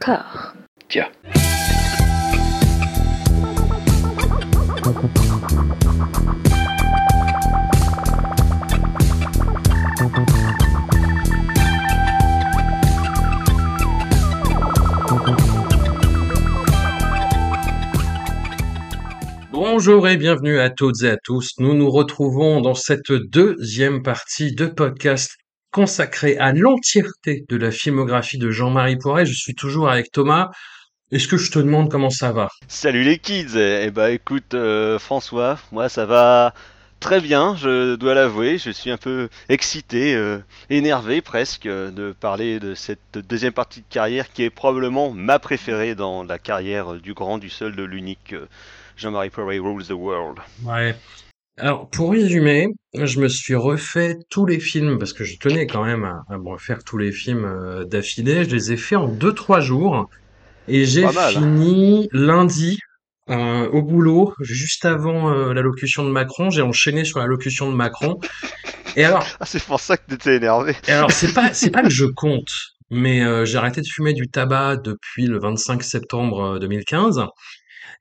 Tiens. Bonjour et bienvenue à toutes et à tous. Nous nous retrouvons dans cette deuxième partie de podcast consacrée à l'entièreté de la filmographie de Jean-Marie Poiret. Je suis toujours avec Thomas. Est-ce que je te demande comment ça va? Salut les kids Eh bah écoute euh, François, moi ça va très bien, je dois l'avouer. Je suis un peu excité, euh, énervé presque euh, de parler de cette deuxième partie de carrière qui est probablement ma préférée dans la carrière du grand, du seul, de l'unique Jean-Marie Poiret Rules the World. Ouais. Alors, pour résumer, je me suis refait tous les films, parce que je tenais quand même à, à me refaire tous les films euh, d'affilée. Je les ai fait en 2-3 jours. Et j'ai Pas mal, hein. fini lundi euh, au boulot, juste avant euh, l'allocution de Macron. J'ai enchaîné sur l'allocution de Macron. Et alors, Ah c'est pour ça que t'étais énervé. et alors c'est pas c'est pas que je compte, mais euh, j'ai arrêté de fumer du tabac depuis le 25 septembre euh, 2015.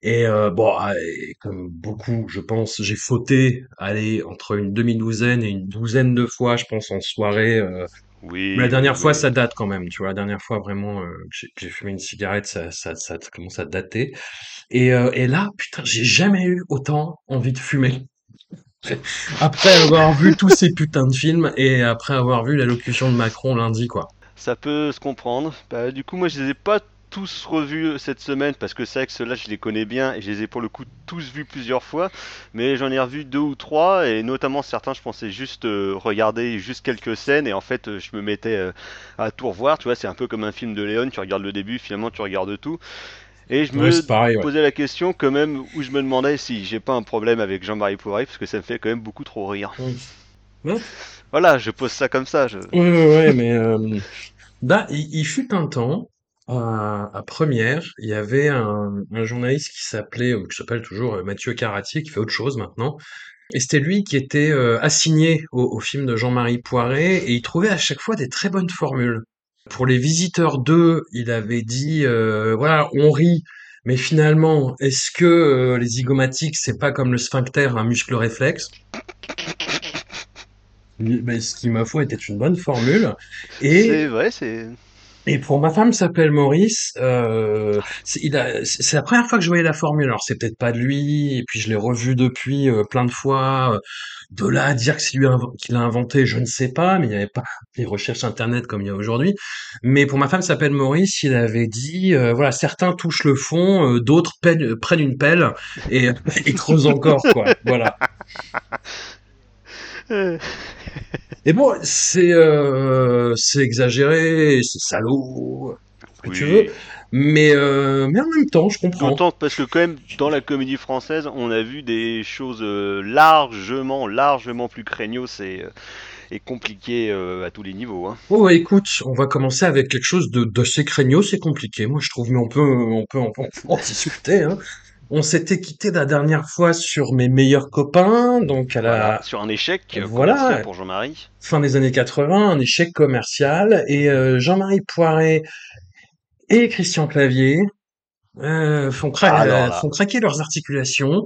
Et euh, bon, ah, et comme beaucoup, je pense, j'ai fauté, allez, entre une demi-douzaine et une douzaine de fois, je pense, en soirée. euh, Oui. mais la dernière oui, fois, ça date quand même, tu vois. La dernière fois, vraiment, euh, que j'ai que j'ai fumé une cigarette, ça, ça, ça commence à dater. Et, euh, et là, putain, j'ai jamais eu autant envie de fumer. Après avoir vu tous ces putains de films et après avoir vu l'allocution de Macron lundi, quoi. Ça peut se comprendre. Bah, du coup, moi, je les ai pas tous revus euh, cette semaine parce que c'est vrai que ceux-là, je les connais bien et je les ai pour le coup tous vus plusieurs fois. Mais j'en ai revu deux ou trois et notamment certains, je pensais juste euh, regarder juste quelques scènes et en fait, euh, je me mettais euh, à tout revoir. Tu vois, c'est un peu comme un film de Léon. Tu regardes le début, finalement, tu regardes tout. Et je me c'est pareil, ouais. posais la question quand même où je me demandais si j'ai pas un problème avec Jean-Marie Poiret parce que ça me fait quand même beaucoup trop rire. Voilà, je pose ça comme ça. Je... ouais, ouais, mais euh, bah, il, il fut un temps, à, Première, il y avait un, journaliste qui s'appelait, ou qui s'appelle toujours euh, Mathieu Caratier, qui fait autre chose maintenant. Et c'était lui qui était euh, assigné au, film de Jean-Marie Poiret, et il trouvait à chaque fois des très bonnes formules. Pour Les Visiteurs 2, il avait dit, euh, voilà, on rit, mais finalement, est-ce que les zygomatiques, c'est pas comme le sphincter, un muscle réflexe? Ben, ce qui, ma foi, était une bonne formule. Et C'est vrai, c'est. Et pour ma femme s'appelle Maurice, euh, c'est la première fois que je voyais la formule. Alors c'est peut-être pas de lui, et puis je l'ai revu depuis euh, plein de fois. euh, De là à dire que c'est lui qui l'a inventé, je ne sais pas, mais il n'y avait pas les recherches internet comme il y a aujourd'hui. Mais pour ma femme s'appelle Maurice, il avait dit, euh, voilà, certains touchent le fond, d'autres prennent une pelle et, et creusent encore, quoi. Voilà. Et bon, c'est euh, c'est exagéré, c'est salaud, ce que tu veux. Mais, euh, mais en même temps, je En comprends. tant parce que quand même dans la comédie française, on a vu des choses euh, largement, largement plus craignos et, et compliquées à tous les niveaux. Hein. Oh, bah, écoute, on va commencer avec quelque chose de d'assez craignos, c'est compliqué, moi je trouve, mais on peut, on peut, on peut en discuter. Hein. On s'était quitté la dernière fois sur mes meilleurs copains, donc à la Voilà, sur un échec euh, Voilà. commercial pour Jean-Marie. fin des années 80, un échec commercial, et euh, Jean-Marie Poiret et Christian Clavier euh, font, cra- Alors là. font craquer leurs articulations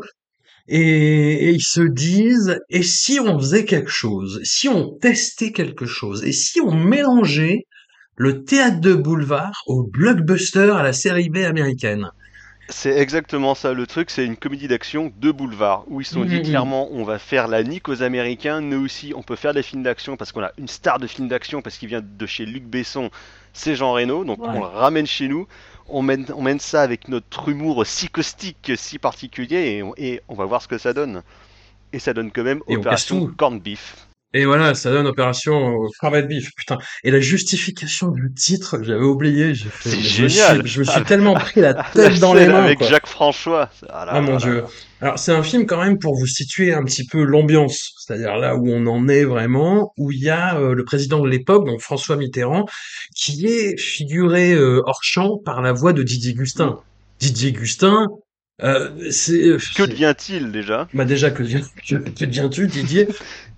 et, et ils se disent et si on faisait quelque chose, si on testait quelque chose, et si on mélangeait le théâtre de boulevard au blockbuster à la série B américaine? C'est exactement ça le truc, c'est une comédie d'action de boulevard où ils se sont dit clairement on va faire la nique aux Américains, nous aussi on peut faire des films d'action parce qu'on a une star de film d'action parce qu'il vient de chez Luc Besson, c'est Jean Reno, donc Ouais. on le ramène chez nous, on mène, on mène ça avec notre humour si caustique, si particulier et on, et on va voir ce que ça donne. Et ça donne quand même Et on Opération. Corned Beef. Et voilà, ça donne opération cravate beef, putain. Et la justification du titre, j'avais oublié, j'ai fait, C'est mais je me génial. suis, je me suis tellement pris la La tête dans les mains, avec quoi. Jacques François. Ah, là, Ah mon là, dieu. là. Alors c'est un film quand même pour vous situer un petit peu l'ambiance, c'est-à-dire là où on en est vraiment, où il y a euh, le président de l'époque, donc François Mitterrand, qui est figuré euh, hors champ par la voix de Didier Gustin. Didier Gustin, Euh, euh, Que devient-il déjà? Bah déjà que, devient- que, que deviens-tu, Didier?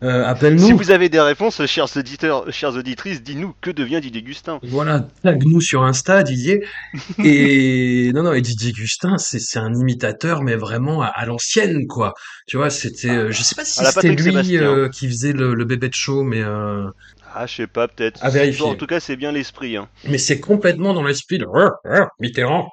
Euh, Si Appelle-nous. vous avez des réponses, chers auditeurs, chères auditrices, dis-nous que devient Didier Gustin Voilà, tag-nous sur Insta, Didier. Et non, non, et Didier Gustin, c'est c'est un imitateur, mais vraiment à, à l'ancienne, quoi. Tu vois, c'était, Ah je sais pas si c'était lui euh, qui faisait le, le bébé de show, mais euh, Ah, je sais pas, peut-être. à Bon, en vérifier. tout cas, c'est bien l'esprit. Hein. Mais c'est complètement dans l'esprit de Ah, ah, Mitterrand.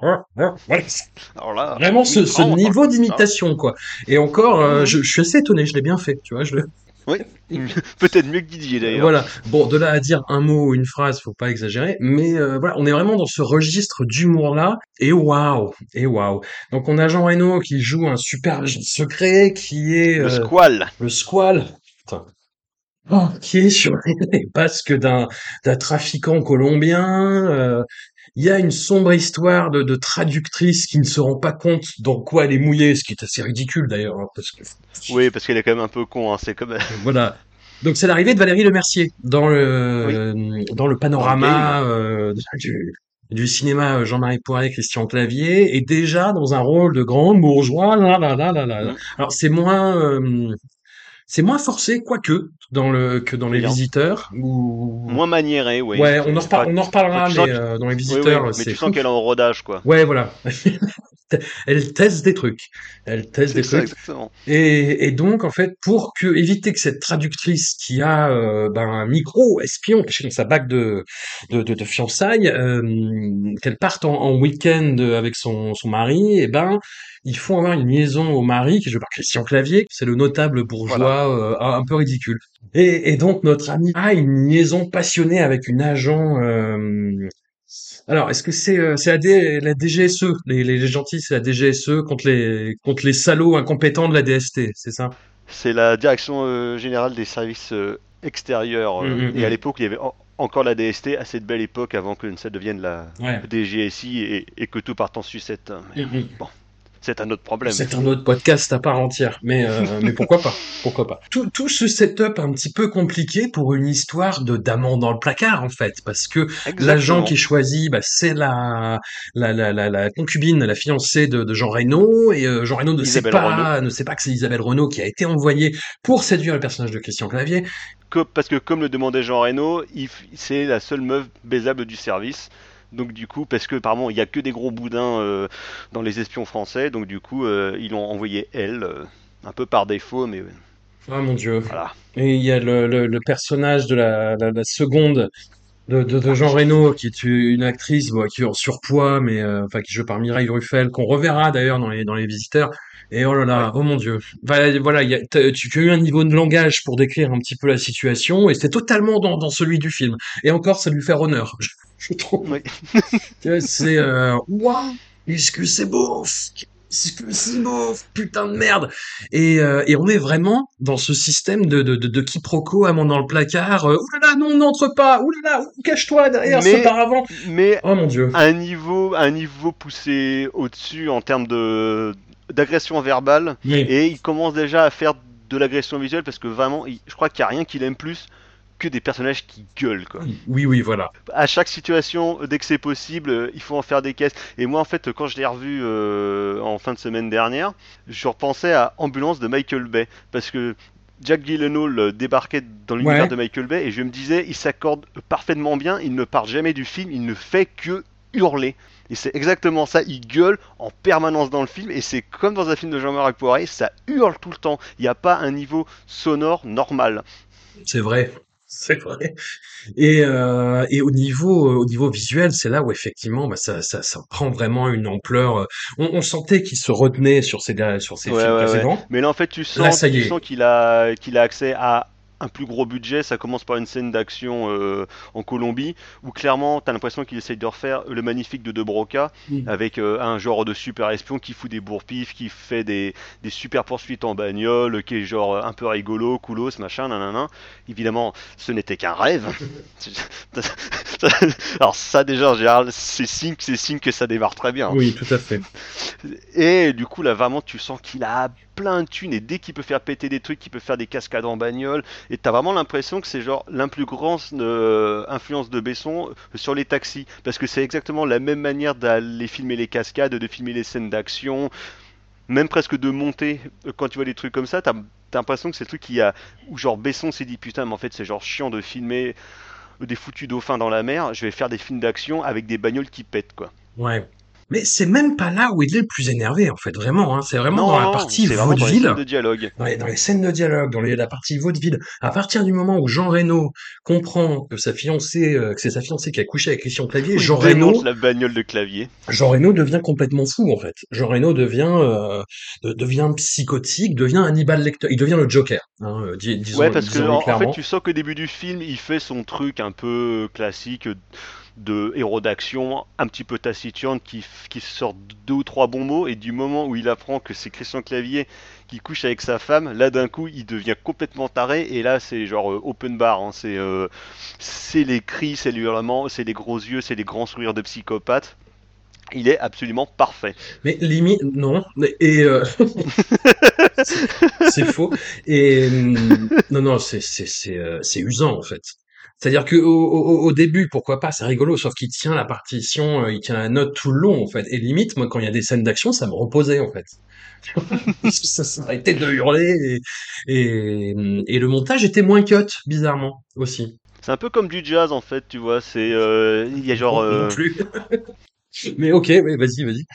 c'est Alors là, vraiment ce, niveau hein. d'imitation, quoi. Et encore, euh, Mhm. je, je suis assez étonné, je l'ai bien fait, tu vois. Je le... Oui, peut-être mieux que Didier d'ailleurs. Voilà. Bon, de là à dire un mot ou une phrase, faut pas exagérer. Mais euh, voilà, on est vraiment dans ce registre d'humour-là. Et waouh, et waouh. Donc on a Jean Reno qui joue un super agent secret, qui est Le euh, squal. le squal. Putain. Qui est sur les basques d'un d'un trafiquant colombien. euh, Il y a une sombre histoire de, de traductrice qui ne se rend pas compte dans quoi elle est mouillée, ce qui est assez ridicule d'ailleurs, hein, parce que Oui, parce qu'elle est quand même un peu con. Hein. C'est comme voilà. Donc c'est l'arrivée de Valérie Lemercier dans oui, le le dans le panorama euh, du, du cinéma euh, Jean-Marie Poiret, Christian Clavier, et déjà dans un rôle de grande bourgeois. Là, là, là, là, là, là. Mm. Alors c'est moins euh, c'est moins forcé, quoique dans le que dans les Oui, visiteurs. Où... Moins maniéré, oui. Ouais, on en C'est pas. repar- on en reparlera, mais que... euh, dans les Oui, oui, visiteurs, mais c'est tu sens qu'elle est en rodage, quoi. ouais, voilà. Elle teste des trucs. Elle teste des ça, trucs. exactement. Et, et donc, en fait, pour que éviter que cette traductrice qui a euh, ben, un micro espion caché dans sa bague de, de, de, de fiançailles, euh, qu'elle parte en, en week-end avec son, son mari, et ben, ils font avoir une liaison au mari, qui est joué par Christian Clavier, c'est le notable Voilà. bourgeois euh, un un peu ridicule. Et, et donc, notre ami a une liaison passionnée avec une agent... euh, alors, est-ce que c'est euh, c'est la, D- la DGSE, les, les gentils, c'est la DGSE contre les contre les salauds incompétents de la DST, c'est ça? C'est la direction euh, générale des services euh, extérieurs. Euh, hum, et à hum. l'époque, il y avait en- encore la DST à cette belle époque avant que ça devienne la Ouais. DGSI et, et que tout parte en sucette. Bon, c'est un autre problème. C'est un autre podcast à part entière, mais euh, mais pourquoi pas? Pourquoi pas? Tout, tout ce setup un petit peu compliqué pour une histoire de d'amant dans le placard en fait, parce que l'agent qui choisit, bah, c'est la la, la la la concubine, la fiancée de, de Jean Reno, et euh, Jean Reno ne sait Isabelle pas ne sait pas que c'est Isabelle Renault qui a été envoyée pour séduire le personnage de Christian Clavier. Que- parce que comme le demandait Jean Reno, c'est la seule meuf baisable du service. Donc du coup, parce que apparemment il y a que des gros boudins euh, dans les espions français, donc du coup euh, ils l'ont envoyé elle, euh, un peu par défaut, mais Ah mon Dieu. voilà. Et il y a le, le, le personnage de la, la, la seconde de, de, de Jean Reno, qui est une actrice bon, qui est en surpoids, mais enfin qui joue par Mireille Ruffel, qu'on reverra d'ailleurs dans les, dans les visiteurs. Et oh là là, oh mon Dieu. Voilà, voilà y a, tu, as eu un niveau de langage pour décrire un petit peu la situation, et c'était totalement dans, dans celui du film. Et encore, ça lui fait honneur, je, je trouve. Oui. C'est euh, Waouh, est-ce que c'est beau Est-ce que c'est beau Putain de merde et, euh, et on est vraiment dans ce système de, de, de, de quiproquo amant dans le placard. Euh, Ouh là là, non, n'entre pas Ouh là là, cache-toi derrière ce Mais, paravent mais Oh mon dieu. à un niveau, à un niveau poussé au-dessus en termes de d'agression verbale, Oui. et il commence déjà à faire de l'agression visuelle parce que vraiment, il- je crois qu'il n'y a rien qu'il aime plus que des personnages qui gueulent quoi. Oui, oui, voilà. à chaque situation, dès que c'est possible, euh, il faut en faire des caisses. Et moi, en fait, quand je l'ai revu euh, en fin de semaine dernière, je repensais à Ambulance de Michael Bay. Parce que Jack Gyllenhaal euh, débarquait dans l'univers Ouais. de Michael Bay et je me disais, il s'accorde parfaitement bien, il ne part jamais du film, il ne fait que hurler. Et c'est exactement ça, il gueule en permanence dans le film et c'est comme dans un film de Jean-Marc Poiret, ça hurle tout le temps. Il n'y a pas un niveau sonore normal. C'est vrai. C'est vrai. Et, euh, et au niveau, au niveau visuel, c'est là où effectivement, bah, ça, ça, ça prend vraiment une ampleur. euh, On, on sentait qu'il se retenait sur ses, sur ses Ouais, films ouais, ouais. précédents. Mais là, en fait, tu sens, tu sens qu'il a, qu'il a accès à un plus gros budget. Ça commence par une scène d'action euh, en Colombie où clairement, tu as l'impression qu'il essaye de refaire le magnifique de De Broca avec euh, un genre de super espion qui fout des bourpifs, qui fait des, des super poursuites en bagnole, qui est genre euh, un peu rigolo, coolos, machin, nanana. Évidemment, ce n'était qu'un rêve. Alors ça déjà en général c'est signe, c'est signe que ça démarre très bien. Oui, tout à fait. Et du coup, là, vraiment, tu sens qu'il a plein de thunes. Et dès qu'il peut faire péter des trucs, qu'il peut faire des cascades en bagnole. Et t'as vraiment l'impression que c'est genre grande euh, influence de Besson euh, sur les taxis. Parce que c'est exactement la même manière d'aller filmer les cascades, de filmer les scènes d'action. même presque de monter, euh, quand tu vois des trucs comme ça, t'as t'as l'impression que c'est le truc qui a. Où genre Besson s'est dit putain, mais en fait c'est genre chiant de filmer des foutus dauphins dans la mer, je vais faire des films d'action avec des bagnoles qui pètent quoi. Ouais. Mais c'est même pas là où il est le plus énervé, en fait, vraiment. Hein. C'est vraiment dans la partie vraiment dans les vaudeville, scènes de dialogue. dans les, dans les scènes de dialogue, dans les- la partie vaudeville. À partir du moment où Jean Reno comprend que sa fiancée, euh, que c'est sa fiancée qui a couché avec Christian Clavier, Jean Reno, la bagnole de clavier. Jean Reno devient complètement fou, en fait. Jean Reno devient, euh, de- devient psychotique, devient Hannibal Lecter. Il devient le Joker, hein, euh, dis- Ouais, disons, parce que en, en fait, tu sens qu'au début du film, il fait son truc un peu classique de héros d'action, un petit peu taciturne, qui, qui sort deux ou trois bons mots, et du moment où il apprend que c'est Christian Clavier qui couche avec sa femme, là d'un coup, il devient complètement taré, et là c'est genre euh, open bar, hein, c'est euh, les cris, c'est l'hurlement, c'est les gros yeux, c'est les grands sourires de psychopathe. Il est absolument parfait. Mais limite, non. Et euh, c'est faux. Et hum, non, non, euh, c'est usant en fait. C'est-à-dire que au, au, au début, pourquoi pas, c'est rigolo, sauf qu'il tient la partition, euh, il tient la note tout le long en fait. Et limite, moi, quand il y a des scènes d'action, ça me reposait en fait. ça s'arrêtait de hurler et, et et le montage était moins cut, bizarrement aussi. C'est un peu comme du jazz en fait, tu vois, c'est... euh, Il y a genre... Non, non euh, plus. Mais ok, ouais, vas-y, vas-y.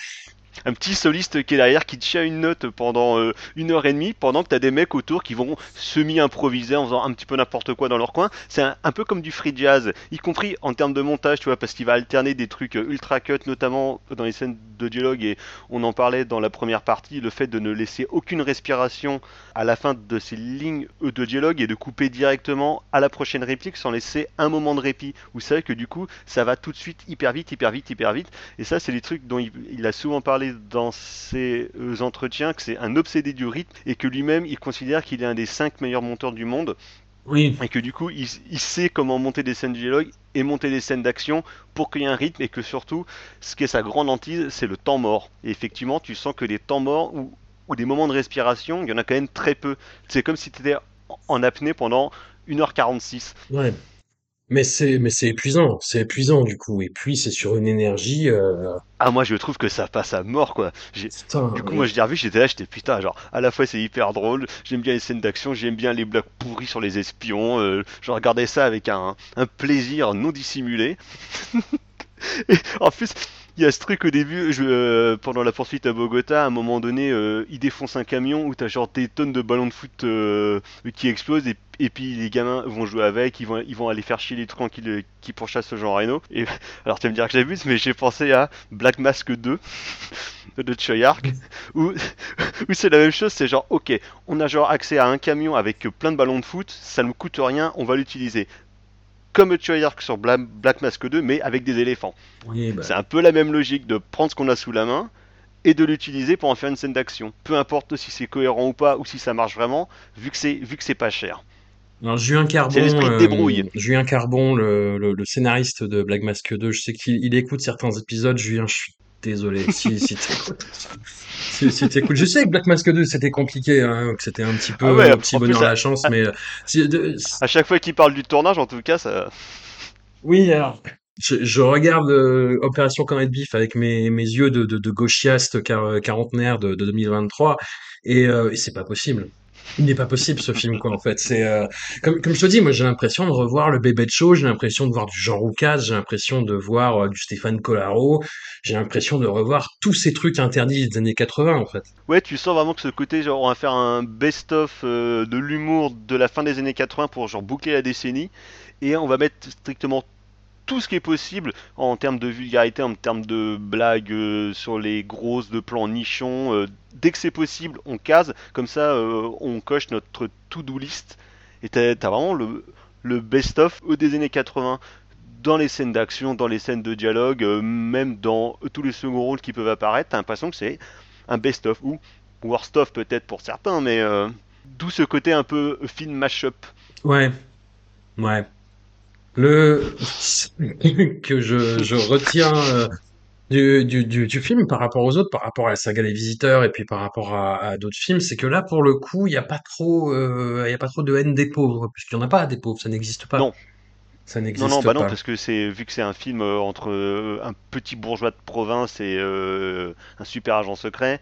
Un petit soliste qui est derrière, qui tient une note pendant euh, une heure et demie, pendant que t'as des mecs autour qui vont semi-improviser en faisant un petit peu n'importe quoi dans leur coin. C'est un, peu comme du free jazz, y compris en termes de montage, tu vois, parce qu'il va alterner des trucs euh, ultra cut, notamment dans les scènes de dialogue, et on en parlait dans la première partie, le fait de ne laisser aucune respiration à la fin de ces lignes euh, de dialogue et de couper directement à la prochaine réplique sans laisser un moment de répit. Vous savez que du coup, ça va tout de suite hyper vite, hyper vite, hyper vite. Et ça, c'est des trucs dont il a souvent parlé dans ses euh, entretiens, que c'est un obsédé du rythme et que lui-même, il considère qu'il est un des cinq meilleurs monteurs du monde Oui, et que du coup, il, il sait comment monter des scènes de dialogue et monter des scènes d'action pour qu'il y ait un rythme et que surtout, ce qui est sa grande hantise, c'est le temps mort. Et effectivement, tu sens que les temps morts ou, ou des moments de respiration, il y en a quand même très peu. C'est comme si tu étais en apnée pendant 1h46. ouais. Mais c'est mais c'est épuisant, c'est épuisant du coup. Et puis c'est sur une énergie. Euh... Ah, moi, je trouve que ça passe à mort, quoi. Putain, Du coup, moi, je l'ai revu, j'étais là, j'étais putain, genre, à la fois c'est hyper drôle, j'aime bien les scènes d'action, j'aime bien les blagues pourries sur les espions, euh, je regardais ça avec un, un plaisir non dissimulé. Et en plus, il y a ce truc au début, euh, pendant la poursuite à Bogota, à un moment donné, euh, il défonce un camion où t'as genre des tonnes de ballons de foot euh, qui explosent et, puis les gamins vont jouer avec, ils vont, aller faire chier les trucs qui, qui pourchassent Jean Reno. Et alors tu vas me dire que j'abuse, mais j'ai pensé à Black Mask 2 de Choyark où, où c'est la même chose, c'est genre ok, on a genre accès à un camion avec plein de ballons de foot, ça ne coûte rien, on va l'utiliser. Comme Choyark sur Bla- Black Mask 2, mais avec des éléphants. Oui, bah, C'est un peu la même logique de prendre ce qu'on a sous la main et de l'utiliser pour en faire une scène d'action. Peu importe si c'est cohérent ou pas, ou si ça marche vraiment, vu que c'est vu que c'est pas cher. Julien Carbon, euh, débrouille. Julien Carbon, le, le, le scénariste de Black Mask 2, je sais qu'il il écoute certains épisodes. Julien, je suis désolé si, si t'écoutes. Si, si t'écoutes. Je sais que Black Mask 2 c'était compliqué, hein, que c'était un petit peu Ah ouais, un petit bonheur à la chance, mais euh, si- de- À chaque fois qu'il parle du tournage, en tout cas, ça. oui alors. Je, je regarde euh, Opération Corned Beef avec mes, mes yeux de, de, de gauchiaste quar- quarantenaire de, de 2023 et, euh, et c'est pas possible. Il n'est pas possible ce film quoi en fait. C'est euh, comme je te dis, moi j'ai l'impression de revoir le Bébé de Show, j'ai l'impression de voir du Jean Roucas, j'ai l'impression de voir euh, du Stéphane Collaro, j'ai l'impression de revoir tous ces trucs interdits des années 80 en fait. Ouais, tu sens vraiment que ce côté, genre, on va faire un best-of euh, de l'humour de la fin des années 80 pour genre boucler la décennie, et on va mettre strictement tout ce qui est possible en termes de vulgarité, en termes de blagues euh, sur les grosses de plans nichons. euh, dès que c'est possible, on case, comme ça euh, on coche notre to-do list. Et t'as vraiment le, best-of des années 80 dans les scènes d'action, dans les scènes de dialogue, même dans tous les second rôles qui peuvent apparaître. T'as l'impression que c'est un best-of ou worst-of peut-être pour certains, mais d'où ce côté un peu film mash-up. Ouais, ouais. Le que je, je retiens euh, du, du, du, du film par rapport aux autres, par rapport à la saga Les Visiteurs et puis par rapport à, à d'autres films, c'est que là pour le coup il n'y a pas trop, euh, il y a pas trop de haine des pauvres, puisqu'il n'y en a pas des pauvres, ça n'existe pas. Non. Ça Non, n'existe non, bah non, pas. parce que c'est vu que c'est un film euh, entre un petit bourgeois de province et un super agent secret,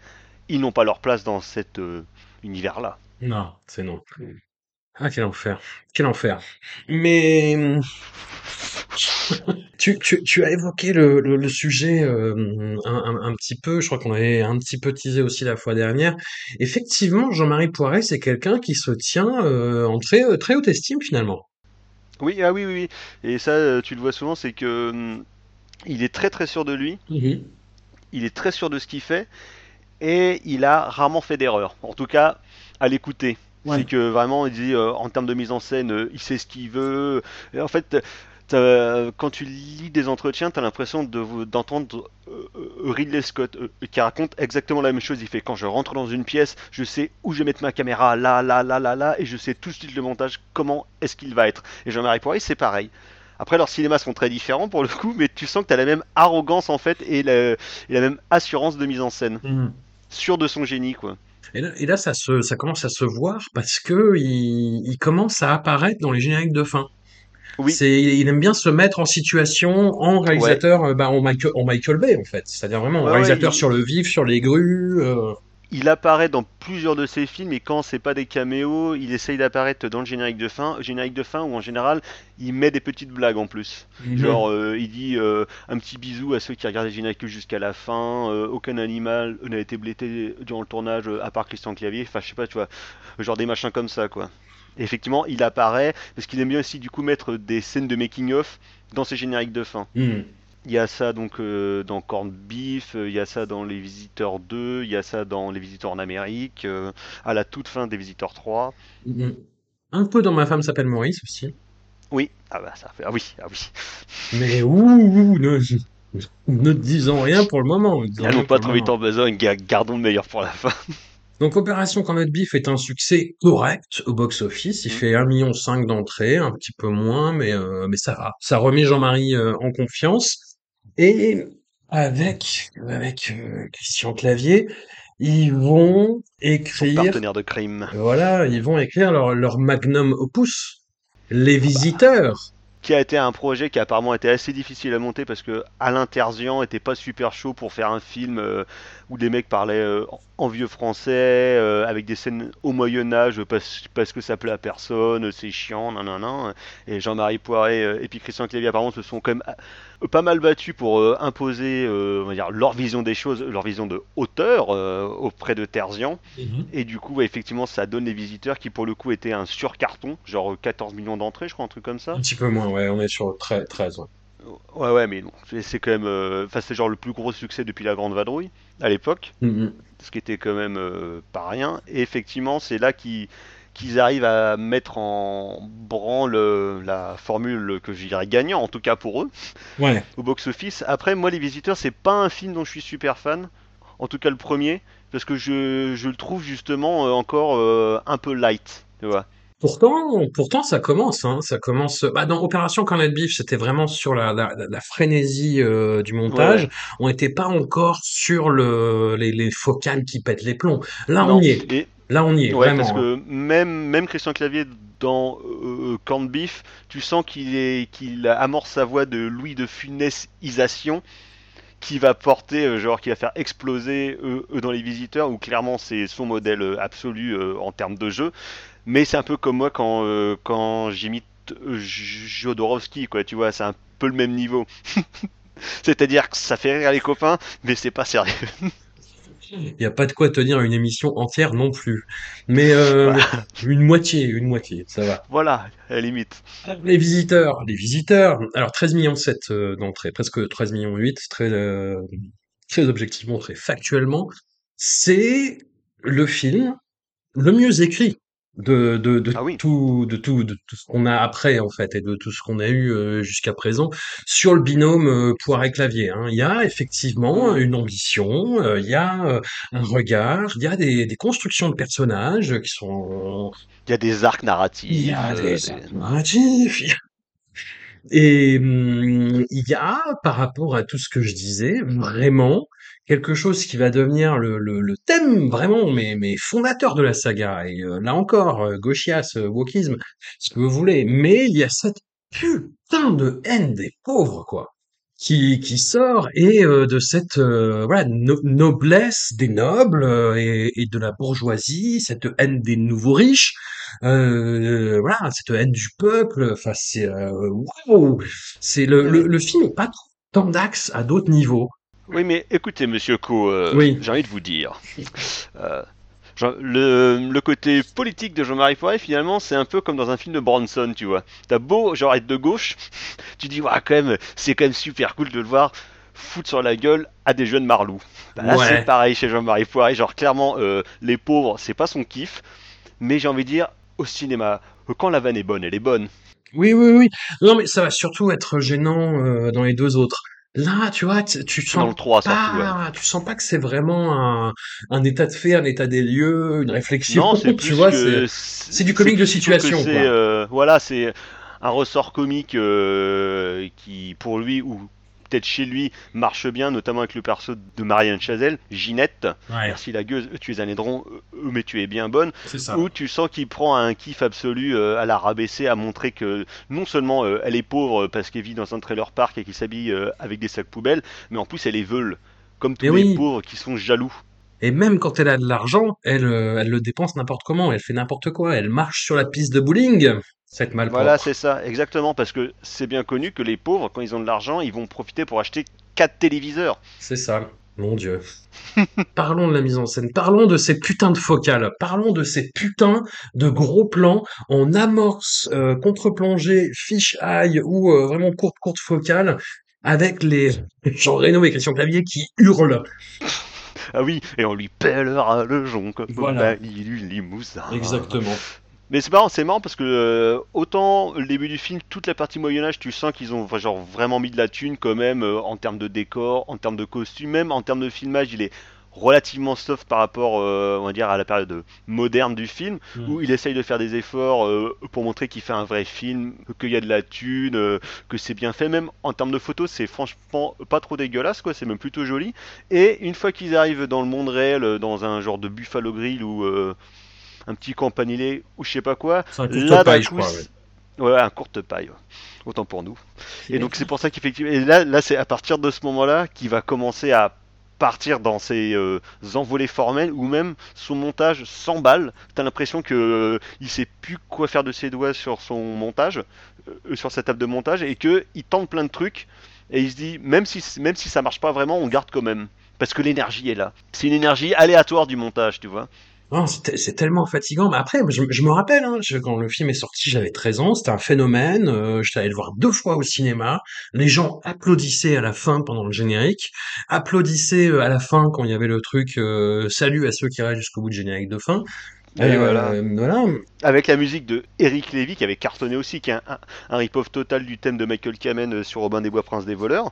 ils n'ont pas leur place dans cet univers-là. Non, c'est non. Ah, quel enfer. Quel enfer. Mais hum, tu, tu, tu as évoqué le, le, le sujet euh, un, un, un petit peu, je crois qu'on avait un petit peu teasé aussi la fois dernière. Effectivement, Jean-Marie Poiret, c'est quelqu'un qui se tient euh, en très, très haute estime finalement. Oui, ah oui, oui, oui. Et ça, euh, tu le vois souvent, c'est que hum, il est très très sûr de lui, Mhm. il est très sûr de ce qu'il fait, et il a rarement fait d'erreur. En tout cas, à l'écouter. C'est que vraiment, il dit euh, en termes de mise en scène, euh, il sait ce qu'il veut. Et en fait, quand tu lis des entretiens, tu as l'impression de, d'entendre euh, euh, Ridley Scott qui raconte exactement la même chose. Il fait quand je rentre dans une pièce, je sais où je vais mettre ma caméra, là, là, là, là, là, et je sais tout de suite le montage, comment est-ce qu'il va être. Et Jean-Marie Poiré, c'est pareil. Après, leurs cinémas sont très différents pour le coup, mais tu sens que tu as la même arrogance en fait et, la, et la même assurance de mise en scène. Mhm. Sûr de son génie, quoi. Et là, et là, ça se, ça commence à se voir parce que il, il commence à apparaître dans les génériques de fin. Oui, C'est, il aime bien se mettre en situation en réalisateur, euh, bah, en Michael, en Michael Bay en fait. C'est-à-dire vraiment en Ouais, ouais, réalisateur il, sur le vif, sur les grues. euh. Il apparaît dans plusieurs de ses films et quand c'est pas des caméos, il essaye d'apparaître dans le générique de fin, générique de fin où en général il met des petites blagues en plus. Genre euh, il dit euh, un petit bisou à ceux qui regardent le générique jusqu'à la fin, euh, aucun animal n'a été blessé durant le tournage à part Christian Clavier, enfin je sais pas, tu vois, genre des machins comme ça quoi. Et effectivement, il apparaît parce qu'il aime bien aussi du coup mettre des scènes de making of dans ses génériques de fin. Mhm. Il y a ça donc euh, dans Corned Beef, euh, il y a ça dans Les Visiteurs 2, il y a ça dans Les Visiteurs en Amérique, euh, à la toute fin des Visiteurs 3. Mhm. Un peu dans Ma femme s'appelle Maurice aussi. Oui, ah bah ça fait, ah oui, ah oui. Mais ouh, ouh, ne, ne disons rien pour le moment. N'allons pas trop vite en besogne, ga- gardons le meilleur pour la fin. Donc Opération Corned Beef est un succès correct au box-office. Il Hmm. fait 1,5 million d'entrées, un petit peu moins, mais, euh, mais ça va. Ça remet Jean-Marie euh, en confiance. Et avec, avec euh, Christian Clavier, ils vont Son écrire, partenaire de crime. voilà, ils vont écrire leur, leur magnum opus, Les bah, Visiteurs. qui a été un projet qui a apparemment été assez difficile à monter parce que Alain Terzian était pas super chaud pour faire un film euh, où les mecs parlaient euh, en vieux français euh, avec des scènes au Moyen Âge parce, parce que ça plaît à personne, c'est chiant, nan nan nan. Et Jean-Marie Poiret euh, et puis Christian Clavier apparemment se sont quand même euh, pas mal battus pour euh, imposer on va dire leur vision des choses, leur vision de hauteur auprès de Terzian. Mhm. Et du coup, ouais, effectivement, ça donne les visiteurs qui, pour le coup, étaient un surcarton, genre 14 millions d'entrées, je crois, un truc comme Un ça. petit peu moins, ouais, on est sur 13, 13 ouais. Ouais, ouais, mais bon, c'est quand même. Enfin, c'est genre le plus gros succès depuis la Grande Vadrouille, à l'époque, Mhm. Ce qui était quand même euh, pas rien. Et effectivement, c'est là qu'ils arrivent à mettre en branle euh, la formule que je dirais gagnant, en tout cas pour eux, Ouais. au box-office. Après, moi, Les Visiteurs, c'est pas un film dont je suis super fan, en tout cas le premier, parce que je, je le trouve justement euh, encore euh, un peu light, tu vois. Pourtant, pourtant, ça commence, hein, ça commence. Bah, dans Opération Corned Beef, c'était vraiment sur la, la, frénésie euh, du montage. ouais. On n'était pas encore sur le les, les focales qui pètent les plombs. Là, on y est. et Là, on y est Ouais, parce hein. que même, même Christian Clavier dans euh, euh, Corned Beef, tu sens qu'il est qu'il amorce sa voix de Louis de Funès-isation qui va porter, euh, genre qui va faire exploser eux, eux dans les visiteurs, où clairement c'est son modèle absolu euh, en termes de jeu. Mais c'est un peu comme moi quand, euh, quand j'imite euh, Jodorowsky, quoi, tu vois, c'est un peu le même niveau. C'est-à-dire que ça fait rire les copains, mais c'est pas sérieux. Il n'y a pas de quoi tenir une émission entière non plus. Mais euh, Voilà, une moitié, une moitié, ça va. voilà, à la limite. Les visiteurs, les visiteurs. Alors 13 millions 7 euh, d'entrées, presque 13 millions 8, très euh, très objectivement, très factuellement. C'est le film le mieux écrit de, de, de Ah oui. tout, de tout, de tout ce qu'on a après, en fait, et de tout ce qu'on a eu euh, jusqu'à présent sur le binôme euh, Poiret-Clavier. Hein. Il y a effectivement Hmm. une ambition, euh, il y a euh, un regard, il y a des, des constructions de personnages qui sont... Il y a des arcs Il y narratifs, a des des... narratifs, et hum, il y a, par rapport à tout ce que je disais, vraiment quelque chose qui va devenir le, le, thème vraiment mais, mais fondateur de la saga. Et euh, là encore, euh, gauchias, euh, wokisme, ce que vous voulez. Mais il y a cette putain de haine des pauvres, quoi. qui, qui sort et euh, de cette noblesse des nobles et, et de la bourgeoisie, cette haine des nouveaux riches, voilà cette haine du peuple. Enfin c'est waouh, c'est le, le film est pas trop tant d'axe à d'autres niveaux. Oui, mais écoutez, monsieur Co, euh, Oui, j'ai envie de vous dire. euh, le, le côté politique de Jean-Marie Poiret, finalement, c'est un peu comme dans un film de Bronson, tu vois. T'as beau, genre, être de gauche, tu dis, ouais, quand même, c'est quand même super cool de le voir foutre sur la gueule à des jeunes marlous. Bah là, c'est pareil chez Jean-Marie Poiret. Genre, clairement, euh, les pauvres, c'est pas son kiff. Mais j'ai envie de dire, au cinéma, quand la vanne est bonne, elle est bonne. Oui, oui, oui. Non, mais ça va surtout être gênant euh, dans les deux autres. Là, tu vois, tu, tu Dans sens le 3 surtout, ouais. pas, tu sens pas que c'est vraiment un, un état de fait, un état des lieux, une réflexion. Non, c'est Tu vois, c'est, du comique de situation, quoi. euh, voilà, c'est un ressort comique euh, qui pour lui ou peut-être chez lui marche bien, notamment avec le perso de Marianne Chazelle, Ginette. Ouais, Merci la gueuse, tu es un aidron, euh, mais tu es bien bonne. Où tu sens qu'il prend un kiff absolu euh, à la rabaisser, à montrer que non seulement euh, elle est pauvre parce qu'elle vit dans un trailer park et qu'il s'habille euh, avec des sacs poubelles, mais en plus elle est veule, comme Et tous les oui. pauvres qui sont jaloux. Et même quand elle a de l'argent, elle, euh, elle le dépense n'importe comment, elle fait n'importe quoi, elle marche sur la piste de bowling, cette Voilà, malpropre. c'est ça, exactement, parce que c'est bien connu que les pauvres, quand ils ont de l'argent, ils vont profiter pour acheter 4 téléviseurs. C'est ça. Mon Dieu. Parlons de la mise en scène, parlons de ces putains de focales, parlons de ces putains de gros plans en amorce, euh, contre-plongée, fish-eye ou euh, vraiment courte, courte focale avec les Jean Reno et Christian Clavier qui hurlent. Ah oui, et on lui pèlera le jonc comme Voilà, du limousin. exactement. Mais c'est marrant, c'est marrant parce que euh, autant le début du film, toute la partie Moyen Âge, tu sens qu'ils ont genre vraiment mis de la thune quand même euh, en termes de décor, en termes de costumes, même en termes de filmage, il est relativement soft par rapport, euh, on va dire, à la période moderne du film, Mm. où il essaye de faire des efforts pour montrer qu'il fait un vrai film, qu'il y a de la thune, que c'est bien fait. Même en termes de photos, c'est franchement pas trop dégueulasse, quoi. C'est même plutôt joli. Et une fois qu'ils arrivent dans le monde réel, dans un genre de Buffalo Grill ou un petit campanile ou je sais pas quoi, un là courte d'un coup, crois, ouais. un courte paille, ouais. autant pour nous. Et donc c'est pour ça qu'effectivement, et là, là c'est à partir de ce moment-là qu'il va commencer à partir dans ses euh, envolées formelles ou même son montage s'emballe. T'as l'impression que euh, il sait plus quoi faire de ses doigts sur son montage, euh, sur sa table de montage, et que il tente plein de trucs et il se dit même si même si ça marche pas vraiment, on garde quand même parce que l'énergie est là. C'est une énergie aléatoire du montage, tu vois. Non, c'est te- c'est tellement fatigant. Mais après, je, je me rappelle, hein, je- quand le film est sorti, j'avais 13 ans, c'était un phénomène. Euh, J'étais allé le voir deux fois au cinéma. Les gens applaudissaient à la fin pendant le générique, applaudissaient euh, à la fin quand il y avait le truc euh, salut à ceux qui restent jusqu'au bout du générique de fin. Et voilà. Euh, voilà. Avec la musique de Eric Lévy qui avait cartonné aussi, qui est un, un, un rip-off total du thème de Michael Kamen euh, sur Robin des Bois Prince des voleurs,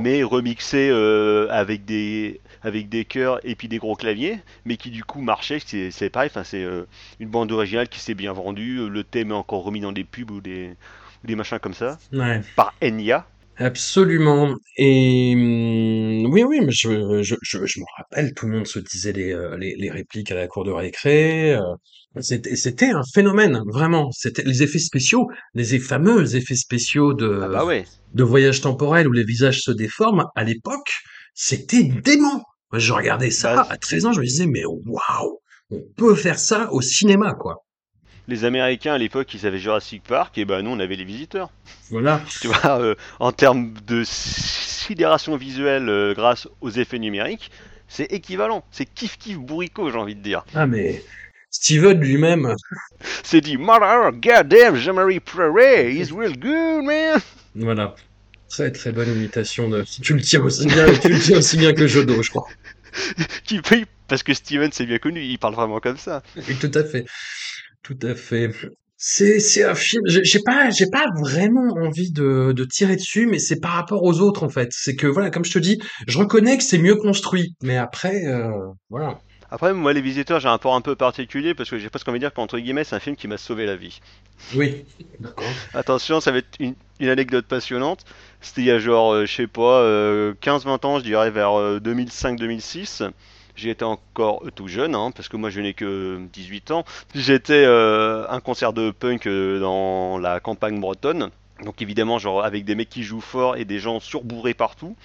mais remixé euh, avec des avec des chœurs et puis des gros claviers, mais qui du coup marchait. C'est c'est pareil, enfin c'est euh, une bande originale qui s'est bien vendue. Le thème est encore remis dans des pubs ou des machins comme ça Ouais. par Enya. Absolument. Et hum, oui, oui, mais je, je, je, je me rappelle, tout le monde se disait les, euh, les, les répliques à la cour de récré. euh, C'était, c'était un phénomène, vraiment. C'était les effets spéciaux, les eff- fameux effets spéciaux Ah de, bah ouais. de voyage temporel où les visages se déforment. À l'époque, c'était dément. Moi, je regardais ça Bah, à 13 ans, je me disais, mais waouh, on peut faire ça au cinéma, quoi. Les Américains à l'époque ils avaient Jurassic Park et bah nous on avait les visiteurs. Voilà. Tu vois, euh, en termes de sidération visuelle euh, grâce aux effets numériques, c'est équivalent. C'est kiff kiff bourricot, j'ai envie de dire. Ah, mais Steven lui-même, C'est dit, Mother, goddamn, Jean-Marie Prairie, he's real good, man. voilà. Très très bonne imitation de. Tu le tiens aussi bien, tu le tiens aussi bien que Jodo, je crois. Qui paye parce que Steven c'est bien connu, il parle vraiment comme ça. Oui, tout à fait, tout à fait. C'est c'est un film. J'ai j'ai pas j'ai pas vraiment envie de de tirer dessus, mais c'est par rapport aux autres en fait. C'est que voilà, comme je te dis, je reconnais que c'est mieux construit, mais après euh, voilà. Après, moi, Les Visiteurs, j'ai un rapport un peu particulier parce que j'ai presque envie de dire qu'entre guillemets, c'est un film qui m'a sauvé la vie. Oui. D'accord. Attention, ça va être une, une anecdote passionnante. C'était il y a genre, euh, je sais pas, euh, 15-20 ans, je dirais vers euh, 2005-2006. J'étais encore tout jeune, hein, parce que moi je n'ai que 18 ans. J'étais euh, un concert de punk euh, dans la campagne bretonne. Donc évidemment, genre avec des mecs qui jouent fort et des gens surbourrés partout.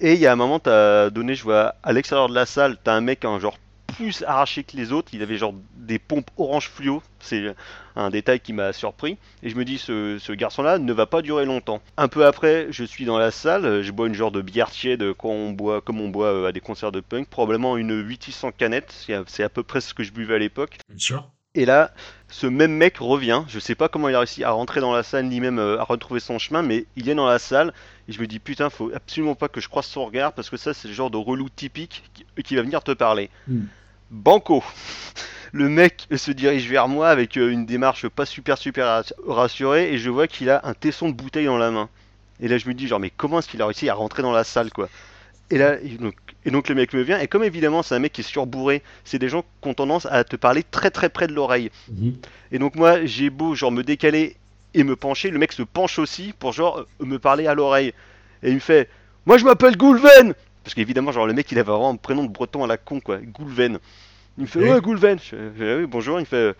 Et il y a un moment, t'as donné, je vois à l'extérieur de la salle, t'as un mec genre plus arraché que les autres. Il avait genre des pompes orange fluo. C'est un détail qui m'a surpris. Et je me dis, ce, ce garçon-là ne va pas durer longtemps. Un peu après, je suis dans la salle. Je bois une genre de bière tiède quand on boit, comme on boit euh, à des concerts de punk. Probablement une 800 canettes. C'est à- peu près ce que je buvais à l'époque. Bien sûr. Et là, ce même mec revient. Je sais pas comment il a réussi à rentrer dans la salle, ni même euh, à retrouver son chemin, mais il est dans la salle. Et je me dis, putain, faut absolument pas que je croise son regard, parce que ça, c'est le genre de relou typique qui, qui va venir te parler. Mm. Banco Le mec se dirige vers moi avec euh, une démarche pas super super rass- rassurée, et je vois qu'il a un tesson de bouteille dans la main. Et là, je me dis, genre, mais comment est-ce qu'il a réussi à rentrer dans la salle, quoi? Et là, donc, et donc le mec me vient, et comme évidemment c'est un mec qui est surbourré, c'est des gens qui ont tendance à te parler très très près de l'oreille. Mhm. Et donc moi, j'ai beau genre me décaler et me pencher, le mec se penche aussi pour genre me parler à l'oreille. Et il me fait "Moi je m'appelle Goulven." Parce qu'évidemment genre le mec il avait vraiment un prénom de breton à la con quoi, Goulven. Il me fait Oui. "Ouais, Goulven." Je fais "Ah oui, bonjour." Il me fait euh,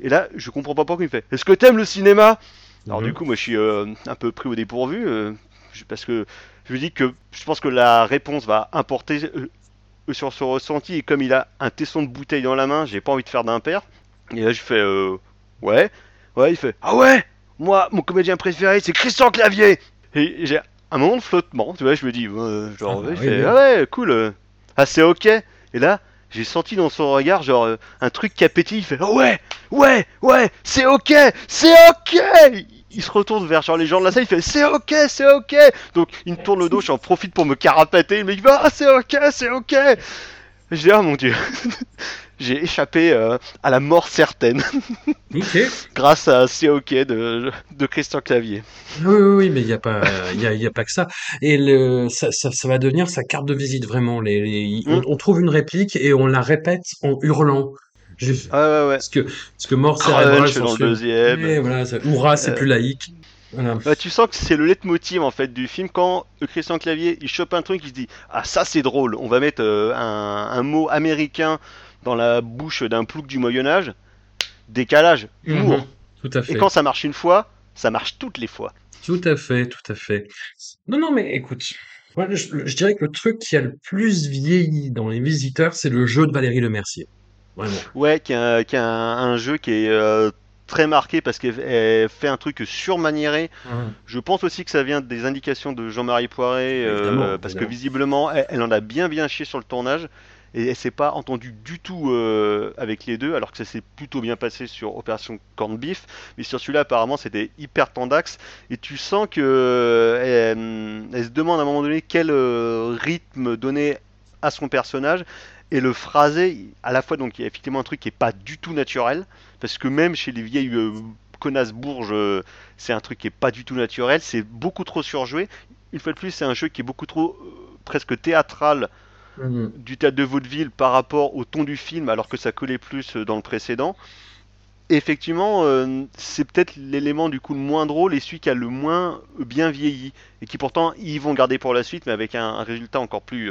et là, je comprends pas pourquoi il me fait "Est-ce que t'aimes le cinéma? Alors Mhm. du coup, moi je suis euh, un peu pris au dépourvu euh, parce que je me dis que je pense que la réponse va importer sur ce ressenti et comme il a un tesson de bouteille dans la main, j'ai pas envie de faire d'impair. Et là je fais euh, ouais, ouais, il fait ah ouais, moi mon comédien préféré c'est Christian Clavier. Et j'ai un moment de flottement, tu vois, je me dis euh, genre Ah, ouais, il oui. ah ouais, cool, euh, ah c'est ok. Et là j'ai senti dans son regard genre euh, un truc qui a pétillé, il fait ah ouais, ouais, ouais, c'est ok, c'est ok. Il se retourne vers genre les gens de la salle, il fait c'est ok, c'est ok. Donc il me tourne le dos, j'en profite pour me carapater. Mec il va ah c'est ok, c'est ok. Je dis ah mon dieu, j'ai échappé euh, à la mort certaine Ok. grâce à c'est ok de, de Christian Clavier. Oui, oui, oui, mais il y a pas, y a, y a pas que ça. Et le, ça, ça, ça va devenir sa carte de visite vraiment. Les, les- on, Mm. on trouve une réplique et on la répète en hurlant. Je- Ah ouais ouais. Parce que, parce que mort cérébral, Crunch dans le deuxième. Et voilà, ça- c'est Euh, plus laïque. Bah, tu sens que c'est le leitmotiv en fait du film quand euh, Christian Clavier il chope un truc il se dit ah ça c'est drôle on va mettre euh, un, un mot américain dans la bouche d'un plouc du Moyen Âge décalage humour Mhm. Tout à et fait. quand ça marche une fois ça marche toutes les fois Tout à fait, tout à fait. Non, non, mais écoute, moi, je, je dirais que le truc qui a le plus vieilli dans les visiteurs, c'est le jeu de Valérie Lemercier. Vraiment. ouais qui a, un- qui a un, un jeu qui est euh, très marqué parce qu'elle elle fait un truc surmaniéré. Je pense aussi que ça vient des indications de Jean-Marie Poiré, euh, parce que visiblement, elle, elle en a bien bien chié sur le tournage, et elle s'est pas entendue du tout euh, avec les deux, alors que ça s'est plutôt bien passé sur Opération Corned Beef, mais sur celui-là apparemment c'était hyper tendax, et tu sens que euh, elle, elle se demande à un moment donné quel euh, rythme donner à son personnage, et le phrasé, à la fois donc il y a effectivement un truc qui est pas du tout naturel, parce que même chez les vieilles euh, connasses bourges, euh, c'est un truc qui est pas du tout naturel, c'est beaucoup trop surjoué. Une fois de plus, c'est un jeu qui est beaucoup trop euh, presque théâtral Mhm. du théâtre de vaudeville par rapport au ton du film, alors que ça collait plus euh, dans le précédent. Et effectivement, c'est peut-être l'élément du coup le moins drôle et celui qui a le moins bien vieilli, et qui pourtant ils vont garder pour la suite, mais avec un, un résultat encore plus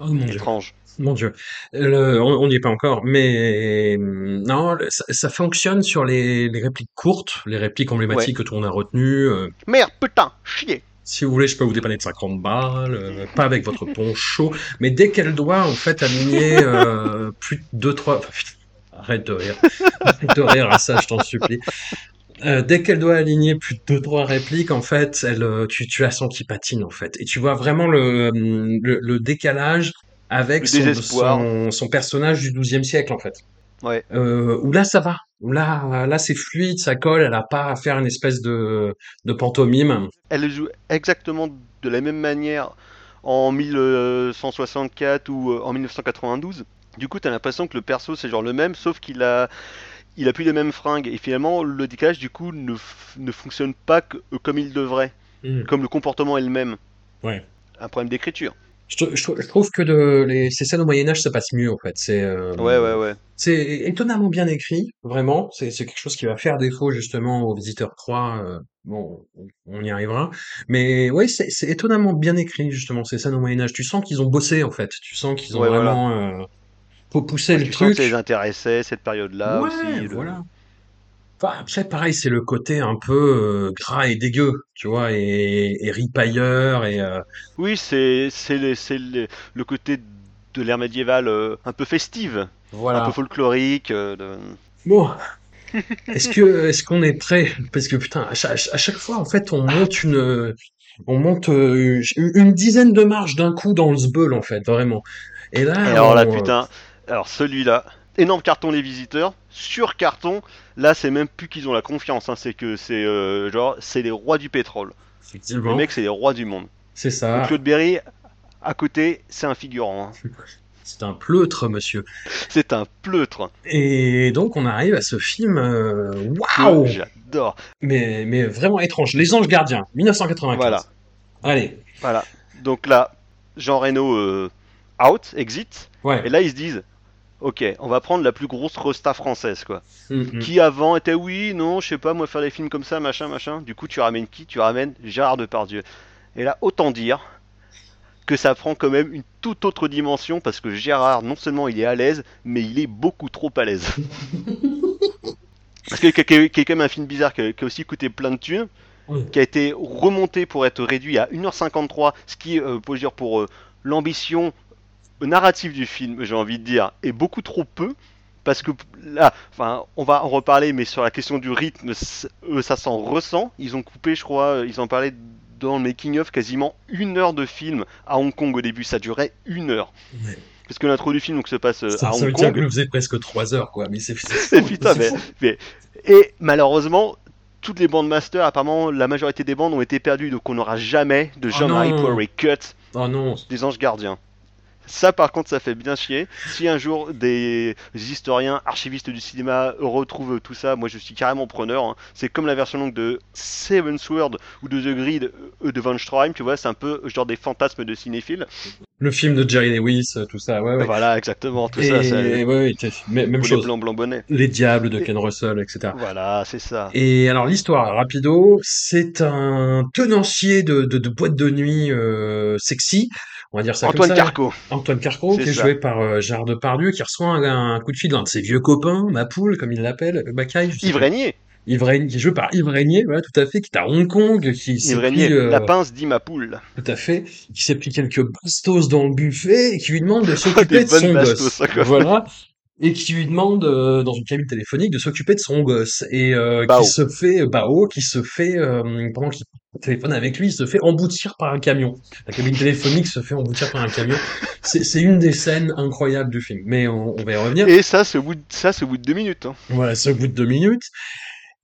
Oh mon Dieu. Mon Dieu. Le- on on n'y est pas encore, mais non, le- ça, ça fonctionne sur les, les répliques courtes, les répliques emblématiques que tout le monde a retenues. euh, Merde, putain, chier si vous voulez, je peux vous dépanner de 50 balles, euh, pas avec votre pont chaud, mais dès qu'elle doit en fait aligner euh, plus de 2 trois enfin, putain, arrête de rire. Arrête de rire à ça, je t'en supplie. Euh, dès qu'elle doit aligner plus de deux trois répliques, en fait, elle, euh, tu, tu la sens qui patine en fait, et tu vois vraiment le, hum, le, le décalage avec son, désespoir. son, son personnage du XIIe siècle en fait. Ouais. Euh, où là ça va, où là là c'est fluide, ça colle, elle a pas à faire une espèce de de pantomime. Elle joue exactement de la même manière en 1164 ou en 1992. Du coup, t'as l'impression que le perso c'est genre le même, sauf qu'il a, il a plus les mêmes fringues. Et finalement, le décalage du coup ne, ne fonctionne pas que- euh, comme il devrait, Hmm. comme le comportement est le même. Ouais. Un problème d'écriture. Je, trou- je trou- je trouve que de, les, ces scènes au Moyen Âge, ça passe mieux en fait. C'est euh, Ouais, ouais, ouais. c'est étonnamment bien écrit, vraiment. C'est quelque chose qui va faire défaut justement aux visiteurs 3. euh, bon, on- y arrivera. Mais ouais, c'est étonnamment bien écrit justement ces scènes au Moyen Âge. Tu sens qu'ils ont bossé en fait. Tu sens qu'ils ont Ouais, voilà. vraiment euh, faut pousser le truc. ça les intéressait cette période-là ouais, aussi. le- voilà. Enfin, après, pareil, c'est le côté un peu euh, gras et dégueu, tu vois, et, et ripailleur, et euh, Oui, c'est c'est le, c'est le- le côté de l'ère médiévale euh, un peu festive, un peu voilà. folklorique. de- Bon, est-ce que est-ce qu'on est prêt? Parce que putain, à chaque, à chaque fois, en fait, on monte une, on monte une dizaine de marches d'un coup dans le sbeul, en fait, vraiment. Et Et là, alors là, putain, alors celui-là, énorme carton les visiteurs, sur carton, là c'est même plus qu'ils ont la confiance, hein, c'est que c'est euh, genre, c'est les rois du pétrole. Les effectivement, mecs, c'est les rois du monde. c'est Donc ça. Claude Berry, à côté, c'est un figurant. hein. C'est un pleutre, monsieur. C'est un pleutre Et donc, on arrive à ce film, euh, waouh! j'adore. Mais, mais vraiment étrange. Les Anges Gardiens, Voilà, 1995. Allez. voilà. Donc là, Jean Reno euh, out, exit, Ouais. et là ils se disent, ok, on va prendre la plus grosse resta française, quoi. Mm, mm. Qui avant était oui, non, je sais pas, moi faire des films comme ça, machin, machin. Du coup, tu ramènes qui? Tu ramènes Gérard Depardieu. Et là, autant dire que ça prend quand même une toute autre dimension parce que Gérard, non seulement il est à l'aise, mais il est beaucoup trop à l'aise. Parce que qui est quand même un film bizarre qui a, aussi coûté plein de thunes, qui a été remonté pour être réduit à 1h53, ce qui, euh, dire, pour euh, l'ambition narrative du film, j'ai envie de dire, est beaucoup trop peu. Parce que là, enfin, on va en reparler, mais sur la question du rythme, eux, ça s'en ressent. Ils ont coupé, je crois, euh, ils en parlaient dans le making-of, quasiment une heure de film à Hong Kong au début. Ça durait une heure. Ouais. Parce que l'intro du film donc, se passe euh, Ça, à ça veut Hong dire que le faisait presque trois heures, quoi. Mais c'est putain, mais, mais- Et malheureusement, toutes les bandes masters, apparemment, la majorité des bandes ont été perdues. Donc on n'aura jamais de Oh Jean-Marie non. Poiré cut Oh non. des anges gardiens. Ça, par contre, ça fait bien chier. Si un jour des historiens, archivistes du cinéma retrouvent tout ça, moi je suis carrément preneur. hein. C'est comme la version longue de Seven Sword ou de The Grid euh, de Van Stroheim, tu vois, c'est un peu genre des fantasmes de cinéphiles. Le film de Jerry Lewis, euh, tout ça, ouais, ouais. Voilà, exactement, tout Et ça, ça ouais, ouais, t'es- mê- même les chose. blancs blancs bonnets. Les Diables de Et- Ken Russell, etc. Voilà, c'est ça. Et alors l'histoire, rapido, c'est un tenancier de, de, de boîte de nuit euh, sexy, on va dire ça Antoine comme ça. Carco, Antoine Carco, qui est ça. joué par euh, Gérard Depardieu, qui reçoit un, un coup de fil d'un de ses vieux copains, ma poule, comme il l'appelle, je sais Yves. Régnier, Yves Régnier, qui est joué par Yves Régnier, voilà, tout à fait, qui est à Hong Kong, qui s'est Yves pris, Régnier, euh, la pince dit ma poule. tout à fait, qui s'est pris quelques bastos dans le buffet et qui lui demande de s'occuper de son bastos, gosse. Voilà. Et qui lui demande, euh, dans une cabine téléphonique, de s'occuper de son gosse. Et euh, qui se fait, Bao, qui se fait, euh, pendant qu'il téléphone avec lui, il se fait emboutir par un camion. La cabine téléphonique se fait emboutir par un camion. C'est c'est une des scènes incroyables du film. Mais on, on va y revenir. Et ça, c'est au bout de, ça, au bout de deux minutes. hein. Voilà, c'est au bout de deux minutes.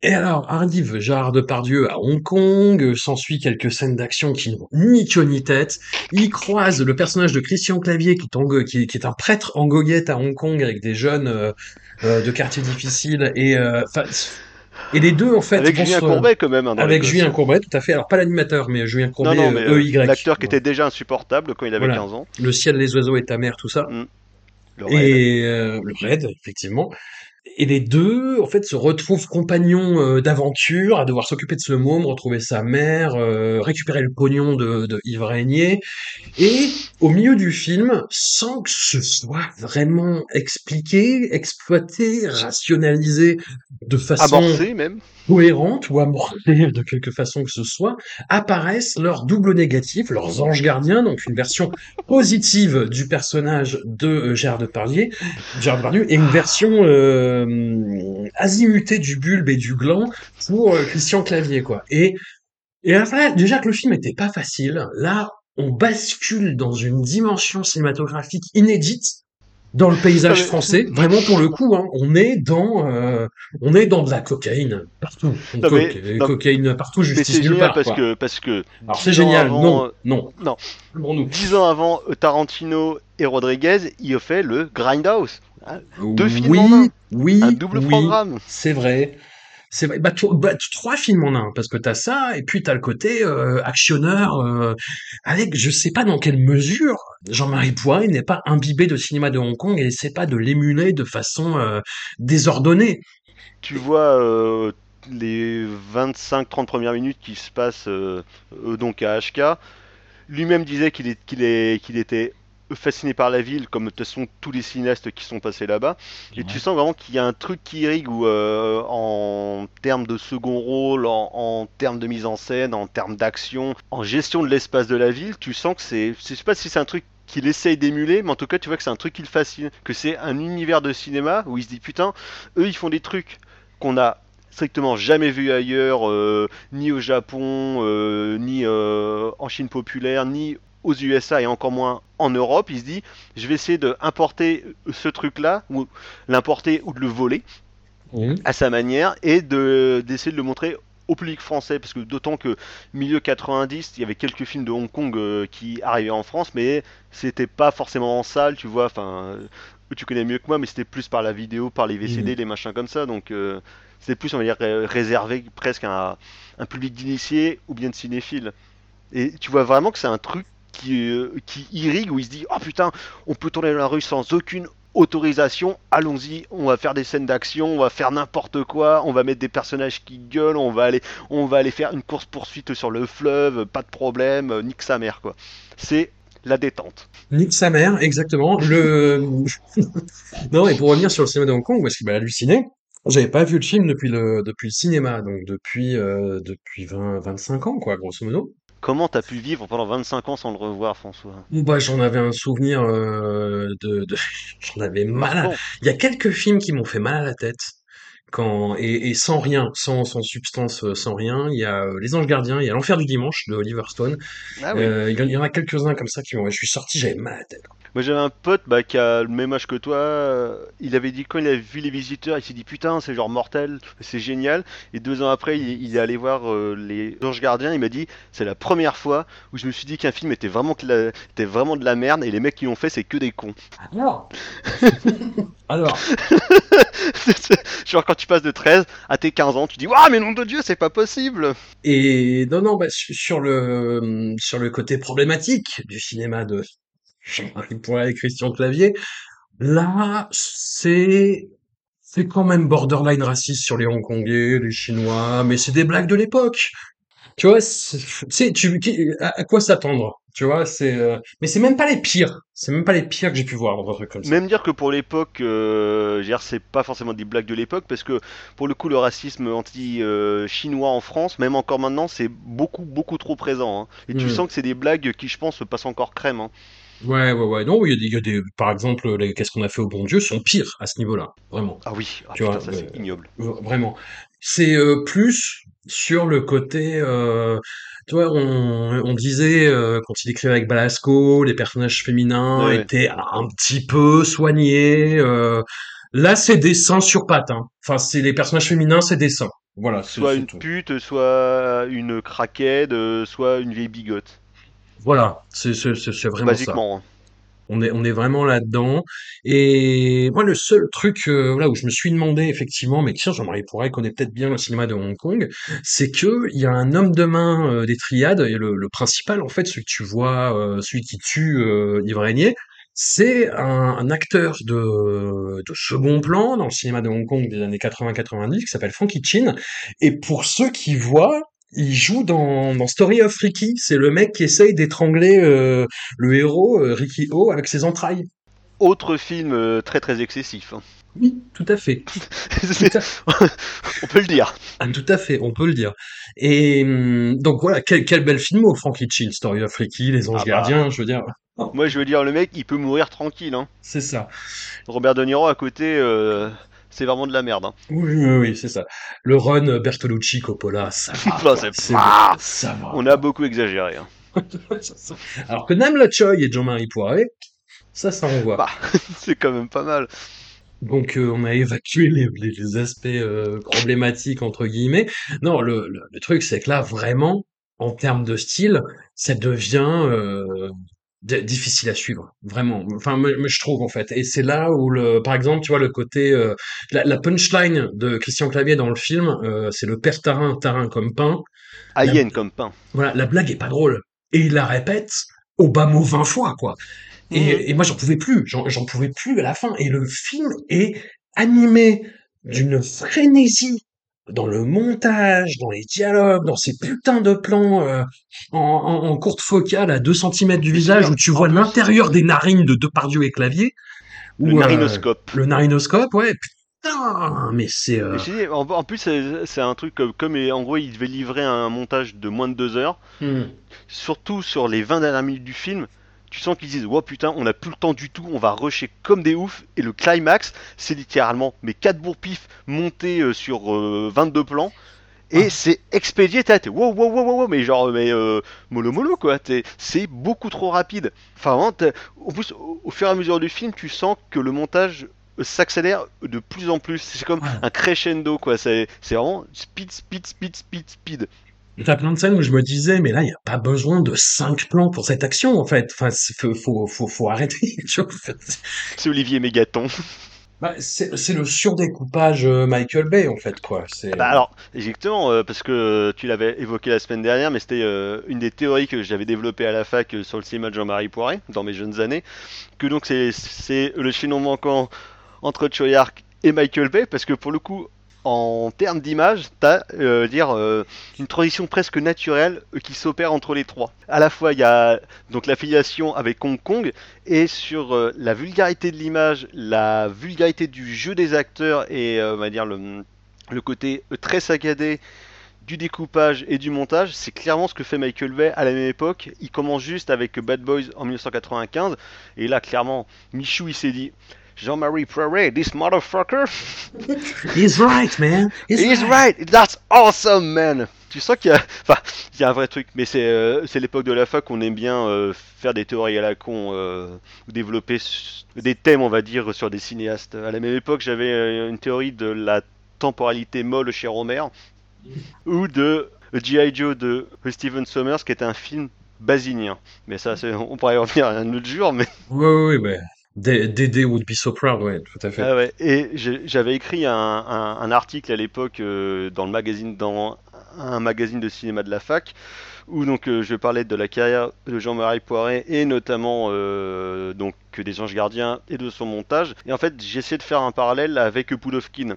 Et alors, arrive Gérard Depardieu à Hong Kong, s'ensuit quelques scènes d'action qui n'ont ni queue ni tête. Il croise le personnage de Christian Clavier, qui est, en go- qui est, qui est un prêtre en goguette à Hong Kong avec des jeunes euh, euh, de quartiers difficiles. Et, euh, et les deux, en fait, Avec Julien se- Courbet, quand même, hein, avec Julien. Courbet, tout à fait. Alors, pas l'animateur, mais Julien Non, Courbet, non, mais euh, euh, EY. l'acteur qui était déjà insupportable quand il avait Voilà. 15 ans. Le ciel, les oiseaux et ta mère, tout ça. Le raid. Et euh, le raid, effectivement. Et les deux, en fait, se retrouvent compagnons euh, d'aventure, à devoir s'occuper de ce môme, retrouver sa mère, euh, récupérer le pognon de, de Yves Régnier. Et au milieu du film, sans que ce soit vraiment expliqué, exploité, rationalisé de façon Amorcé, même. Cohérente ou amorcée de quelque façon que ce soit, apparaissent leurs doubles négatifs, leurs anges gardiens, donc une version positive du personnage de euh, Gérard Depardieu, Gérard Depardieu, et une version euh, azimutée du bulbe et du gland pour euh, Christian Clavier, quoi. Et, et après, déjà que le film était pas facile, là, on bascule dans une dimension cinématographique inédite dans le paysage français. Vraiment, pour le coup, hein, on est dans, euh, on est dans de la cocaïne partout. Une Non, mais- coque- non, cocaïne partout, justice c'est nulle génial part. parce quoi. que, parce que. Alors 10 c'est génial. avant, non, non, non. 10 ans avant euh, Tarantino et Rodriguez, il a fait le Grindhouse. hein, Deux films oui, en un. oui, Un double oui, programme. C'est vrai. C'est. Bah, bah, trois films en un, parce que t'as ça, et puis t'as le côté euh, actionneur, euh, avec je sais pas dans quelle mesure Jean-Marie Poiré n'est pas imbibé de cinéma de Hong Kong et essaie pas de l'émuler de façon euh, désordonnée. Tu vois euh, les 25-30 premières minutes qui se passent donc à HK. Lui-même disait qu'il était fasciné par la ville, comme de toute façon tous les cinéastes qui sont passés là-bas. Et Ouais. tu sens vraiment qu'il y a un truc qui irrigue où, euh, en termes de second rôle, en, en termes de mise en scène, en termes d'action, en gestion de l'espace de la ville, tu sens que c'est, je sais pas si c'est un truc qu'il essaye d'émuler, mais en tout cas tu vois que c'est un truc qui le fascine, que c'est un univers de cinéma où il se dit putain, eux ils font des trucs qu'on a strictement jamais vu ailleurs, euh, ni au Japon, euh, ni en Chine populaire, ni aux USA et encore moins en Europe. Il se dit, je vais essayer d'importer ce truc-là, ou l'importer ou de le voler à sa manière, et de d'essayer de le montrer au public français, parce que d'autant que milieu 90, il y avait quelques films de Hong Kong euh, qui arrivaient en France, mais c'était pas forcément en salle, tu vois, enfin, euh, tu connais mieux que moi, mais c'était plus par la vidéo, par les VCD, Mhm. les machins comme ça, donc euh, c'était plus, on va dire, ré- réservé presque à un, un public d'initiés ou bien de cinéphiles. Et tu vois vraiment que c'est un truc qui, euh, irrigue, où il se dit, oh putain, on peut tourner dans la rue sans aucune autorisation, allons-y, on va faire des scènes d'action, on va faire n'importe quoi, on va mettre des personnages qui gueulent, on va aller, on va aller faire une course poursuite sur le fleuve, pas de problème, euh, nique sa mère quoi. C'est la détente. Nique sa mère, exactement. Le... Non, et pour revenir sur le cinéma de Hong Kong, parce qu'il m'a halluciné, j'avais pas vu le film depuis le, depuis le cinéma, donc depuis, euh, depuis 20, 25 ans, quoi, grosso modo. Comment t'as pu vivre pendant 25 ans sans le revoir, François? Bah, j'en avais un souvenir euh, de, de... J'en avais mal à... Il y a quelques films qui m'ont fait mal à la tête. Quand... Et, et sans rien, sans, sans substance, euh, sans rien. Il y a euh, Les Anges Gardiens, il y a L'Enfer du Dimanche de Oliver Stone. Ah oui. Euh, il y en a quelques-uns comme ça qui m'ont... Je suis sorti, j'avais mal à la tête. Moi j'avais un pote bah, qui a le même âge que toi, euh, il avait dit quand il a vu les visiteurs, il s'est dit putain c'est genre mortel, c'est génial. Et deux ans après il, il est allé voir euh, les Anges Gardiens, il m'a dit c'est la première fois où je me suis dit qu'un film était vraiment, la- était vraiment de la merde et les mecs qui l'ont fait c'est que des cons. Alors Alors genre quand tu passes de 13 à tes 15 ans, tu dis waouh mais nom de Dieu c'est pas possible Et non, non, bah, su- sur le, sur le côté problématique du cinéma de Jean-Marie Poiret et Christian Clavier, là, c'est, c'est quand même borderline raciste sur les Hongkongais, les Chinois, mais c'est des blagues de l'époque. Tu vois, tu à quoi s'attendre? Tu vois, c'est, euh, mais c'est même pas les pires. C'est même pas les pires que j'ai pu voir dans un truc comme ça. Même dire que pour l'époque, euh, c'est pas forcément des blagues de l'époque, parce que pour le coup, le racisme anti-chinois en France, même encore maintenant, c'est beaucoup, beaucoup trop présent. hein. Et tu Hmm. sens que c'est des blagues qui, je pense, passent encore crème. hein. Ouais, ouais, ouais. Non, il y a des, il y a des, par exemple, les Qu'est-ce qu'on a fait au bon Dieu sont pires à ce niveau-là. Vraiment. Ah oui, ah, Tu putain, vois, ça c'est euh, ignoble. Vraiment. C'est euh, plus sur le côté, euh, tu vois, on, on disait euh, quand il écrivait avec Balasco, les personnages féminins Ouais, ouais. étaient un petit peu soignés. euh, là, c'est des seins sur pattes. Hein. Enfin, c'est les personnages féminins, c'est des seins. Voilà, Soit une tout. pute, soit une craquette, euh, soit une vieille bigote. Voilà, c'est c'est- c'est- c'est vraiment ça. Basiquement. hein. On est, on est vraiment là-dedans. Et moi, le seul truc euh, voilà, où je me suis demandé effectivement, mais tiens, Jean-Marie Poiret connaît peut-être bien le cinéma de Hong Kong, c'est que il y a un homme de main euh, des triades, et le, le principal, en fait, celui que tu vois, euh, celui qui tue euh, Yves Régnier, c'est un, un acteur de, de second plan dans le cinéma de Hong Kong des années 80-90 qui s'appelle Frankie Chin. Et pour ceux qui voient, il joue dans, dans Story of Ricky. C'est le mec qui essaye d'étrangler euh, le héros, euh, Ricky O, avec ses entrailles. Autre film euh, très très excessif. hein. Oui, tout à fait. Tout C'est- à, On peut le dire. ah, tout à fait, on peut le dire. Et hum, donc voilà, quel, quel bel film, oh, Frankie Chin, Story of Ricky, Les Anges Ah bah. Gardiens, je veux dire, Moi je veux dire, le mec il peut mourir tranquille. Hein. c'est ça. Robert De Niro à côté, c'est vraiment de la merde. Hein. Oui, oui, oui, c'est ça. Le run Bertolucci Coppola, ça va. C'est ça va. On a beaucoup exagéré. hein. Alors que Nam La Choi et Jean-Marie Poiret, ça, ça envoie. Bah. c'est quand même pas mal. Donc euh, on a évacué les, les, les aspects euh, problématiques entre guillemets. Non, le, le, le truc c'est que là vraiment, en termes de style, ça devient euh, difficile à suivre, vraiment. Enfin, je trouve en fait. Et c'est là où le, par exemple, tu vois le côté, euh, la, la punchline de Christian Clavier dans le film, euh, c'est le père tarin, tarin comme pain. La, Hayen comme pain. voilà, la blague est pas drôle. Et il la répète au bas mot 20 fois, quoi. Et, et moi, j'en pouvais plus. J'en j'en pouvais plus à la fin. Et le film est animé d'une frénésie dans le montage, dans les dialogues, dans ces putains de plans euh, en, en, en courte focale à 2 cm du visage où tu vois l'intérieur des narines de Depardieu et Clavier, le euh, narinoscope. le narinoscope, ouais, putain, mais c'est... Euh, en, en plus, c'est un truc comme, comme en gros, il devait livrer un montage de moins de deux heures. hmm. Surtout sur les 20 dernières minutes du film, tu sens qu'ils disent, oh putain, on n'a plus le temps du tout, on va rusher comme des oufs. Et le climax, c'est littéralement mes 4 bourre-pif montés euh, sur euh, 22 plans. Et Ah, c'est expédié, t'es wow, wow, wow, wow, mais genre, mais euh, mollo mollo quoi, t'es- c'est beaucoup trop rapide. Enfin, vraiment, au, plus, au, au fur et à mesure du film, tu sens que le montage euh, s'accélère de plus en plus. C'est comme ouais. un crescendo quoi, c'est c'est vraiment speed, speed, speed, speed, speed. T'as plein de scènes où je me disais, mais là, il n'y a pas besoin de cinq plans pour cette action, en fait. Enfin, faut, faut, faut, faut arrêter. C'est Olivier Mégaton. Bah, c'est le surdécoupage euh, Michael Bay, en fait, quoi. C'est... Bah alors, exactement, euh, parce que tu l'avais évoqué la semaine dernière, mais c'était euh, une des théories que j'avais développées à la fac euh, sur le cinéma de Jean-Marie Poiret, dans mes jeunes années, que donc c'est c'est le chaînon manquant entre Choyark et Michael Bay, parce que pour le coup, en termes d'image, t'as euh, dire euh, une transition presque naturelle euh, qui s'opère entre les trois. À la fois, il y a donc l'affiliation avec Hong Kong et sur la vulgarité de l'image, la vulgarité du jeu des acteurs et on va dire le, le côté très saccadé du découpage et du montage, c'est clairement ce que fait Michael Bay à la même époque. Il commence juste avec Bad Boys en 1995 et là clairement Michou il s'est dit Jean-Marie Poiret, this motherfucker, He's right, man. He's, he's right. right, that's awesome man. Tu sens qu'il y a, enfin, il y a un vrai truc, mais c'est euh, c'est l'époque de la fac on aime bien euh, faire des théories à la con euh, développer des thèmes, on va dire, sur des cinéastes. À la même époque, j'avais euh, une théorie de la temporalité molle chez Romer ou de G.I. Joe de Steven Sommers, qui était un film basinien. Mais ça, c'est- on pourrait y revenir un autre jour, mais ouais, ouais, ouais. D- Dédé would be so proud, ouais, tout à fait. Ah et j'avais écrit un, article à l'époque euh, dans le magazine, dans un magazine de cinéma de la fac, où donc euh, je parlais de la carrière de Jean-Marie Poiret et notamment euh, donc des Anges Gardiens et de son montage. Et en fait, j'essayais de faire un parallèle avec Poulovkin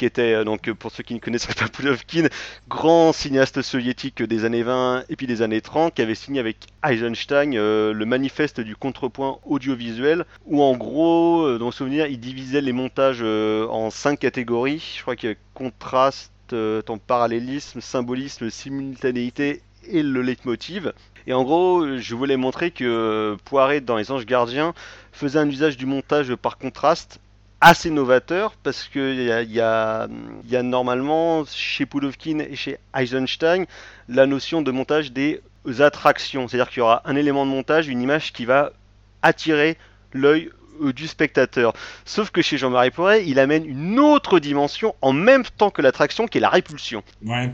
qui était euh, donc pour ceux qui ne connaisseraient pas Poulovkin, grand cinéaste soviétique des années 20 et puis des années 30, qui avait signé avec Eisenstein euh, le manifeste du contrepoint audiovisuel, où en gros, euh, dans le souvenir, il divisait les montages en cinq catégories. Je crois qu'il y a contraste, ton parallélisme, symbolisme, simultanéité et le leitmotiv. Et en gros, je voulais montrer que Poiret, dans Les Anges Gardiens, faisait un usage du montage par contraste assez novateur parce que il y a, y a- y a normalement chez Poulovkin et chez Eisenstein la notion de montage des attractions, c'est-à-dire qu'il y aura un élément de montage, une image qui va attirer l'œil euh, du spectateur. Sauf que chez Jean-Marie Poiret, il amène une autre dimension en même temps que l'attraction qui est la répulsion Ouais.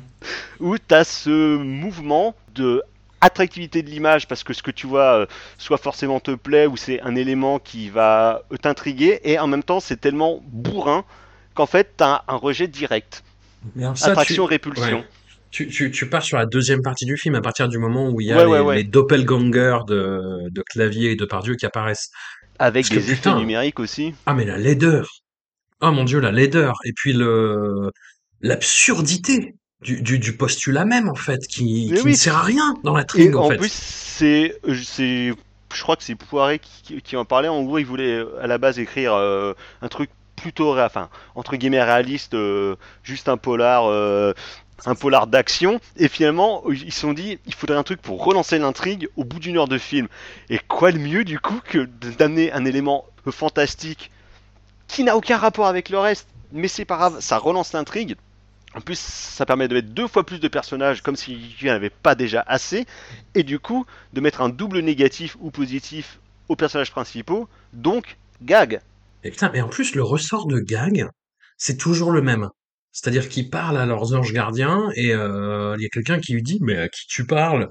où tu as ce mouvement de attractivité de l'image parce que ce que tu vois euh, soit forcément te plaît ou c'est un élément qui va euh, t'intriguer et en même temps c'est tellement bourrin qu'en fait tu as un rejet direct. Attraction-répulsion. Tu, tu, tu pars sur la deuxième partie du film à partir du moment où il y a Ouais, les, ouais, ouais. les doppelgangers de, de Clavier et de Pardieu qui apparaissent. Avec Parce que des effets putain, numériques aussi. ah mais la laideur. Oh mon Dieu, la laideur. Et puis le l'absurdité du, du, du postulat même en fait, qui, ne sert à rien dans la trigue en en fait. plus c'est euh, c'est je crois que c'est Poiret qui, qui en parlait. En gros, il voulait euh, à la base écrire euh, un truc plutôt, enfin, entre guillemets réaliste, euh, juste un polar, euh, un polar d'action. Et finalement, ils se sont dit, il faudrait un truc pour relancer l'intrigue au bout d'une heure de film. Et quoi de mieux du coup que d'amener un élément fantastique qui n'a aucun rapport avec le reste, mais c'est pas grave, ça relance l'intrigue. En plus, ça permet de mettre deux fois plus de personnages, comme s'il n'y en avait pas déjà assez, et du coup, de mettre un double négatif ou positif aux personnages principaux, donc gag. Et putain, mais en plus le ressort de gag, c'est toujours le même. C'est-à-dire qu'ils parlent à leurs anges gardiens et euh, il y a quelqu'un qui lui dit mais à qui tu parles?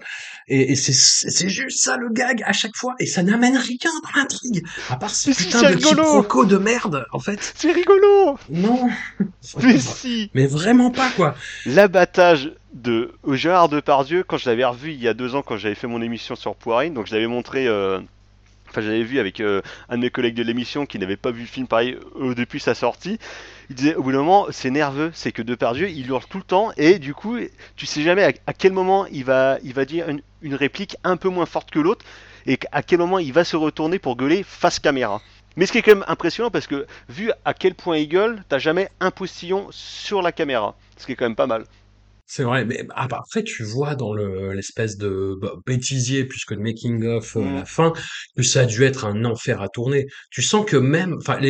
Et, et c'est c'est juste ça le gag à chaque fois et ça n'amène rien dans l'intrigue à part ces Mais si, de rigolo. quiproquos de merde en fait. C'est rigolo. Non, Mais si. Mais vraiment pas quoi. L'abattage de Gérard Depardieu, quand je l'avais revu il y a deux ans, quand j'avais fait mon émission sur Poirine, donc je l'avais montré, euh, enfin j'avais vu avec euh, un de mes collègues de l'émission qui n'avait pas vu le film pareil euh, depuis sa sortie. Il disait au bout d'un moment c'est nerveux, c'est que Depardieu il hurle tout le temps et du coup tu sais jamais à, à quel moment il va, il va dire une, une réplique un peu moins forte que l'autre et à quel moment il va se retourner pour gueuler face caméra. Mais ce qui est quand même impressionnant parce que vu à quel point il gueule, t'as jamais un postillon sur la caméra, ce qui est quand même pas mal. C'est vrai, mais ah bah, après tu vois dans le l'espèce de bah, bêtisier plus que de making of euh, à Mm. la fin que ça a dû être un enfer à tourner. Tu sens que même, enfin, en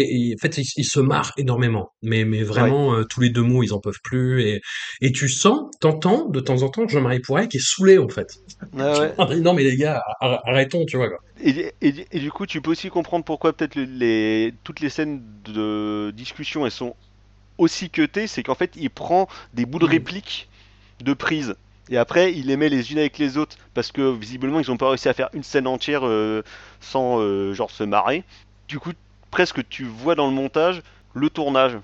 fait, ils, ils se marrent énormément, mais mais Ouais. vraiment euh, tous les deux mots ils en peuvent plus et et tu sens, t'entends de temps en temps Jean-Marie Poiret qui est saoulé en fait. Ouais. Non mais les gars, ar- arrêtons, tu vois quoi. Et, et- et du coup, tu peux aussi comprendre pourquoi peut-être le- les, toutes les scènes de discussion elles sont aussi cutées, c'est qu'en fait il prend des bouts de Mm. De prise et après il les met les unes avec les autres parce que visiblement ils ont pas réussi à faire une scène entière euh, sans euh, genre se marrer. Du coup, presque tu vois dans le montage le tournage.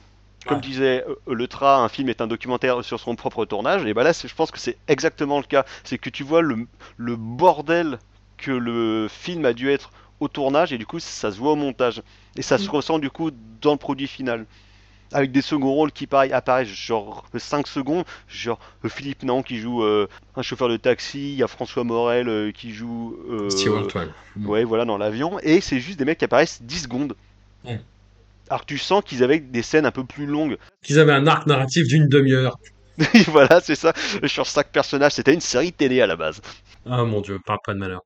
Comme Ouais. disait euh, Le Tra, un film est un documentaire sur son propre tournage. Et bah là, c'est- je pense que c'est exactement le cas. C'est que tu vois le, le bordel que le film a dû être au tournage et du coup ça se voit au montage. Et ça se ressent du coup dans le produit final. Avec des seconds rôles qui pareil, apparaissent genre 5 secondes, genre euh, Philippe Nan qui joue euh, un chauffeur de taxi, il y a François Morel euh, qui joue euh, ouais. Mm. ouais voilà dans l'avion et c'est juste des mecs qui apparaissent 10 secondes. Alors tu sens qu'ils avaient des scènes un peu plus longues. Qu'ils avaient un arc narratif d'une demi-heure. voilà, c'est ça. Sur chaque personnage, c'était une série télé à la base. Ah mon Dieu, parle pas de malheur.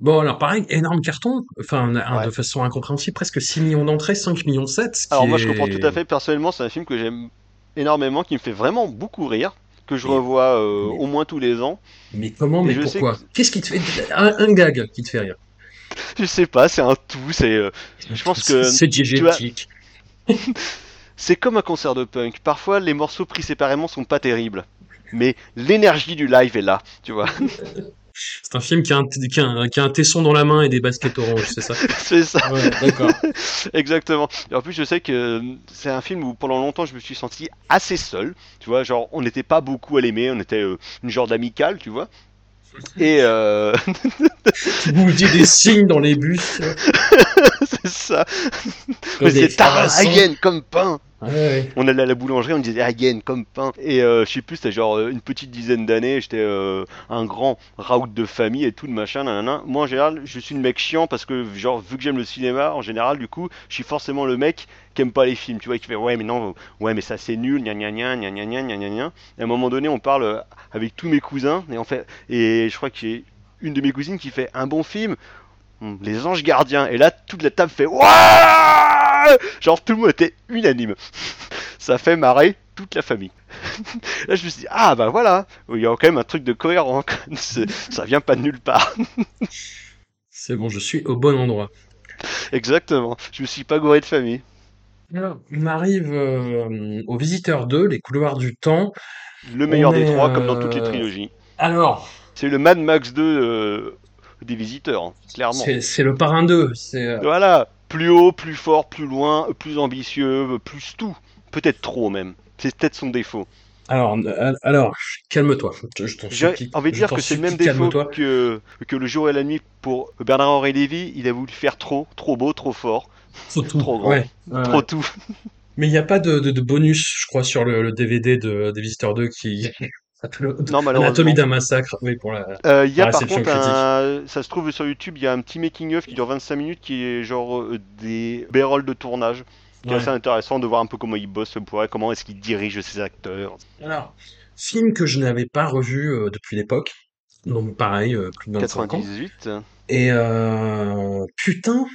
Bon, alors pareil, énorme carton, enfin, Ouais. de façon incompréhensible, presque 6 millions d'entrées, 5 millions 7, ce Alors moi je comprends tout à fait, personnellement c'est un film que j'aime énormément, qui me fait vraiment beaucoup rire, que je Mais- revois euh, mais- au moins tous les ans. Mais comment, mais pourquoi que- Qu'est-ce qui te fait... Un, un gag qui te fait rire? Je sais pas, c'est un tout, c'est... euh, Je pense que C'est diégétique. c'est comme un concert de punk. Parfois les morceaux pris séparément sont pas terribles. Mais l'énergie du live est là, tu vois. C'est un film qui a, un, qui, a un, qui a un tesson dans la main et des baskets oranges, c'est ça? C'est ça, Ouais, d'accord. exactement. Et en plus je sais que euh, c'est un film où pendant longtemps je me suis senti assez seul. Tu vois, genre on n'était pas beaucoup à l'aimer, on était euh, une genre d'amical, tu vois. Et euh... Tu bouges des signes dans les bus. c'est ça. comme Mais des c'est. Hagen comme pain. On allait à la boulangerie, on disait Hagen comme pain. Et euh, je sais plus, c'était genre euh, une petite dizaine d'années, j'étais euh, un grand raout de famille et tout de machin, nanana. Moi en général, je suis le mec chiant parce que genre vu que j'aime le cinéma, en général, du coup, je suis forcément le mec qui aime pas les films, tu vois, qui fait ouais mais non, ouais mais ça c'est nul, gna gna gna gna gna gna gna gna. Et à un moment donné, on parle euh, avec tous mes cousins et en fait, et je crois que une de mes cousines qui fait un bon film. Hmm, Les anges gardiens. Et là, toute la table fait Ouah Genre, tout le monde était unanime. Ça fait marrer toute la famille. là, je me suis dit, ah bah voilà, il y a quand même un truc de cohérent. Ça vient pas de nulle part. C'est bon, je suis au bon endroit. Exactement. Je me suis pas gouré de famille. Alors, on arrive euh, au Visiteur 2, Les couloirs du temps. Le meilleur On des est, trois, comme dans toutes les euh, trilogies. Alors, C'est le Mad Max 2 euh, des visiteurs, hein, clairement. c'est le parrain 2. C'est euh, Voilà, plus haut, plus fort, plus loin, plus ambitieux, plus tout. Peut-être trop même. C'est peut-être son défaut. alors, euh, alors, calme-toi. Je, je t'en J'ai supplie. envie de dire que c'est le même défaut que, que le jour et la nuit pour Bernard-Henri Lévy. Il a voulu faire trop, trop beau, trop fort, tout. trop grand. Ouais, ouais, trop ouais. tout. Mais il n'y a pas de, de, de bonus, je crois, sur le, le DVD de, des Visiteurs 2 qui. Non, malheureusement. Anatomie d'un massacre. Oui, pour la. Euh, Il y a par c'est contre un... Ça se trouve sur YouTube, il y a un petit making-of qui dure 25 minutes qui est genre euh, des bérolles de tournage. Qui est Ouais. assez intéressant de voir un peu comment il bosse pour comment est-ce qu'il dirige ses acteurs. Alors, film que je n'avais pas revu euh, depuis l'époque. Donc, pareil, euh, plus de 25 ans. 98. Et euh, putain,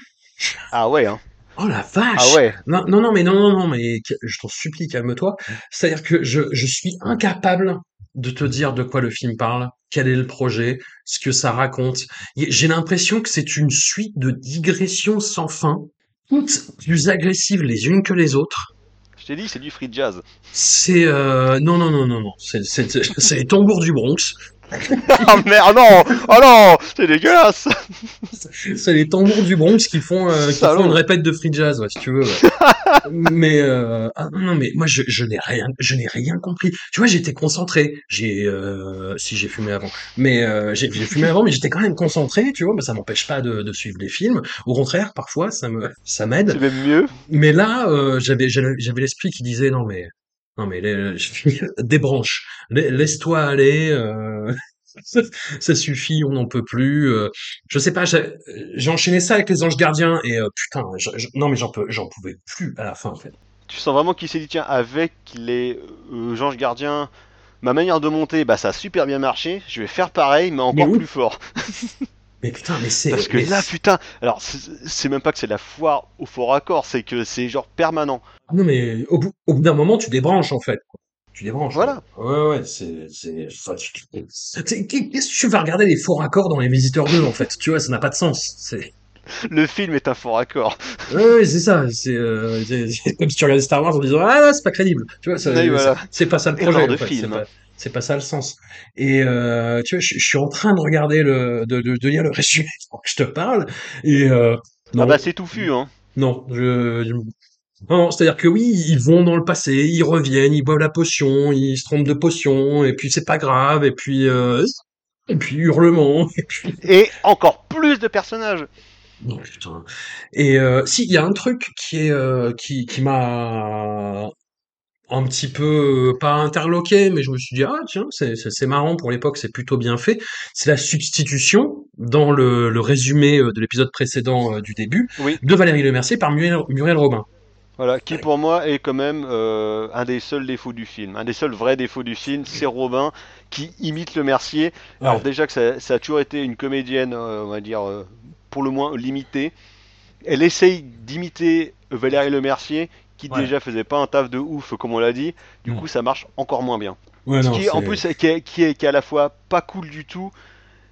Ah ouais, hein. oh la vache! Ah ouais. Non, non, non, mais non, non, non, mais je t'en supplie, calme-toi. C'est-à-dire que je, je suis incapable de te dire de quoi le film parle, quel est le projet, ce que ça raconte. J'ai l'impression que c'est une suite de digressions sans fin, toutes plus agressives les unes que les autres. Je t'ai dit, c'est du free jazz. C'est euh, non, non, non, non, non. C'est c'est c'est les tambours du Bronx. Ah merde, non Oh non C'est dégueulasse C'est les tambours du Bronx qui font, euh, qui font une répète de free jazz, ouais, si tu veux. ouais. mais euh, ah, non, mais moi je, je n'ai rien, je n'ai rien compris. Tu vois, j'étais concentré. J'ai, euh, si j'ai fumé avant, mais euh, j'ai fumé avant, mais j'étais quand même concentré. Tu vois, mais ça m'empêche pas de, de suivre les films. Au contraire, parfois ça me, ça m'aide. C'est même mieux. Mais là, euh, j'avais j'avais l'esprit qui disait non mais non mais débranche, La- laisse-toi aller. euh, Ça, suffit, on n'en peut plus. euh, je sais pas, j'ai enchaîné ça avec les anges gardiens et euh, putain, je- je- non mais j'en peux, j'en pouvais plus à la fin en fait. Tu sens vraiment qu'il s'est dit, tiens, avec les euh, anges gardiens, ma manière de monter, bah ça a super bien marché, je vais faire pareil, mais encore oui. plus fort. Mais putain, mais c'est Parce que mais là, putain, alors c'est même pas que c'est la foire au fort accord, c'est que c'est genre permanent. non mais au bout, d'un moment, tu débranches en fait. Tu débranches. Voilà. Ouais ouais, c'est qu'est-ce que tu vas regarder les faux raccords dans les visiteurs 2 en fait? Tu vois, ça n'a pas de sens. C'est Le film est un fort accord. Ouais, ouais, c'est ça. C'est euh, c'est- comme si tu regardais Star Wars en disant ah c'est pas crédible. Tu vois, Oui, voilà. c'est- pas ça le projet. de en fait. film. C'est pas, c'est pas ça le sens. Et euh, tu vois, je, je suis en train de regarder le de, de, de lire le résumé que je te parle. Et euh, non, Ah bah c'est touffu, hein. non, je, je- non, non, c'est-à-dire que oui, ils vont dans le passé, ils reviennent, ils boivent la potion, ils se trompent de potion, et puis c'est pas grave, et puis euh, et puis hurlement, et puis Et encore plus de personnages. Non, putain. Et euh, si, il y a un truc qui est euh, qui qui m'a un petit peu euh, pas interloqué, mais je me suis dit ah tiens c'est marrant pour l'époque, c'est plutôt bien fait. C'est la substitution dans le, le résumé euh, de l'épisode précédent euh, du début Oui. de Valérie Lemercier par Muriel, Muriel Robin. Voilà, qui pour moi est quand même euh, un des seuls défauts du film. Un des seuls vrais défauts du film, c'est Robin qui imite le Mercier. Alors Ouais. déjà que ça, ça a toujours été une comédienne, on va dire, pour le moins limitée. Elle essaye d'imiter Valérie Le Mercier, qui Ouais. déjà faisait pas un taf de ouf, comme on l'a dit. Du Non. coup, ça marche encore moins bien. Ouais, Ce non, qui est en plus qui est, qui, est, qui est à la fois pas cool du tout,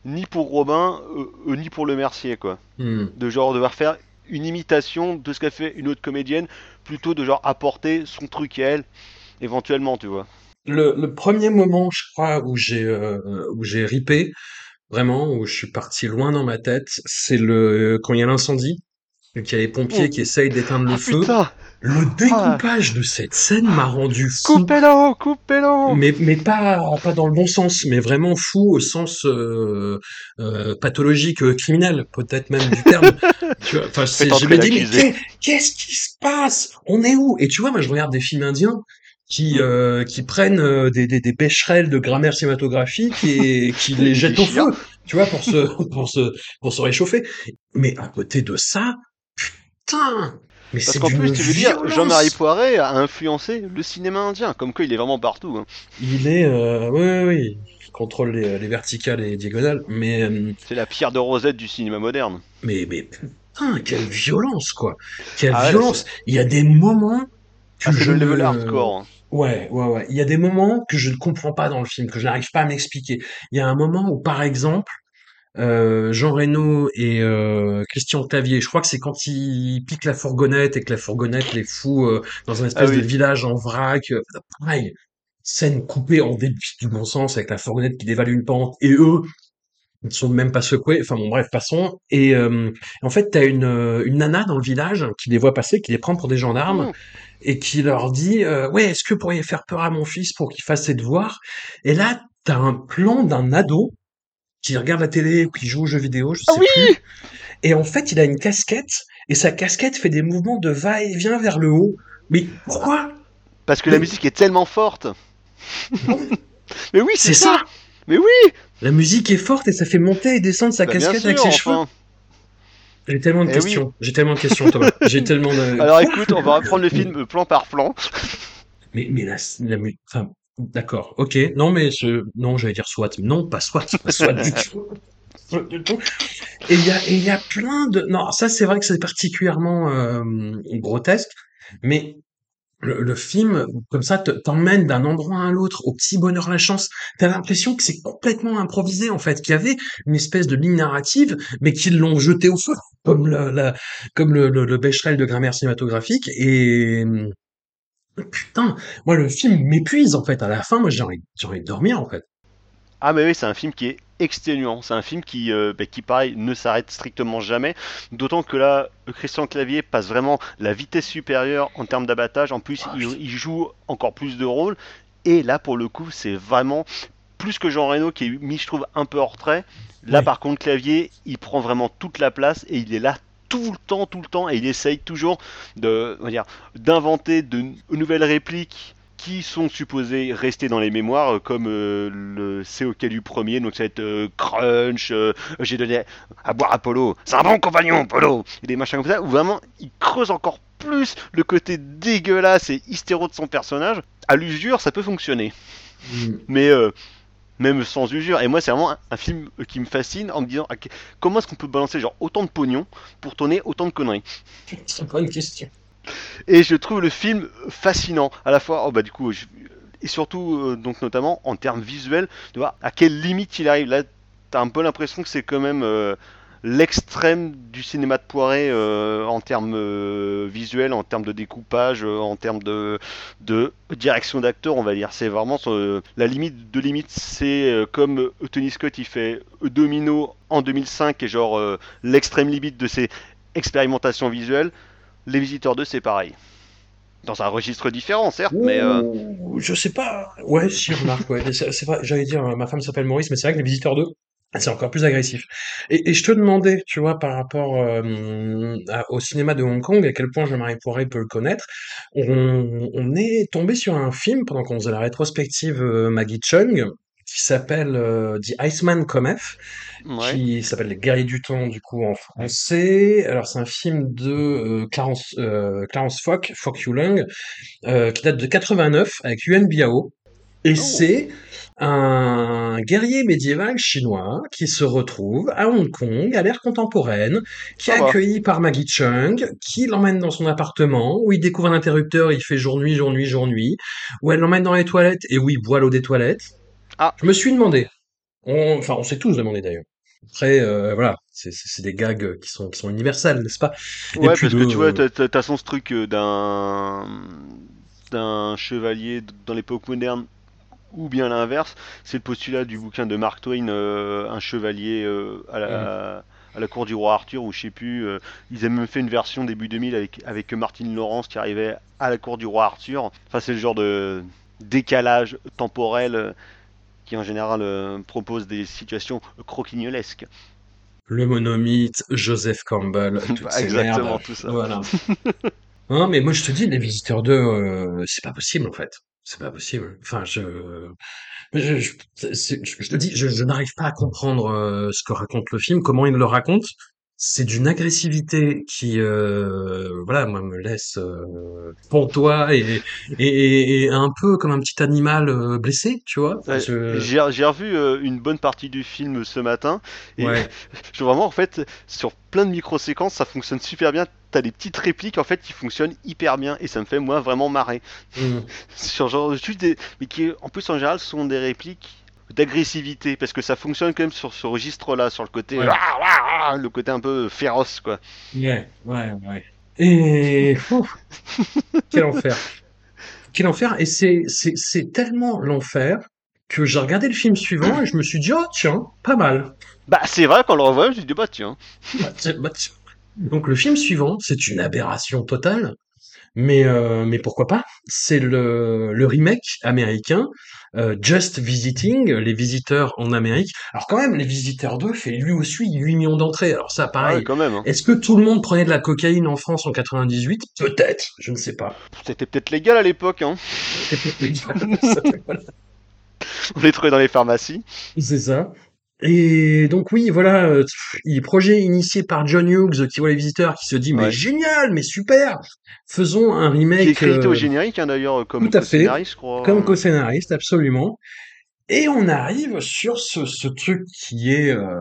ni pour Robin, euh, euh, ni pour Le Mercier, quoi. Hmm. De genre devoir faire une imitation de ce qu'a fait une autre comédienne, plutôt de genre apporter son truc à elle, éventuellement, tu vois. Le, le premier moment, je crois, où j'ai euh, où j'ai ripé, vraiment, où je suis parti loin dans ma tête, c'est le quand il y a l'incendie, qu'il y a les pompiers Oh. qui essayent d'éteindre le Ah feu. putain Le découpage de cette scène m'a rendu fou. Coupez-le Coupez-le Mais, mais pas, pas dans le bon sens, mais vraiment fou au sens euh, euh, pathologique, euh, criminel, peut-être même du terme. tu vois, enfin, c'est, je me dis, mais qu'est-ce qui se passe? On est où? Et tu vois, moi, je regarde des films indiens qui, euh, qui prennent euh, des, des, des bécherelles de grammaire cinématographique et qui les jettent au feu, tu vois, pour se, pour se, pour se réchauffer. Mais à côté de ça, putain mais Parce qu'en plus, tu veux dire. Jean-Marie Poiret a influencé le cinéma indien, comme quoi il est vraiment partout. hein. Il est, euh, oui, oui, oui, il contrôle les, les verticales et les diagonales, mais, euh, C'est la pierre de Rosette du cinéma moderne. mais, mais putain, quelle violence, quoi. Quelle Ah violence. Il y a des moments que Ah, je le level ne- hardcore. hein. Ouais, ouais, ouais. Il y a des moments que je ne comprends pas dans le film, que je n'arrive pas à m'expliquer. Il y a un moment où, par exemple, Jean Reno et euh, Christian Clavier, je crois que c'est quand ils piquent la fourgonnette et que la fourgonnette les fout euh, dans un espèce Ah oui. de village en vrac. euh, pareil, scène coupée en début du bon sens avec la fourgonnette qui dévale une pente et eux, ils ne sont même pas secoués. Enfin bon, bref, passons. Et euh, en fait, t'as une, euh, une nana dans le village qui les voit passer, qui les prend pour des gendarmes Mmh. et qui leur dit euh, ouais est-ce que vous pourriez faire peur à mon fils pour qu'il fasse ses devoirs? Et là t'as un plan d'un ado qui regarde la télé ou qui joue aux jeux vidéo je sais Ah oui plus. Et en fait il a une casquette et sa casquette fait des mouvements de va-et-vient vers le haut. Mais pourquoi? Parce que la musique est tellement forte. Mais oui, c'est c'est ça. ça. Mais oui. La musique est forte et ça fait monter et descendre sa Bah, casquette avec ses cheveux. j'ai tellement de Eh oui. questions. J'ai tellement de questions Thomas. J'ai tellement de Alors écoute, on va reprendre le film plan par plan. Mais, mais la, la enfin, d'accord, ok, non, mais je, non, j'allais dire SWAT, non, pas SWAT, pas SWAT du tout. Et il y a, et il y a plein de, non, ça c'est vrai que c'est particulièrement euh, grotesque, mais le, le film, comme ça, te- t'emmène d'un endroit à l'autre, au petit bonheur la chance. T'as l'impression que c'est complètement improvisé, en fait, qu'il y avait une espèce de ligne narrative, mais qu'ils l'ont jeté au feu, comme le, la, comme le, le, le Becherel de grammaire cinématographique. Et putain, moi le film m'épuise en fait. À la fin, moi j'ai envie, envie de dormir en fait. Ah mais oui, c'est un film qui est exténuant. C'est un film qui, euh, bah, qui pareil, ne s'arrête strictement jamais. D'autant que là, Christian Clavier passe vraiment la vitesse supérieure en termes d'abattage. En plus, Ah, il, il joue encore plus de rôles. Et là, pour le coup, c'est vraiment plus que Jean Reno qui est mis, je trouve, un peu hors trait. Là, Oui. par contre, Clavier, il prend vraiment toute la place et il est là tout le temps, tout le temps, et il essaye toujours de, on va dire, d'inventer de nouvelles répliques qui sont supposées rester dans les mémoires, euh, comme euh, le C'est ok du premier, donc ça va être euh, Crunch, euh, j'ai donné à boire à Polo, c'est un bon compagnon, Polo, et des machins comme ça, où vraiment il creuse encore plus le côté dégueulasse et hystéro de son personnage. À l'usure, ça peut fonctionner Mm. mais même sans usure. Et moi, c'est vraiment un, un film qui me fascine en me disant ok, comment est-ce qu'on peut balancer genre autant de pognon pour tourner autant de conneries? C'est pas une question. Et je trouve le film fascinant à la fois. Oh bah du coup, je- et surtout euh, donc notamment en termes visuels, de voir à quelle limite il arrive? Là, t'as un peu l'impression que c'est quand même euh, l'extrême du cinéma de Poiré euh, en termes euh, visuels, en termes de découpage, euh, en termes de, direction d'acteur, on va dire. C'est vraiment la limite de limite. C'est comme Tony Scott, il fait Domino en 2005, et genre l'extrême limite de ses expérimentations visuelles. Les Visiteurs 2, c'est pareil. Dans un registre différent, certes, mais... Je sais pas. Ouais, si, remarque, ouais. J'allais dire, ma femme s'appelle Maurice, mais c'est vrai que les visiteurs 2, c'est encore plus agressif. Et, et je te demandais, tu vois, par rapport euh, à- au cinéma de Hong Kong, à quel point Jean-Marie Poiré peut le connaître. On, on est tombé sur un film pendant qu'on faisait la rétrospective euh, Maggie Chung, qui s'appelle euh, The Iceman Cometh, ouais. qui s'appelle Les Guerriers du Temps, du coup, en français. Alors, c'est un film de euh, Clarence, euh, Clarence Fock, Fock Yulang, euh, qui date de 89 avec Yuan Biao. Et Oh. c'est un guerrier médiéval chinois qui se retrouve à Hong Kong à l'ère contemporaine, qui est accueilli par Maggie Chung, qui l'emmène dans son appartement, où il découvre un interrupteur, il fait jour-nuit, jour-nuit, jour-nuit, où elle l'emmène dans les toilettes, et où il boit l'eau des toilettes. Ah. Je me suis demandé, on, enfin on s'est tous demandé d'ailleurs. Après, euh, voilà, c'est des gags qui sont, qui sont universels, n'est-ce pas? Et Ouais, puis parce que tu vois, t'as- son ce truc euh, d'un d'un chevalier dans l'époque moderne, ou bien l'inverse. C'est le postulat du bouquin de Mark Twain, euh, un chevalier euh, à la à la cour du roi Arthur, ou je sais plus. euh, ils avaient même fait une version début 2000 avec avec Martine Laurence qui arrivait à la cour du roi Arthur. Enfin, c'est le genre de décalage temporel euh, qui en général euh, propose des situations croquignolesques. Le monomythe, Joseph Campbell, toutes ces Exactement, merdes. tout ça. Voilà. Hein, mais moi je te dis, les visiteurs 2, euh, c'est pas possible en fait. C'est pas possible. Enfin, je, je, je, c'est- je- je te dis, je, je n'arrive pas à comprendre euh, ce que raconte le film, comment il le raconte. C'est d'une agressivité qui, euh, voilà, moi me laisse euh, pantois et, et, et un peu comme un petit animal euh, blessé, tu vois. Enfin, Ouais, je- J'ai revu euh, une bonne partie du film ce matin et Ouais. je vraiment en fait sur plein de micro-séquences ça fonctionne super bien. T'as des petites répliques en fait qui fonctionnent hyper bien et ça me fait moi vraiment marrer. Mm. Sur genre juste des mais qui en plus en général sont des répliques d'agressivité parce que ça fonctionne quand même sur ce registre-là, sur le côté Ouais. ah, ah, ah, le côté un peu féroce quoi. Ouais, ouais, ouais. Et quel enfer. Quel enfer. Et c'est, c'est, c'est tellement l'enfer que j'ai regardé le film suivant et je me suis dit, oh tiens, pas mal. Bah c'est vrai quand on le revoit, je me dis bah. Bah, tiens, bah, tiens. Donc le film suivant, c'est une aberration totale. Mais, euh, mais pourquoi pas? C'est le, le remake américain, euh, Just Visiting, les visiteurs en Amérique. Alors quand même, les visiteurs 2 fait lui aussi 8 millions d'entrées. Alors ça, Ah pareil. ouais, quand même. hein. Est-ce que tout le monde prenait de la cocaïne en France en 98? Peut-être, je ne sais pas. C'était peut-être légal à l'époque hein. Voilà, On les trouvait dans les pharmacies. C'est ça. Et donc oui, voilà, euh, pff, il- projet initié par John Hughes qui voit les visiteurs, qui se dit mais Ouais. génial, mais super, faisons un Qui est remake crédité au euh, générique hein, d'ailleurs comme tout à fait. co-scénariste, je crois. comme co-scénariste, absolument. Et on arrive sur ce, ce truc qui est euh,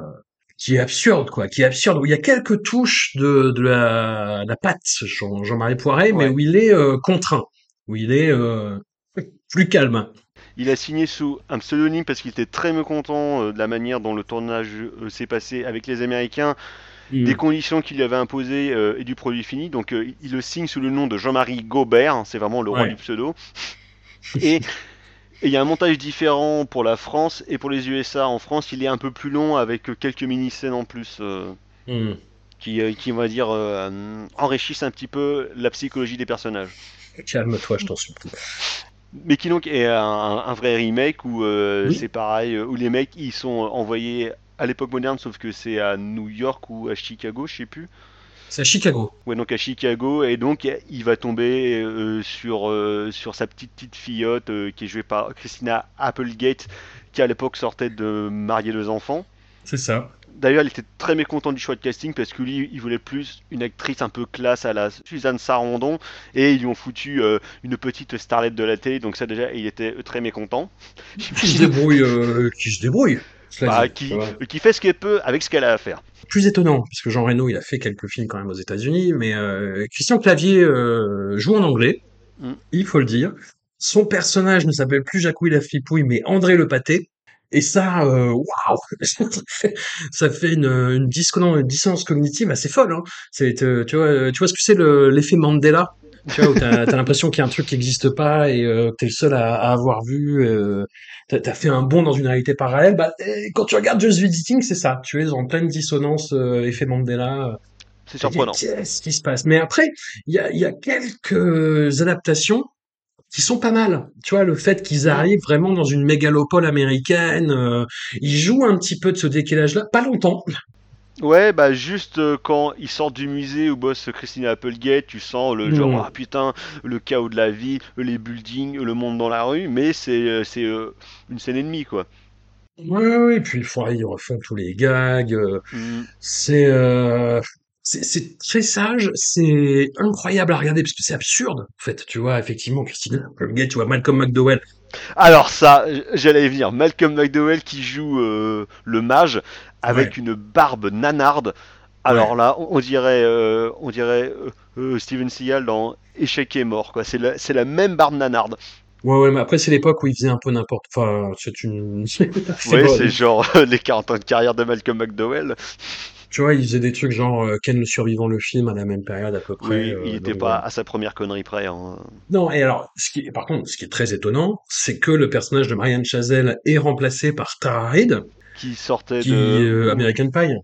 qui est absurde, quoi, qui est absurde, où il y a quelques touches de, de la, la patte Jean- Jean-Marie Poiret, mais où il est euh, contraint, où il est euh, plus calme. Il a signé sous un pseudonyme parce qu'il était très mécontent euh, de la manière dont le tournage euh, s'est passé avec les Américains, des conditions qu'il lui avait imposées euh, et du produit fini. Donc il le signe sous le nom de Jean-Marie Gobert, c'est vraiment le roi Ouais. du pseudo. Et il y a un montage différent pour la France et pour les USA. En France, il est un peu plus long avec quelques mini-scènes en plus euh, Hmm. qui, qui, on va dire, euh, enrichissent un petit peu la psychologie des personnages. Calme-toi, je t'en supplie. Mais qui donc est un, un vrai remake où euh, Oui, c'est pareil, euh, où les mecs ils sont envoyés à l'époque moderne, sauf que c'est à New York ou à Chicago, je sais plus. c'est à Chicago. Ouais, donc à Chicago, et donc il va tomber euh, sur, euh, sur sa petite petite fillotte qui est jouée par Christina Applegate, qui à l'époque sortait de marier deux enfants. C'est ça. D'ailleurs, il était très mécontent du choix de casting parce que lui, il voulait plus une actrice un peu classe à la Suzanne Sarandon et ils lui ont foutu euh, une petite starlette de la télé, donc ça déjà, il était très mécontent. Qui se débrouille, euh, qui se débrouille. Bah, qui, fait ce qu'elle peut avec ce qu'elle a à faire. Plus étonnant, parce que Jean Reno, il a fait quelques films quand même aux États-Unis, mais euh, Christian Clavier euh, joue en anglais, Mm. il faut le dire. Son personnage ne s'appelle plus Jacouille la Flipouille, mais André le Pâté. Et ça, euh, waouh, ça fait une, une, dissonance, une dissonance cognitive assez folle. Hein. C'est, euh, tu vois, tu vois ce que c'est le- l'effet Mandela, tu vois, où t'as, t'as l'impression qu'il y a un truc qui n'existe pas et euh, que t'es le seul à, à avoir vu. Euh, t'as, fait un bond dans une réalité parallèle. Bah, quand tu regardes Just Visiting, c'est ça. Tu es en pleine dissonance, euh, effet Mandela. C'est surprenant. Qu'est-ce qui se passe? Mais après, il y a, il y a quelques adaptations qui sont pas mal. Tu vois, le fait qu'ils arrivent vraiment dans une mégalopole américaine, euh, ils jouent un petit peu de ce décalage-là, pas longtemps. Ouais, bah juste euh, quand ils sortent du musée où bosse Christina Applegate, tu sens le genre, Mm. ah putain, le chaos de la vie, les buildings, le monde dans la rue, mais c'est euh, c'est euh, une scène et demie, quoi. Ouais, ouais, et puis il ils refont tous les gags. euh, Mm. c'est, euh, c'est, très sage, c'est incroyable à regarder parce que c'est absurde. En fait, tu vois, effectivement, Christine, le gars, tu vois, Malcolm McDowell. Alors ça, j'allais y venir, Malcolm McDowell qui joue euh, le mage Ouais, avec une barbe nanarde. Alors ouais. là, on, dirait, euh, on dirait euh, euh, Steven Seagal dans Échec et mort, quoi. C'est la, c'est la même barbe nanarde. Ouais, ouais, mais après, c'est l'époque où il faisait un peu n'importe, enfin, c'est une, Ouais, c'est genre les 40 ans de carrière de Malcolm McDowell. Tu vois, il faisait des trucs genre euh, Ken le survivant le film à la même période à peu près. Oui, il euh, était donc pas à sa première connerie près. hein. Non, et alors, ce qui, par contre, ce qui est très étonnant, c'est que le personnage de Marianne Chazelle est remplacé par Tara Reid, Qui sortait qui de... euh, American Pie.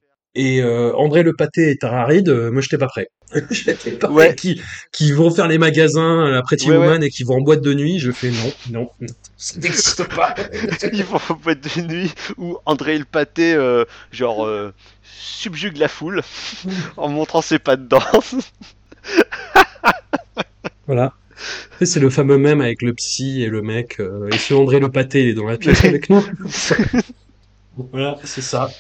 Et euh, André Le Pâté et Tara Reid, euh, moi j'étais pas prêt. j'étais pas prêt. Qui, qui vont faire les magasins à la Pretty ouais, ouais. Woman et qui vont en boîte de nuit, je fais non, non, ça n'existe pas. Ils vont en boîte de nuit où André le pâté, euh, genre, euh, subjugue la foule en montrant ses pas de danse. Voilà. C'est le fameux même avec le psy et le mec. euh, et ce André Le Pâté il est dans la pièce avec nous. Voilà, c'est ça.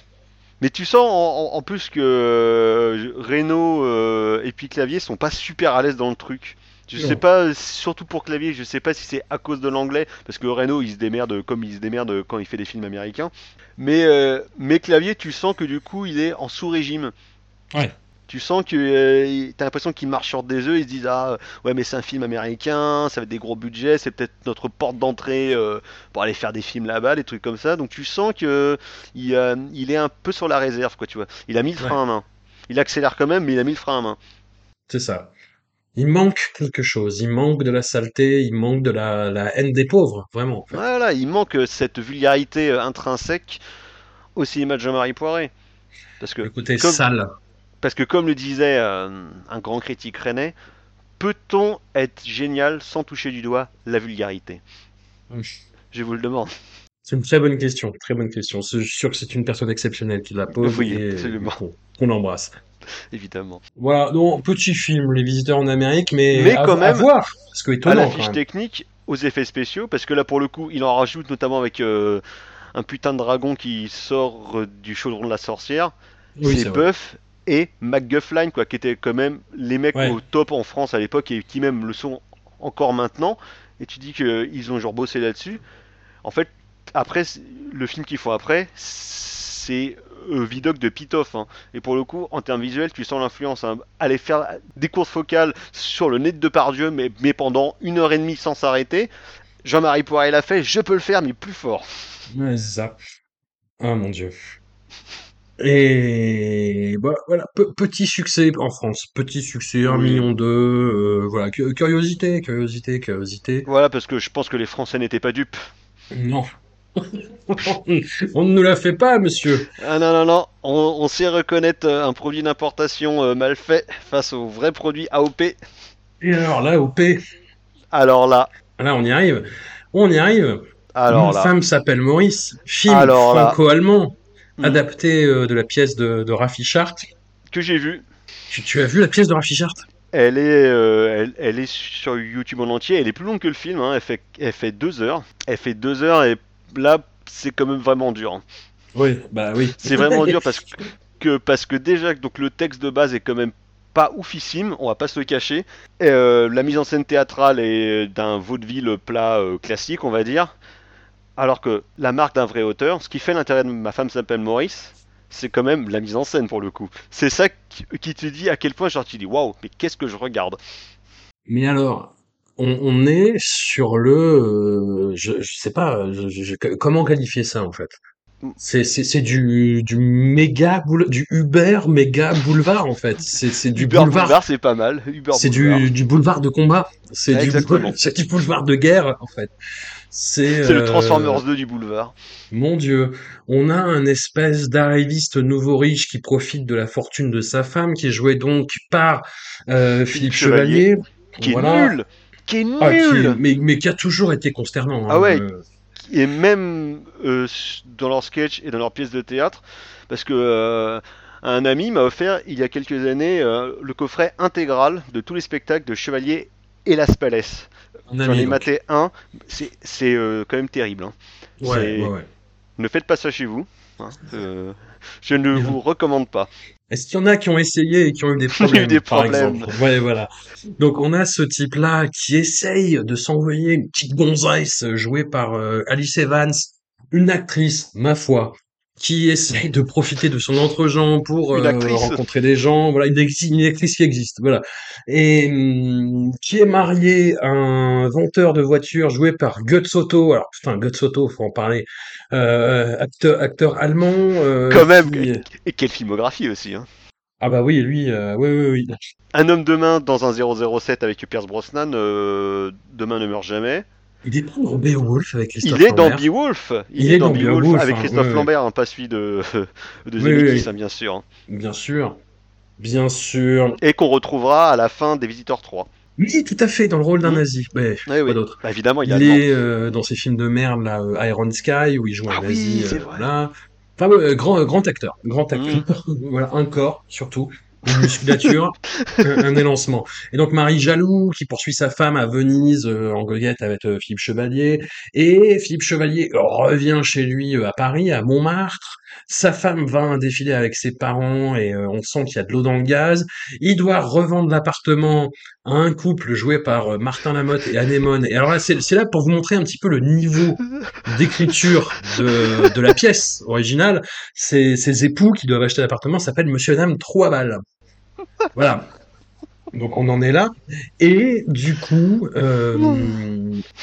Mais tu sens en, plus que euh, Reno euh, et puis Clavier sont pas super à l'aise dans le truc. Je sais Non. pas, surtout pour Clavier, je sais pas si c'est à cause de l'anglais, parce que Reno il se démerde comme il se démerde quand il fait des films américains. Mais, euh, mais Clavier, tu sens que du coup il est en sous-régime. Ouais. Tu sens que euh, t'as l'impression qu'il marche sur des œufs, ils se disent ah ouais mais c'est un film américain, ça va être des gros budgets, c'est peut-être notre porte d'entrée euh, pour aller faire des films là-bas, des trucs comme ça. Donc tu sens que il, euh, il est un peu sur la réserve quoi, tu vois. Il a mis le Ouais, frein à main. Il accélère quand même, mais il a mis le frein à main. c'est ça. Il manque quelque chose. Il manque de la saleté. Il manque de la, la haine des pauvres, vraiment, en fait. Voilà, il manque euh, cette vulgarité euh, intrinsèque au cinéma de Jean-Marie Poiré. Parce que Le côté comme, sale. Parce que comme le disait euh, un grand critique rennais, peut-on être génial sans toucher du doigt la vulgarité? Je vous le demande. C'est une très bonne question. Très bonne question. Je suis sûr que c'est une personne exceptionnelle qui la pose Oui, et absolument, qu'on embrasse. évidemment. Voilà. Donc, petit film, Les Visiteurs en Amérique, mais Mais à, quand à voir. Parce que à étonnant, la quand fiche technique, aux effets spéciaux, parce que là pour le coup, il en rajoute notamment avec euh, un putain de dragon qui sort euh, du chaudron de la sorcière. Oui, C'est. Buff et McGuffline, quoi, qui étaient quand même les mecs Ouais. au top en France à l'époque et qui même le sont encore maintenant. Et tu dis qu'ils ont genre bossé là-dessus. En fait, après, le film qu'ils font après, c'est euh, Vidoc de Pitoff. hein. Et pour le coup, en termes visuels, tu sens l'influence. hein. Aller faire des courses focales sur le nez de Depardieu, mais, mais pendant une heure et demie sans s'arrêter. Jean-Marie Poiré l'a fait, je peux le faire, mais plus fort. Ouais, c'est ça. Ah, mon Dieu. Et bah, voilà, pe- petit succès en France, petit succès, un Oui. million deux, euh, voilà, cu- curiosité, curiosité, curiosité. Voilà, parce que je pense que les Français n'étaient pas dupes. Non. On ne nous la fait pas, monsieur. Ah non, non, non, on, on sait reconnaître euh, un produit d'importation euh, mal fait face au vrai produit AOP. Et alors là, au P, Alors là, là, on y arrive. On y arrive. alors là, femme s'appelle Maurice. Film franco-allemand, hmm, adapté euh, de la pièce de, de Raffi Chart. que j'ai vu. Tu, tu as vu la pièce de Raffi Chart? Elle est, euh, elle, elle est sur YouTube en entier. Elle est plus longue que le film. hein. Elle fait, elle fait deux heures. Elle fait deux heures et là, c'est quand même vraiment dur. hein. Oui, bah oui. C'est vraiment dur parce que, que- parce que déjà, donc le texte de base est quand même pas oufissime. On va pas se le cacher. Et, euh, la mise en scène théâtrale est d'un vaudeville plat euh, classique, on va dire. Alors que la marque d'un vrai auteur, ce qui fait l'intérêt de ma femme s'appelle Maurice, c'est quand même la mise en scène pour le coup. C'est ça qui, te dit à quel point, genre, tu dis waouh, mais qu'est-ce que je regarde? Mais alors, on, on est sur le, euh, je, je sais pas, je- je- je- comment qualifier ça en fait? C'est c'est c'est du du méga boule, du Uber méga boulevard en fait. C'est c'est du Uber boulevard, Boulevard, c'est pas mal. C'est du du boulevard de combat. Du c'est du boulevard de guerre en fait. C'est le euh, Transformers 2 du boulevard. mon Dieu, on a un espèce d'arriviste nouveau riche qui profite de la fortune de sa femme, qui est joué donc par euh, Philippe Chevalier, Chevalier. qui est nul, qui est Ah, qui est- nul. mais, mais qui a toujours été consternant. Ah Hein. ouais, euh. et même euh, dans leurs sketchs et dans leurs pièces de théâtre, parce que un ami m'a offert il y a quelques années euh, le coffret intégral de tous les spectacles de Chevalier et Las Palais. J'en ai donc. maté un, c'est euh, quand même terrible. hein. Ouais, ouais, C'est ouais. ne faites pas ça chez vous. hein. Euh, je ne vous recommande pas. Est-ce qu'il y en a qui ont essayé et qui ont eu des a eu problèmes, des par problèmes. exemple? Ouais, voilà. Donc on a ce type-là qui essaye de s'envoyer une petite gonzesse jouée par euh, Alice Evans, une actrice, ma foi, qui essaye de profiter de son entre-gens pour euh, rencontrer des gens. Voilà, une, une actrice qui existe. Voilà, et hum, qui est mariée à un venteur de voitures joué par Götz Otto. Alors putain, Götz Otto, faut en parler. Euh, acteur, acteur allemand euh, Quand même. qui Et quelle filmographie aussi. hein. ah bah oui, lui, euh, oui, oui, oui. Un homme de main dans un 007 avec Pierce Brosnan, Demain ne meurt jamais. Il est pas dans Beowulf avec Christophe Il est dans Lambert. Beowulf. Il, Il est, est dans dans Beowulf Beowulf, avec hein, Christophe ouais. Lambert, hein, pas celui de, de Oui, oui, Zemeckis, oui. hein, bien sûr. hein. Bien sûr, bien sûr. Et qu'on retrouvera à la fin des Visiteurs 3. Oui, tout à fait, dans le rôle d'un nazi. Ouais, oui. d'autre? Bah, évidemment, il est Il allemand. est euh, dans ces films de merde, là, euh, Iron Sky, où il joue un Ah nazi, euh, vrai. voilà. Enfin, euh, grand, grand acteur, grand acteur. Voilà, un corps, surtout. Une musculature, un, élancement. Et donc Marie Jaloux qui poursuit sa femme à Venise euh, en goguette avec euh, Philippe Chevalier et Philippe Chevalier revient chez lui euh, à Paris à Montmartre. Sa femme va à un défilé avec ses parents et euh, on sent qu'il y a de l'eau dans le gaz. Il doit revendre l'appartement un couple joué par euh, Martin Lamotte et Anémone. Et alors là c'est là pour vous montrer un petit peu le niveau d'écriture de, la pièce originale. Ces, époux qui doivent acheter l'appartement s'appellent Monsieur et Madame Trois. Voilà. Donc on en est là. Et du coup, euh,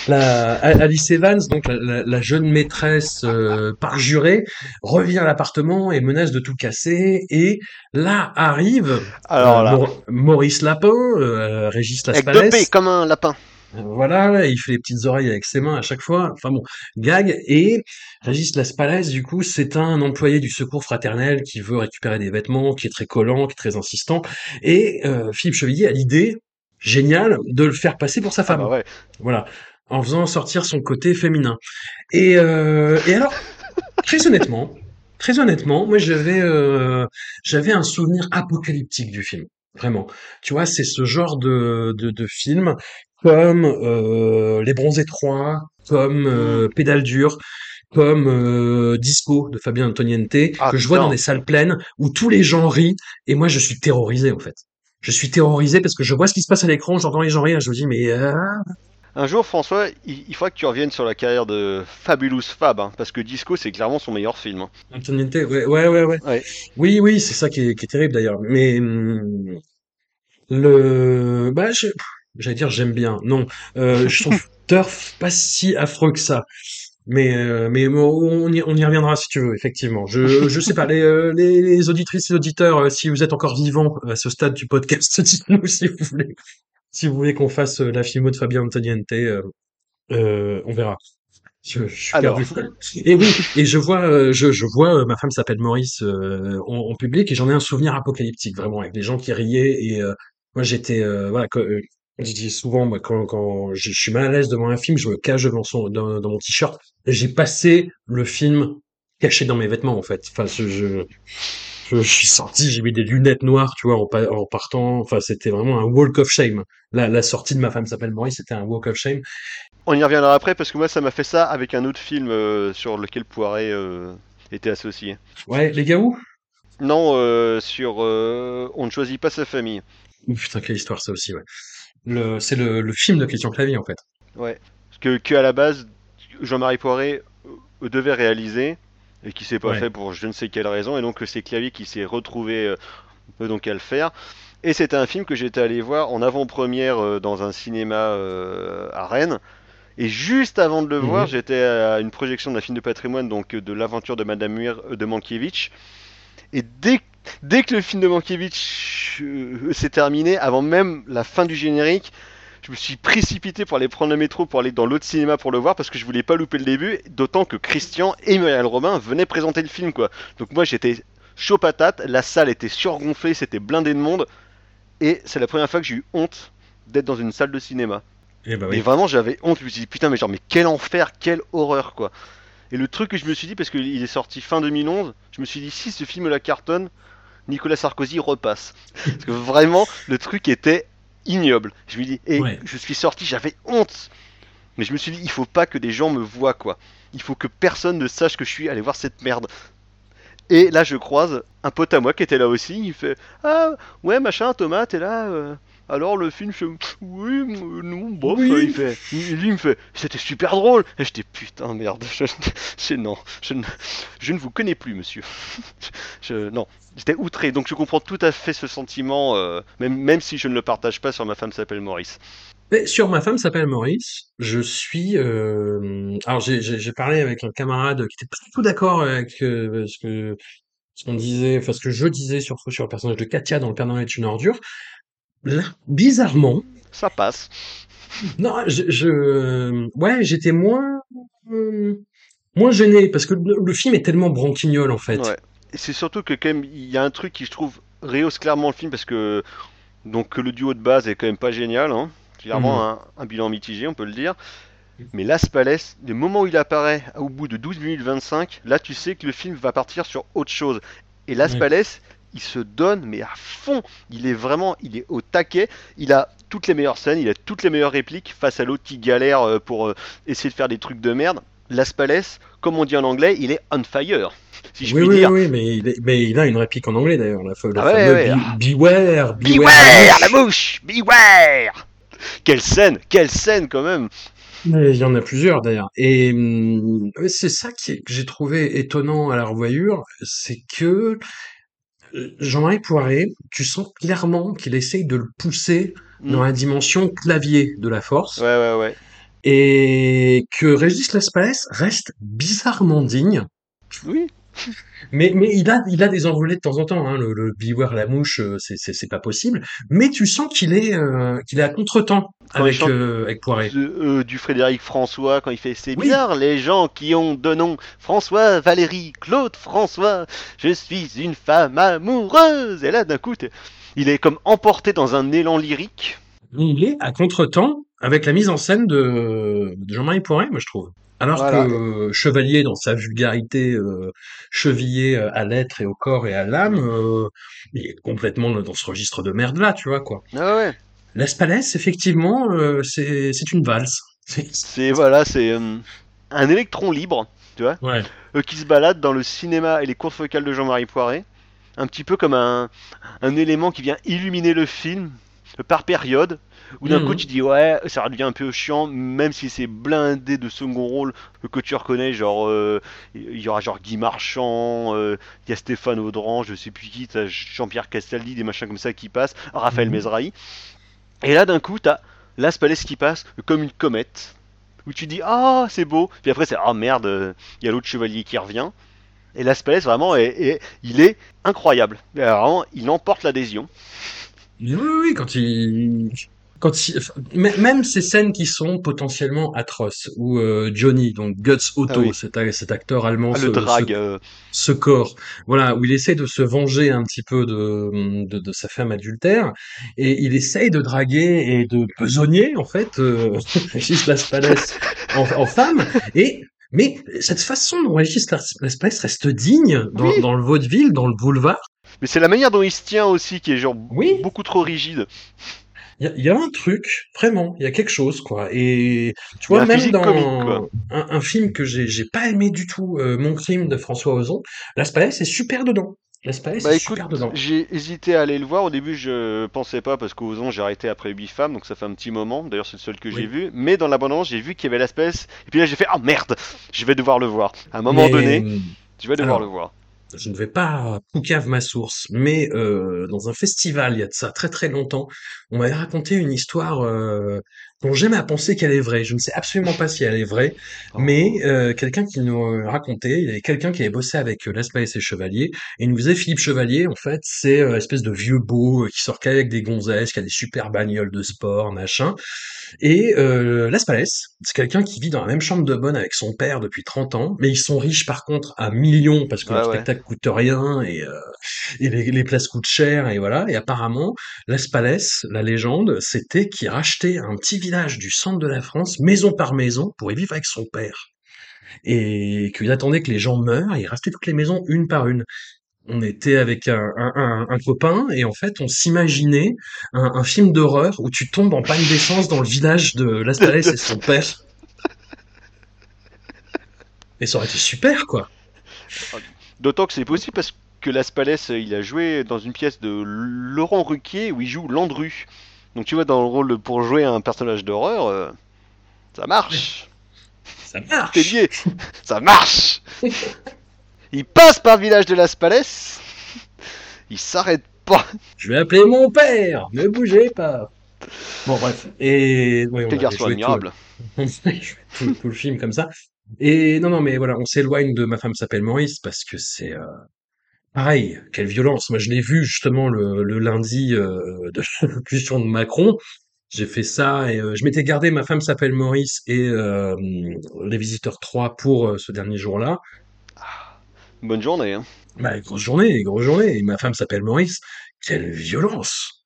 la, Alice Evans, donc la, la- la jeune maîtresse euh, parjurée, revient à l'appartement et menace de tout casser. Et là arrive Alors euh, là, Maur- Maurice Lapin, euh, Régis avec deux Laspalès. P comme un lapin. Voilà, il fait les petites oreilles avec ses mains à chaque fois. Enfin bon, gag. Et Régis Laspalès, du coup, c'est un employé du secours fraternel qui veut récupérer des vêtements, qui est très collant, qui est très insistant. Et euh, Philippe Chevalier a l'idée géniale de le faire passer pour sa Ah femme. bah ouais. Voilà, en faisant sortir son côté féminin. Et, euh, et alors, très honnêtement, très honnêtement, moi j'avais euh, j'avais un souvenir apocalyptique du film. Vraiment. Tu vois, c'est ce genre de, de, de film comme euh, Les Bronzés 3, comme euh, Pédale dure, comme euh, Disco de Fabien Antoniente, Ah que je vois dans des salles pleines où tous les gens rient et moi je suis terrorisé en fait. Je suis terrorisé parce que je vois ce qui se passe à l'écran, j'entends les gens rire, je me dis mais euh, Un jour, François, il, il faudra que tu reviennes sur la carrière de Fabulous Fab, hein, parce que Disco, c'est clairement son meilleur film. hein. Antoniente, ouais, ouais, ouais, ouais. Ouais. Oui, oui, c'est ça qui est, qui est terrible d'ailleurs. Mais hum, le, bah, je- j'allais dire j'aime bien. Non, euh, je trouve Turf pas si affreux que ça. Mais euh, mais on y, on y reviendra si tu veux. Effectivement, je je sais pas les euh, les, les auditrices et auditeurs, euh, si vous êtes encore vivants à ce stade du podcast, dites-nous si vous voulez si vous voulez qu'on fasse euh, la filmo de Fabien Antoniente. euh, on verra. Je, je suis Alors, perdu. Et oui, et je vois, je, je vois, ma femme s'appelle Maurice euh, en, en public et j'en ai un souvenir apocalyptique vraiment avec des gens qui riaient et euh, moi j'étais euh, voilà je dis souvent moi, quand quand je, suis mal à l'aise devant un film, je me cache dans son dans, dans mon t-shirt. J'ai passé le film caché dans mes vêtements en fait. Enfin, je, je, je, je suis sorti, j'ai mis des lunettes noires, tu vois, en, pa- en partant. Enfin, c'était vraiment un walk of shame. La, la sortie de ma femme s'appelle Maurice, c'était un walk of shame. on y reviendra après parce que moi ça m'a fait ça avec un autre film euh, sur lequel Poiret euh, était associé. Ouais, les gars où? Non, euh, sur On ne choisit pas sa famille. Putain, quelle histoire ça aussi, ouais. Le, c'est le, le film de Christian Clavier, en fait. Ouais. Parce que, que à la base, Jean-Marie Poiret euh, devait réaliser et qui s'est pas Ouais. fait pour je ne sais quelle raison et donc c'est Clavier qui s'est retrouvé euh, donc à le faire. Et c'était un film que j'étais allé voir en avant-première euh, dans un cinéma euh, à Rennes. Et juste avant de le voir, Mhm. j'étais à une projection d'un film de patrimoine, donc euh, de l'aventure de Madame Muir euh, de Mankiewicz. Et dès, dès que le film de Mankiewicz euh, s'est terminé, avant même la fin du générique, je me suis précipité pour aller prendre le métro pour aller dans l'autre cinéma pour le voir parce que je voulais pas louper le début, d'autant que Christian et Muriel Robin venaient présenter le film quoi. Donc moi j'étais chaud patate, la salle était surgonflée, c'était blindé de monde et c'est la première fois que j'ai eu honte d'être dans une salle de cinéma. Eh bah Mais oui. vraiment j'avais honte, je me suis dit putain mais genre mais quel enfer, quelle horreur quoi. Et le truc que je me suis dit parce qu'il est sorti fin 2011, je me suis dit si ce film la cartonne, Nicolas Sarkozy repasse. Parce que vraiment, le truc était ignoble. Je me dis, et Ouais. je suis sorti, j'avais honte. Mais je me suis dit, il faut pas que des gens me voient, quoi. Il faut que personne ne sache que je suis allé voir cette merde. Et là, je croise un pote à moi qui était là aussi. Il fait, ah ouais, machin, Thomas, t'es là. euh, alors le film, je oui, non, bof. Oui. Il fait, il me fait, c'était super drôle. Et j'étais putain merde. Je, je- non, je ne, je ne vous connais plus, monsieur. Je, non, j'étais outré. Donc je comprends tout à fait ce sentiment, euh, même, même si je ne le partage pas sur ma femme s'appelle Maurice. Mais sur ma femme s'appelle Maurice, je suis... euh, Alors, j'ai parlé avec un camarade qui était pas du tout d'accord avec euh, ce que ce qu'on disait, enfin, ce que je disais sur, sur le personnage de Katia dans Le Père Noël est une ordure. Là, bizarrement, Ça passe. non, je... je- Ouais, j'étais moins... euh, moins gêné, parce que le, le film est tellement branquignol, en fait. Ouais. C'est surtout que quand même, il y a un truc qui je trouve rehausse clairement le film parce que donc que le duo de base est quand même pas génial. Hein. Clairement un, un bilan mitigé, on peut le dire. Mais Las Palais, le moment où il apparaît au bout de 12 minutes 25, là tu sais que le film va partir sur autre chose. Et Las Ouais. Il se donne mais à fond. Il est vraiment, il est au taquet. Il a toutes les meilleures scènes, il a toutes les meilleures répliques face à l'autre qui galère euh, pour euh, essayer de faire des trucs de merde. Las Palais, comme on dit en anglais, il est on fire, si je Oui, puis oui, dire. oui, mais il, est- mais il a une réplique en anglais d'ailleurs, la, la Ah ouais, ouais. Be- Beware, Beware, Beware la la mouche Beware Quelle scène Quelle scène quand même Il y en a plusieurs d'ailleurs. Et hum, c'est ça que j'ai trouvé étonnant à la revoyure, c'est que Jean-Marie Poiré, tu sens clairement qu'il essaye de le pousser dans Mm. la dimension clavier de la force, Ouais, ouais, ouais. et que Régis Laspalès reste bizarrement digne. Oui. Mais, mais il a, il a des envolées de temps en temps, hein, le, le Beware la mouche, euh, c'est, c'est, c'est pas possible. Mais tu sens qu'il est, euh, qu'il est à contre-temps Quand avec, euh, avec Poiré. euh, du Frédéric François quand il fait c'est Oui. bizarre les gens qui ont deux noms François Valérie Claude François je suis une femme amoureuse et là d'un coup t'es- il est comme emporté dans un élan lyrique Il est à contre-temps avec la mise en scène de, de Jean-Marie Poiré, moi je trouve. Alors Voilà. que euh, Chevalier, dans sa vulgarité euh, chevillée euh, à l'être et au corps et à l'âme, euh, il est complètement dans ce registre de merde là, tu vois quoi. ah ouais Las Palais, effectivement, euh, c'est c'est une valse. C'est- c'est voilà c'est euh, un électron libre tu vois Ouais. euh, qui se balade dans le cinéma et les courtes focales de Jean-Marie Poiré un petit peu comme un, un élément qui vient illuminer le film par période où d'un Mhm. coup tu dis ouais ça redevient un peu chiant même si c'est blindé de second rôle que tu reconnais genre euh, il y aura genre Guy Marchand euh, il y a Stéphane Audran je sais plus qui t'as Jean-Pierre Castaldi des machins comme ça qui passent Raphaël. Mesrahi et là d'un coup t'as Las Palais qui passe comme une comète où tu dis ah c'est beau. Puis après c'est ah merde il y a l'autre chevalier qui revient. Et Las Palais vraiment est, est- il est incroyable. Alors, vraiment, il emporte l'adhésion Oui, oui, oui, quand il, Quand il- même ces scènes qui sont potentiellement atroces, où euh, Johnny, donc Guts Ah Otto, oui. cet, acteur allemand, Ah, le se, se, drag. euh, se corps, voilà, où il essaie de se venger un petit peu de, de, de sa femme adultère, et il essaye de draguer et de besogner, en fait, euh, Régis en, en femme, et mais cette façon dont Régis Las- Laspalès reste digne Oui, dans, dans le vaudeville, dans le boulevard, mais c'est la manière dont il se tient aussi qui est genre oui, beaucoup trop rigide. Il y a, il y a un truc, vraiment, il y a quelque chose, quoi. Et tu vois, même comique, dans un, un film que j'ai pas aimé du tout, euh, Mon crime de François Ozon, Las Palais est super dedans. Las Palais Bah écoute, super dedans. j'ai hésité à aller le voir. Au début, je pensais pas parce qu'Ozon, j'ai arrêté après 8 femmes, donc ça fait un petit moment. D'ailleurs, c'est le seul que j'ai vu. Mais dans l'abondance, j'ai vu qu'il y avait l'espèce. Et puis là, j'ai fait Ah merde, je vais devoir le voir. À un moment Mais donné, je vais devoir le voir. Je ne vais pas poucave ma source, mais euh, dans un festival, il y a de ça très très longtemps, on m'avait raconté une histoire euh, dont j'aime à penser qu'elle est vraie. Je ne sais absolument pas si elle est vraie, mais Oh. euh, quelqu'un qui nous racontait, il y avait quelqu'un qui avait bossé avec euh, Las Palais et Chevalier, et il nous disait Philippe Chevalier, en fait, c'est euh, espèce de vieux beau euh, qui sort qu'avec des gonzesses, qui a des super bagnoles de sport, machin. Et euh, Las Palais, c'est quelqu'un qui vit dans la même chambre de bonne avec son père depuis 30 ans, mais ils sont riches par contre à millions parce que Ouais, leur ouais. spectacle coûte rien et, euh, et les, les places coûtent cher et voilà. Et apparemment, Las Palais, la légende, c'était qu'il rachetait un petit village du centre de la France, maison par maison, pour y vivre avec son père. Et qu'il attendait que les gens meurent et il rachetait toutes les maisons une par une on était avec un, un, copain et en fait on s'imaginait un, un film d'horreur où tu tombes en panne d'essence dans le village de Las Palais et son père. Et ça aurait été super quoi. D'autant que c'est possible parce que Las Palais, il a joué dans une pièce de Laurent Ruquier où il joue Landru. Donc tu vois, dans le rôle de- pour jouer un personnage d'horreur, euh, ça marche. Ça T'es marche. lié, ça marche. Il passe par le village de Las Palais, il s'arrête pas. Je vais appeler mon père. Ne bougez pas. Bon bref. Et oui, on garçon tout, admirable. tout, tout le film comme ça. Et non non mais voilà, on s'éloigne de ma femme s'appelle Maurice parce que c'est euh, pareil. Quelle violence. Moi je l'ai vu justement le, le lundi euh, de l'allocution de Macron. J'ai fait ça et euh, je m'étais gardé Ma femme s'appelle Maurice et euh, Les Visiteurs 3 pour euh, ce dernier jour-là. Bonne journée. Hein. Bah, grosse journée, grosse journée. Et Ma femme s'appelle Maurice. Quelle violence!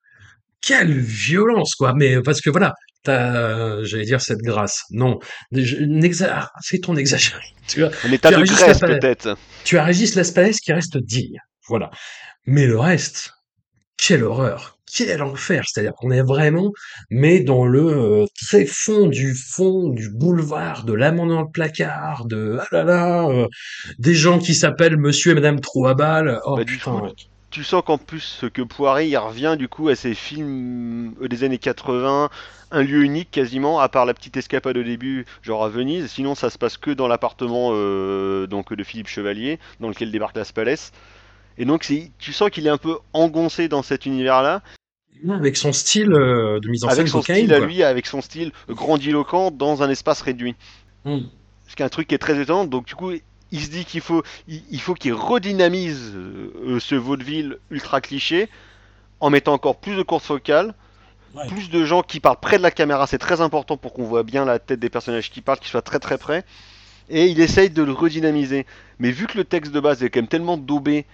Quelle violence, quoi! Mais parce que voilà, t'as, j'allais dire cette grâce. Non, ah, c'est ton exagéré. Tu as, Un état tu as de Laspalais, peut-être. tu as Régis Laspalais qui reste digne. Voilà. Mais le reste, quelle horreur, quel enfer. C'est-à-dire qu'on est vraiment, mais dans le euh, très fond du fond du boulevard, de l'amant dans le placard, de ah là là, euh, des gens qui s'appellent Monsieur et Madame Trouabal. Oh Bah du putain. Tu sens qu'en plus que Poiré, il revient du coup à ses films euh, des années 80, un lieu unique quasiment, à part la petite escapade au début, genre à Venise. Sinon, ça se passe que dans l'appartement euh, donc de Philippe Chevalier, dans lequel débarque Las Palais. Et donc, c'est- tu sens qu'il est un peu engoncé dans cet univers-là, Avec son style euh, de mise en avec scène son cocaïne, style à lui, avec son style grandiloquent dans un espace réduit. Mm. Ce qui est un truc qui est très étonnant. Donc du coup, il se dit qu'il faut, il, il faut qu'il redynamise euh, ce vaudeville ultra cliché en mettant encore plus de courtes focales, Ouais. plus de gens qui parlent près de la caméra. C'est très important pour qu'on voit bien la tête des personnages qui parlent, qu'ils soient très très près. Et il essaye de le redynamiser. Mais vu que le texte de base est quand même tellement daubé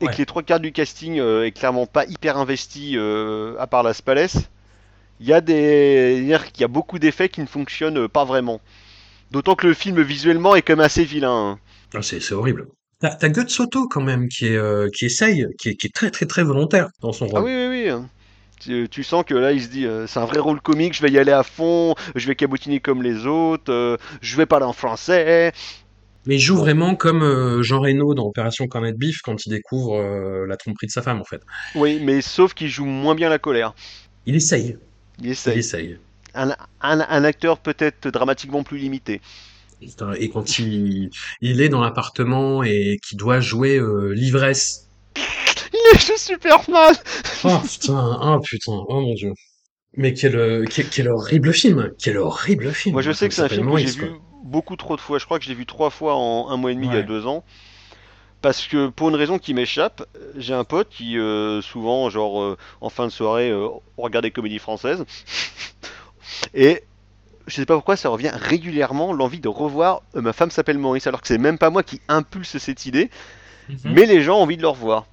et Ouais. que les trois quarts du casting euh, est clairement pas hyper investi euh, à part Las Palais, il y a des, qu'il y a beaucoup d'effets qui ne fonctionnent pas vraiment. D'autant que le film visuellement est quand même assez vilain. hein. Ah, c'est horrible. T'as t'as Guts Soto quand même qui est euh, qui essaye, qui est, qui est très très très volontaire dans son Ah rôle. oui, oui, oui. hein. Tu, tu sens que là, il se dit, euh, c'est un vrai rôle comique, je vais y aller à fond, je vais cabotiner comme les autres, euh, je vais parler en français. Mais il joue vraiment comme Jean Reno dans Opération Cornet Beef quand il découvre la tromperie de sa femme en fait. Oui, mais sauf qu'il joue moins bien la colère. Il essaye, Il il essaye. essaye. Un, un- un acteur peut-être dramatiquement plus limité. Et quand il, il est dans l'appartement et qu'il doit jouer euh, l'ivresse. Il joue super mal Oh putain, oh putain, oh mon dieu. Mais quel, euh, quel, quel horrible film, quel horrible film. Moi, je sais que c'est un film que j'ai vu beaucoup trop de fois. Je crois que je l'ai vu trois fois en un mois et demi il y a deux ans. Parce que pour une raison qui m'échappe, j'ai un pote qui euh, souvent, genre euh, en fin de soirée, euh, regarde des comédies françaises. Et je sais pas pourquoi ça revient régulièrement l'envie de revoir euh, Ma femme s'appelle Maurice, alors que c'est même pas moi qui impulse cette idée, mais les gens ont envie de le revoir.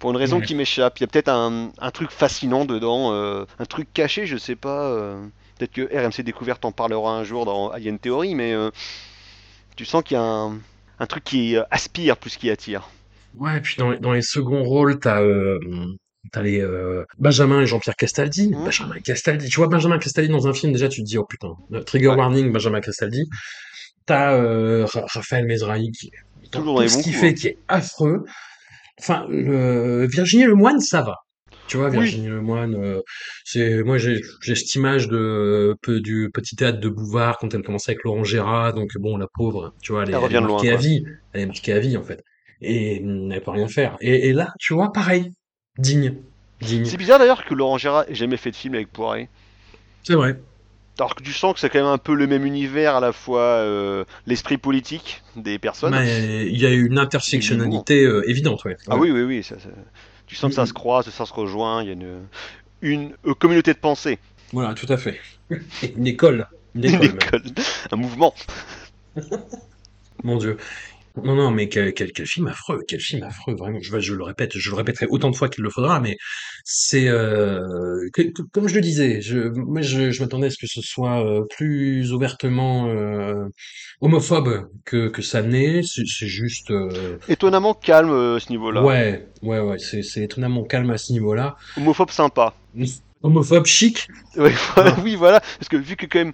Pour une raison Ouais. qui m'échappe. Il y a peut-être un, un truc fascinant dedans, euh, un truc caché, je sais pas. euh, peut-être que RMC Découverte en parlera un jour dans Alien Theory, mais tu sens qu'il y a un, un truc qui aspire plus qu'il attire. Ouais, puis dans, les- dans les seconds rôles, t'as euh, t'as les euh, Benjamin et Jean-Pierre Castaldi. Mhm. Benjamin Castaldi. Tu vois Benjamin Castaldi dans un film, déjà tu te dis oh putain. euh, Trigger Ouais. warning, Benjamin Castaldi. T'as euh, Ra- Raphaël Mesrahi qui dans Toujours tout ce qu'il fait qui est affreux. Enfin, le... Virginie Lemoine, ça va. Tu vois, Oui. Virginie Lemoine, euh, c'est moi j'ai j'ai cette image de peu du petit théâtre de Bouvard quand elle commençait avec Laurent Gérard, donc bon la pauvre, tu vois, elle est, Elle elle est revient de loin, marquée à vie, elle est marquée à vie en fait, et elle peut rien faire. Et, et là, tu vois, pareil, digne, digne. C'est bizarre d'ailleurs que Laurent Gérard ait jamais fait de film avec Poiré. C'est vrai. Alors que tu sens que c'est quand même un peu le même univers, à la fois euh, l'esprit politique des personnes. Mais il y a une intersectionnalité euh, évidente, ouais. Ah oui, oui, oui. Ça, ça- Tu sens que ça se croise, ça se rejoint, il y a une, une euh, communauté de pensée, Voilà, tout à fait. Une école, une école, un mouvement. Mon Dieu. Non, non, mais quel, quel, quel film affreux, quel film affreux, vraiment. Je, je le répète, je le répéterai autant de fois qu'il le faudra, mais c'est euh, comme je le disais, je, moi je, je m'attendais à ce que ce soit euh, plus ouvertement euh, homophobe que, que ça n'est. C'est juste, euh, Étonnamment calme euh, ce niveau-là. ouais, ouais, ouais, c'est étonnamment calme à ce niveau-là. Homophobe sympa. Homophobe chic, Ouais, voilà, Ah. oui, voilà. Parce que vu que quand même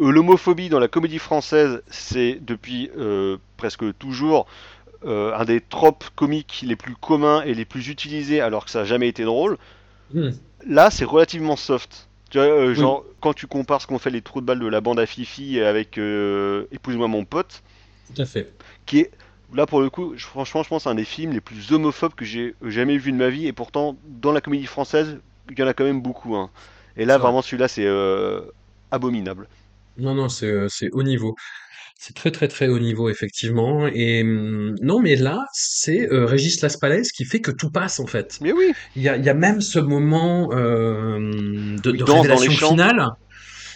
l'homophobie dans la comédie française, c'est depuis euh, presque toujours euh, un des tropes comiques les plus communs et les plus utilisés, alors que ça n'a jamais été drôle. Hmm, Là, c'est relativement soft. Tu vois, euh, genre, quand tu compares ce qu'ont fait les trous de balles de la bande à Fifi avec euh, Épouse-moi mon pote, tout à fait. qui est, là pour le coup, je- franchement, je pense, un des films les plus homophobes que j'ai jamais vu de ma vie, et pourtant, dans la comédie française, il y en a quand même beaucoup. hein. Et là, vraiment, celui-là, c'est euh, abominable. Non, non, c'est euh, c'est haut niveau. C'est très très très haut niveau effectivement et hum, non mais là c'est euh, Régis Laspalès qui fait que tout passe en fait. Mais oui, Il y a, il y a même ce moment euh, de, Où il de danse dans les révélation champs. finale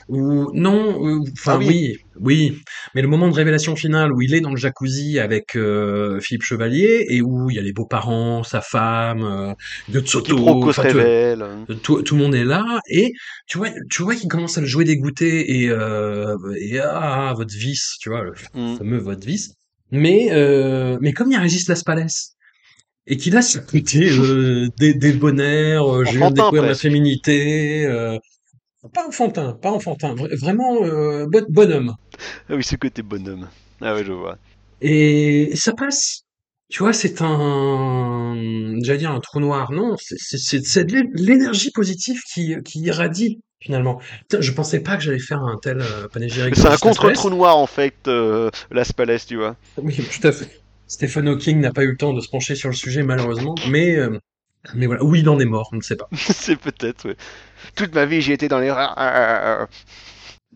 où non, enfin Ah oui. oui. oui, mais le moment de révélation finale où il est dans le jacuzzi avec euh, Philippe Chevalier et où il y a les beaux-parents, sa femme, euh, de Soto, quiproquo se enfin, tu- révèle. tout, tout le monde est là et tu vois tu vois qu'il commence à le jouer dégoûté et euh, et ah votre vice tu vois le Mm. fameux votre vice mais euh, mais comme il y a Régis Laspalès et qu'il a ce côté euh, des débonnaire euh, je viens de découvrir ma féminité euh, pas enfantin pas enfantin vra- vraiment euh, bon, bonhomme Ah oui, ce côté bonhomme. Ah ouais, je vois. et, ça passe tu vois c'est un j'allais dire un trou noir non c'est de l'énergie positive qui qui irradie finalement Putain, je pensais pas que j'allais faire un tel euh, panégyrique C'est un contre-trou noir, en fait, euh, Las Palais, tu vois. Oui, tout à fait. Stephen Hawking n'a pas eu le temps de se pencher sur le sujet, malheureusement. Mais, euh, mais voilà. Où il en est mort, on ne sait pas. c'est peut-être, ouais. Toute ma vie, j'ai été dans les...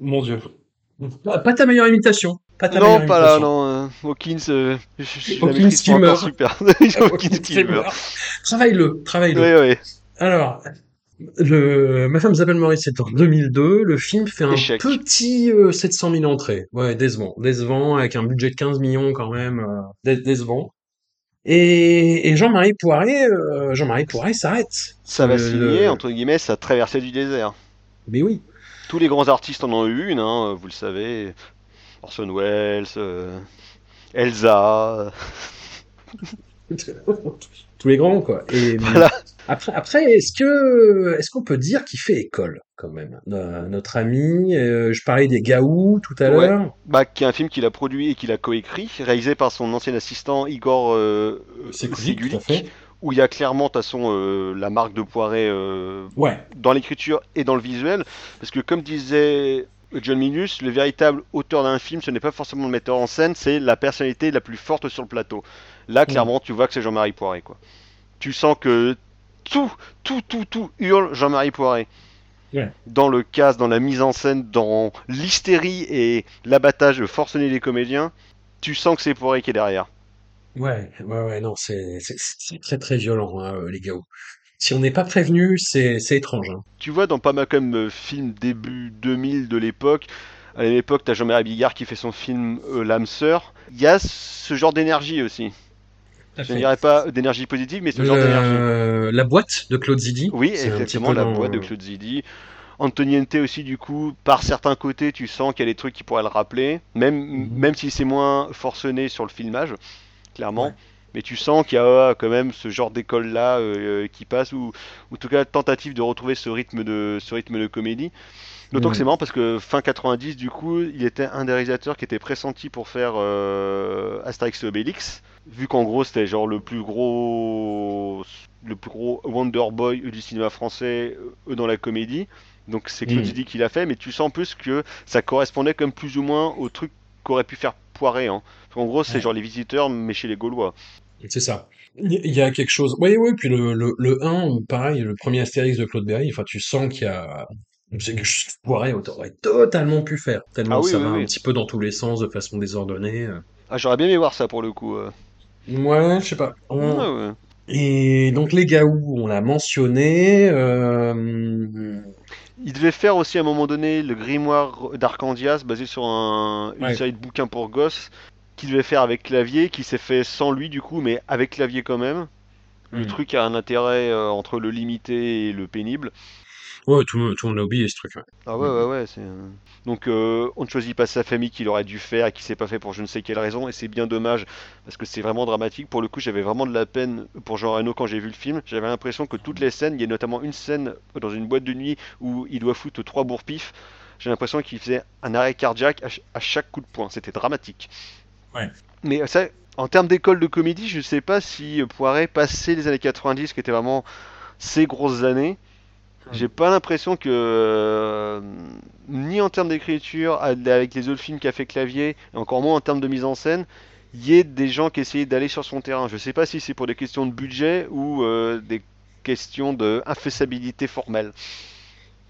Mon Dieu. Pas, pas ta meilleure imitation. Pas ta Non, meilleure pas là, non. euh, Hawkins, euh, je, Hawkins qui meurt. super. Hawkins Hawkins qui meurt. Travaille-le, travaille-le. Oui, oui. Alors, le, Ma femme s'appelle Maurice, c'est en 2002. Le film fait un Échec. petit euh, 700 000 entrées. Ouais, décevant. Décevant, avec un budget de 15 millions quand même. Euh, dé- décevant. Et, et Jean-Marie Poiré, euh, Jean-Marie Poiré s'arrête. Ça va signer, le- entre guillemets, sa traversée du désert. Mais oui. Tous les grands artistes en ont eu une, hein, vous le savez. Orson Welles, euh, Elsa. tous les grands quoi. Et Voilà. après, après est-ce que est-ce qu'on peut dire qu'il fait école? Quand même No- Notre ami, euh, je parlais des Gaou tout à Ouais. l'heure. Bah, qui est un film qu'il a produit et qu'il a coécrit, réalisé par son ancien assistant Igor euh, Segulik, à fait. où il y a clairement, toute façon, euh, la marque de Poiret euh, Ouais. dans l'écriture et dans le visuel. Parce que, comme disait John Milius, le véritable auteur d'un film, ce n'est pas forcément le metteur en scène, c'est la personnalité la plus forte sur le plateau. Là, clairement, tu vois que c'est Jean-Marie Poiret, quoi. Tu sens que tout, tout, tout, tout hurle Jean-Marie Poiret. Ouais. Dans le cast, dans la mise en scène, dans l'hystérie et l'abattage forcené des comédiens, tu sens que c'est Poiret qui est derrière. Ouais, ouais, ouais, non, c'est très très violent, hein, euh, les gars. Si on n'est pas prévenu, c'est c'est étrange. hein. Tu vois, dans pas mal comme euh, film début 2000 de l'époque, à l'époque, t'as Jean-Marie Bigard qui fait son film euh, L'âme sœur. Il y a ce genre d'énergie aussi. Je ne dirais pas d'énergie positive, mais ce genre d'énergie. La boîte de Claude Zidi, Oui, c'est peu la dans. boîte de Claude Zidi. Antoniente aussi, du coup, par certains côtés, tu sens qu'il y a des trucs qui pourraient le rappeler, même, Mhm. même si c'est moins forcené sur le filmage, Ouais. clairement. Mais tu sens qu'il y a quand même ce genre d'école-là euh, qui passe, ou, ou en tout cas tentative de retrouver ce rythme de, ce rythme de comédie. D'autant que c'est Mhm. marrant parce que fin 90, du coup, il était un des réalisateurs qui était pressenti pour faire euh, Astérix et Obélix. Vu qu'en gros, c'était genre le plus gros, le plus gros Wonder Boy du cinéma français euh, dans la comédie. Donc c'est Claude. Zidi qui l'a fait, mais tu sens en plus que ça correspondait comme plus ou moins au truc qu'aurait pu faire Poiré. Hein. En gros, c'est Ouais. genre les visiteurs, mais chez les Gaulois. C'est ça. Il y a quelque chose. Oui, oui, puis le, le, le un pareil, le premier Astérix de Claude Berry, enfin, tu sens qu'il y a. C'est que Poiret aurait totalement pu faire, Ah tellement oui, ça oui, va un petit peu dans tous les sens, de façon désordonnée. euh. Ah, j'aurais bien aimé voir ça pour le coup. euh. Ouais, je sais pas. Ouais. Et donc les Gaou, on l'a mentionné. euh, Il devait faire aussi à un moment donné le grimoire d'Arcandias basé sur un- une Ouais. série de bouquins pour gosses qu'il devait faire avec clavier, qui s'est fait sans lui du coup, mais avec clavier quand même. Le Hmm. truc a un intérêt euh, entre le limité et le pénible. Ouais, tout le monde, tout le monde l'a oublié ce truc. ouais. Ah ouais, ouais, ouais. c'est, euh, Donc euh, on ne choisit pas sa famille qu'il aurait dû faire et qui s'est pas fait pour je ne sais quelle raison, et c'est bien dommage parce que c'est vraiment dramatique. Pour le coup, j'avais vraiment de la peine pour Jean Reno quand j'ai vu le film. J'avais l'impression que toutes les scènes, il y a notamment une scène dans une boîte de nuit où il doit foutre trois bourre-pifs. J'ai l'impression qu'il faisait un arrêt cardiaque à, ch- à chaque coup de poing. C'était dramatique. Ouais. Mais ça, en termes d'école de comédie, je sais pas si euh, Poiret, passé les années 90, qui étaient vraiment ses grosses années. J'ai pas l'impression que, euh, ni en termes d'écriture, avec les autres films qu'a fait Clavier, et encore moins en termes de mise en scène, il y ait des gens qui essayaient d'aller sur son terrain. Je sais pas si c'est pour des questions de budget ou euh, des questions de infaisabilité formelle.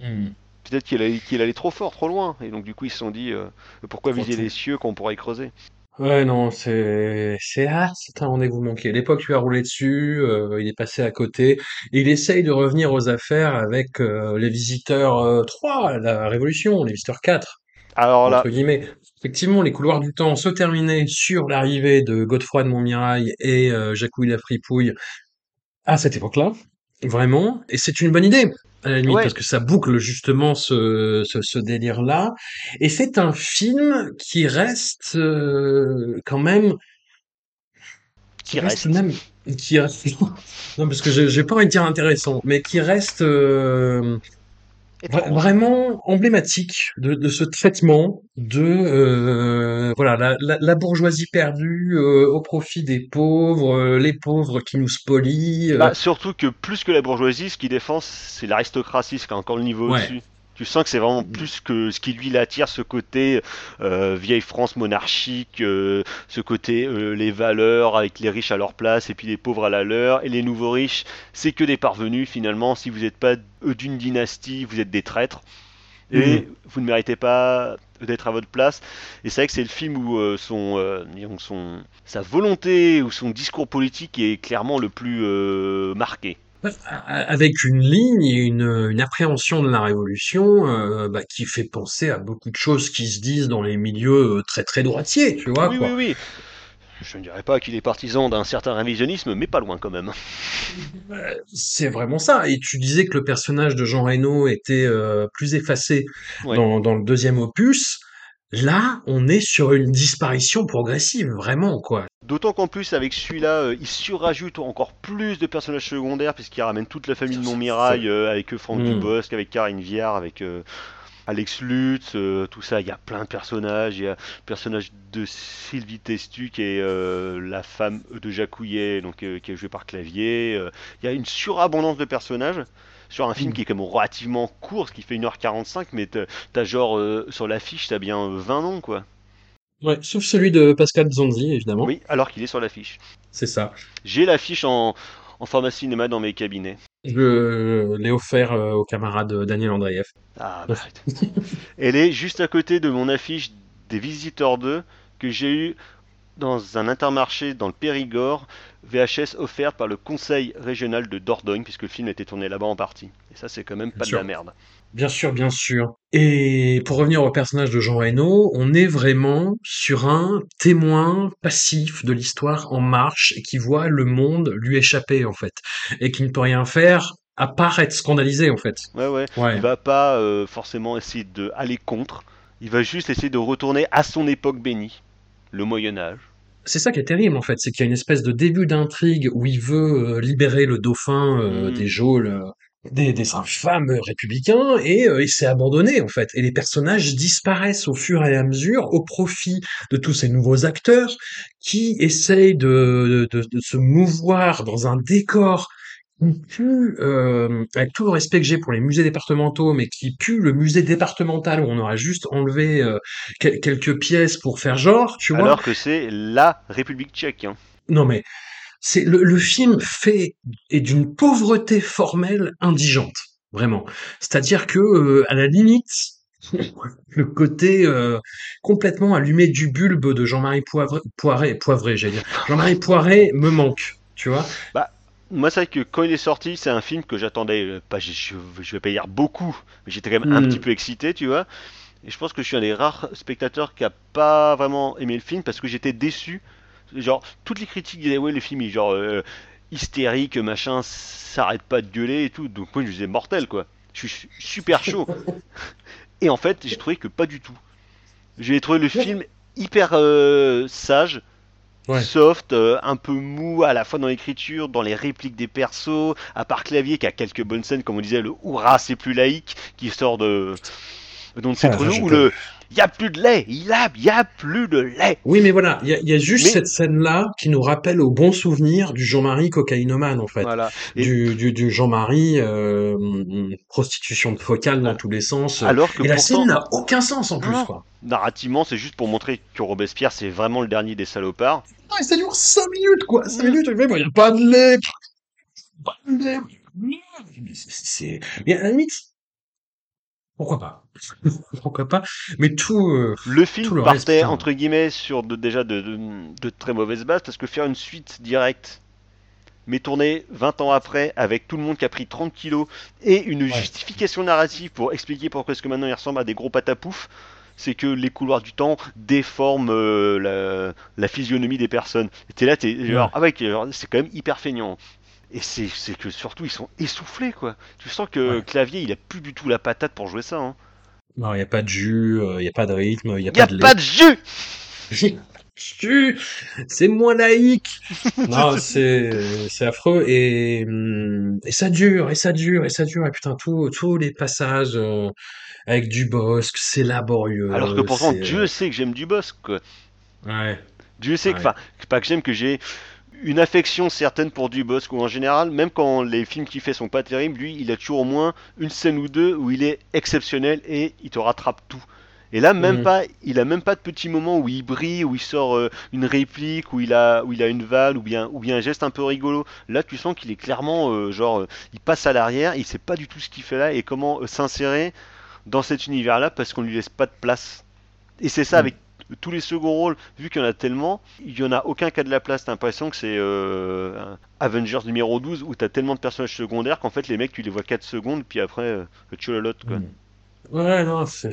Hmm. Peut-être qu'il allait, trop fort, trop loin, et donc du coup ils se sont dit euh, pourquoi viser les cieux quand on pourrait y creuser. Ouais, non, c'est, c'est, ah, c'est un rendez-vous manqué. L'époque lui a roulé dessus, euh, il est passé à côté. Il essaye de revenir aux affaires avec euh, les visiteurs euh, 3, la Révolution, les visiteurs 4, Alors là, entre guillemets. Effectivement, les couloirs du temps se terminaient sur l'arrivée de Godefroy de Montmirail et euh, Jacouille la Fripouille à cette époque-là, vraiment. Et c'est une bonne idée, à la limite, ouais, parce que ça boucle justement ce, ce, ce délire-là. Et c'est un film qui reste euh, quand même qui reste même qui reste non parce que j'ai j'ai pas envie de dire intéressant mais qui reste euh, vra- vraiment emblématique de, de ce traitement de euh, voilà la, la, la bourgeoisie perdue euh, au profit des pauvres euh, les pauvres qui nous spolient euh. Bah, surtout que plus que la bourgeoisie, ce qui défend, c'est l'aristocratie, ce qui a encore le niveau ouais au-dessus. Tu sens que c'est vraiment plus que ce qui lui l'attire, ce côté euh, vieille France monarchique, euh, ce côté euh, les valeurs avec les riches à leur place et puis les pauvres à la leur, et les nouveaux riches, c'est que des parvenus finalement. Si vous n'êtes pas d'une dynastie, vous êtes des traîtres et vous ne méritez pas d'être à votre place. Et c'est vrai que c'est le film où euh, son, euh, sa volonté ou son discours politique est clairement le plus euh, marqué. Avec une ligne et une, une appréhension de la révolution euh, bah, qui fait penser à beaucoup de choses qui se disent dans les milieux euh, très très droitiers, tu vois Oui, oui, quoi. oui. Je ne dirais pas qu'il est partisan d'un certain révisionnisme, mais pas loin quand même. Euh, C'est vraiment ça. Et tu disais que le personnage de Jean Reno était euh, plus effacé Ouais. dans, dans le deuxième opus. Là, on est sur une disparition progressive, vraiment, quoi. D'autant qu'en plus, avec celui-là, euh, il surrajoute encore plus de personnages secondaires, puisqu'il ramène toute la famille de Montmirail, euh, avec euh, Franck Hmm. Dubosc, avec Karine Viard, avec euh, Alex Lutz, euh, tout ça. Il y a plein de personnages. Il y a le personnage de Sylvie Testu, qui est euh, la femme de Jacouillet, donc, euh, qui est jouée par Clavier. Il y a une surabondance de personnages. Sur un film Hmm. qui est quand même relativement court, ce qui fait 1h45, mais t'as genre, euh, sur l'affiche, t'as bien euh, 20 noms, quoi. Ouais, sauf celui de Pascal Zonzi, évidemment. Oui, alors qu'il est sur l'affiche. C'est ça. J'ai l'affiche en, en format cinéma dans mes cabinets. Je l'ai offert euh, au camarade Daniel Andreev. Ah, bah. Elle est juste à côté de mon affiche des Visiteurs 2 que j'ai eu dans un intermarché dans le Périgord, VHS offerte par le conseil régional de Dordogne, puisque le film était tourné là-bas en partie. Et ça, c'est quand même pas de sûr. la merde. Bien sûr, bien sûr. Et pour revenir au personnage de Jean Reno, on est vraiment sur un témoin passif de l'histoire en marche et qui voit le monde lui échapper en fait et qui ne peut rien faire à part être scandalisé en fait. Ouais, ouais. Il Ouais. va pas euh, forcément essayer de aller contre. Il va juste essayer de retourner à son époque bénie, le Moyen Âge. C'est ça qui est terrible en fait, c'est qu'il y a une espèce de début d'intrigue où il veut euh, libérer le dauphin euh, Hmm. des geôles, euh, des, des infâmes républicains et euh, il s'est abandonné en fait. Et les personnages disparaissent au fur et à mesure au profit de tous ces nouveaux acteurs qui essayent de, de, de se mouvoir dans un décor qui pue, euh, avec tout le respect que j'ai pour les musées départementaux, mais qui pue le musée départemental où on aura juste enlevé euh, quel- quelques pièces pour faire genre, tu vois. Alors que c'est la République tchèque. hein. Non mais c'est le, le film fait est d'une pauvreté formelle indigente, vraiment. C'est-à-dire que euh, à la limite le côté euh, complètement allumé du bulbe de Jean-Marie Poivre, Poiré, Poivré, j'allais dire. Jean-Marie Poiré me manque, tu vois. Bah, moi, c'est vrai que quand il est sorti, c'est un film que j'attendais, euh, pas, je, vais pas dire beaucoup, mais j'étais quand même un petit Hmm. peu excité, tu vois. Et je pense que je suis un des rares spectateurs qui a pas vraiment aimé le film parce que j'étais déçu. Genre, toutes les critiques disaient, ouais, le film est genre euh, hystérique, machin, ça arrête pas de gueuler et tout. Donc moi, je disais mortel, quoi. Je suis su- super chaud. Et en fait, j'ai trouvé que pas du tout. J'ai trouvé le film hyper euh, sage, Ouais. soft, euh, un peu mou à la fois dans l'écriture, dans les répliques des persos, à part Clavier qui a quelques bonnes scènes, comme on disait, le hurrah c'est plus laïque, qui sort de donc c'est Ah, trop ou peux- le y a plus de lait, il a, y a plus de lait. Oui, mais voilà, il y a, il y a juste Mais- cette scène-là qui nous rappelle au bon souvenir du Jean-Marie cocaïnomane, en fait. Voilà. Et Du, du, du Jean-Marie euh, prostitution de focale dans tous les sens. alors que Et la scène n'a aucun sens en plus, Non. quoi. narrativement, c'est juste pour montrer que Robespierre c'est vraiment le dernier des salopards. Non, et ça dure 5 minutes, quoi. 5 Mm. minutes, il n'y a pas de lait. Pas de lait. C'est, c'est- mais à la limite, pourquoi pas? pourquoi pas? Mais tout, euh, Le Tout film le partait entre guillemets sur de, déjà de, de, de très mauvaises bases parce que faire une suite directe mais tourné 20 ans après avec tout le monde qui a pris 30 kilos et une Ouais. justification narrative pour expliquer pourquoi est-ce que maintenant il ressemble à des gros patapouf, c'est que les couloirs du temps déforment euh, la, la physionomie des personnes. T'es là, t'es genre, Ouais. ah ouais, c'est quand même hyper feignant. Et c'est que surtout ils sont essoufflés quoi. Tu sens que Ouais. Clavier il a plus du tout la patate pour jouer ça. Hein. non, il n'y a pas de jus, euh, il n'y a pas de rythme, il n'y a Y a pas de pas de jus c'est moins laïque. Non, c'est c'est affreux et et ça dure et ça dure et ça dure et putain tous tous les passages euh, avec Dubosc, c'est laborieux. Alors que pourtant Dieu sait que j'aime du boss quoi. euh, ouais. Dieu sait que, enfin, pas que j'aime, que j'ai une affection certaine pour Dubosc, ou en général, même quand les films qu'il fait sont pas terribles, lui, il a toujours au moins une scène ou deux où il est exceptionnel et il te rattrape tout. Et là, même Mhm. pas, il a même pas de petits moments où il brille, où il sort euh, une réplique, où il a, où il a une vanne, ou bien, ou bien un geste un peu rigolo. Là, tu sens qu'il est clairement, euh, genre, euh, il passe à l'arrière, il sait pas du tout ce qu'il fait là et comment s'insérer dans cet univers-là parce qu'on lui laisse pas de place. Et c'est ça Mm. avec tous les seconds rôles, vu qu'il y en a tellement, il y en a aucun qui a de la place. T'as l'impression que c'est euh, Avengers numéro 12 où t'as tellement de personnages secondaires qu'en fait les mecs tu les vois 4 secondes puis après euh, tu la lotte quoi. Mm. Ouais, non, c'est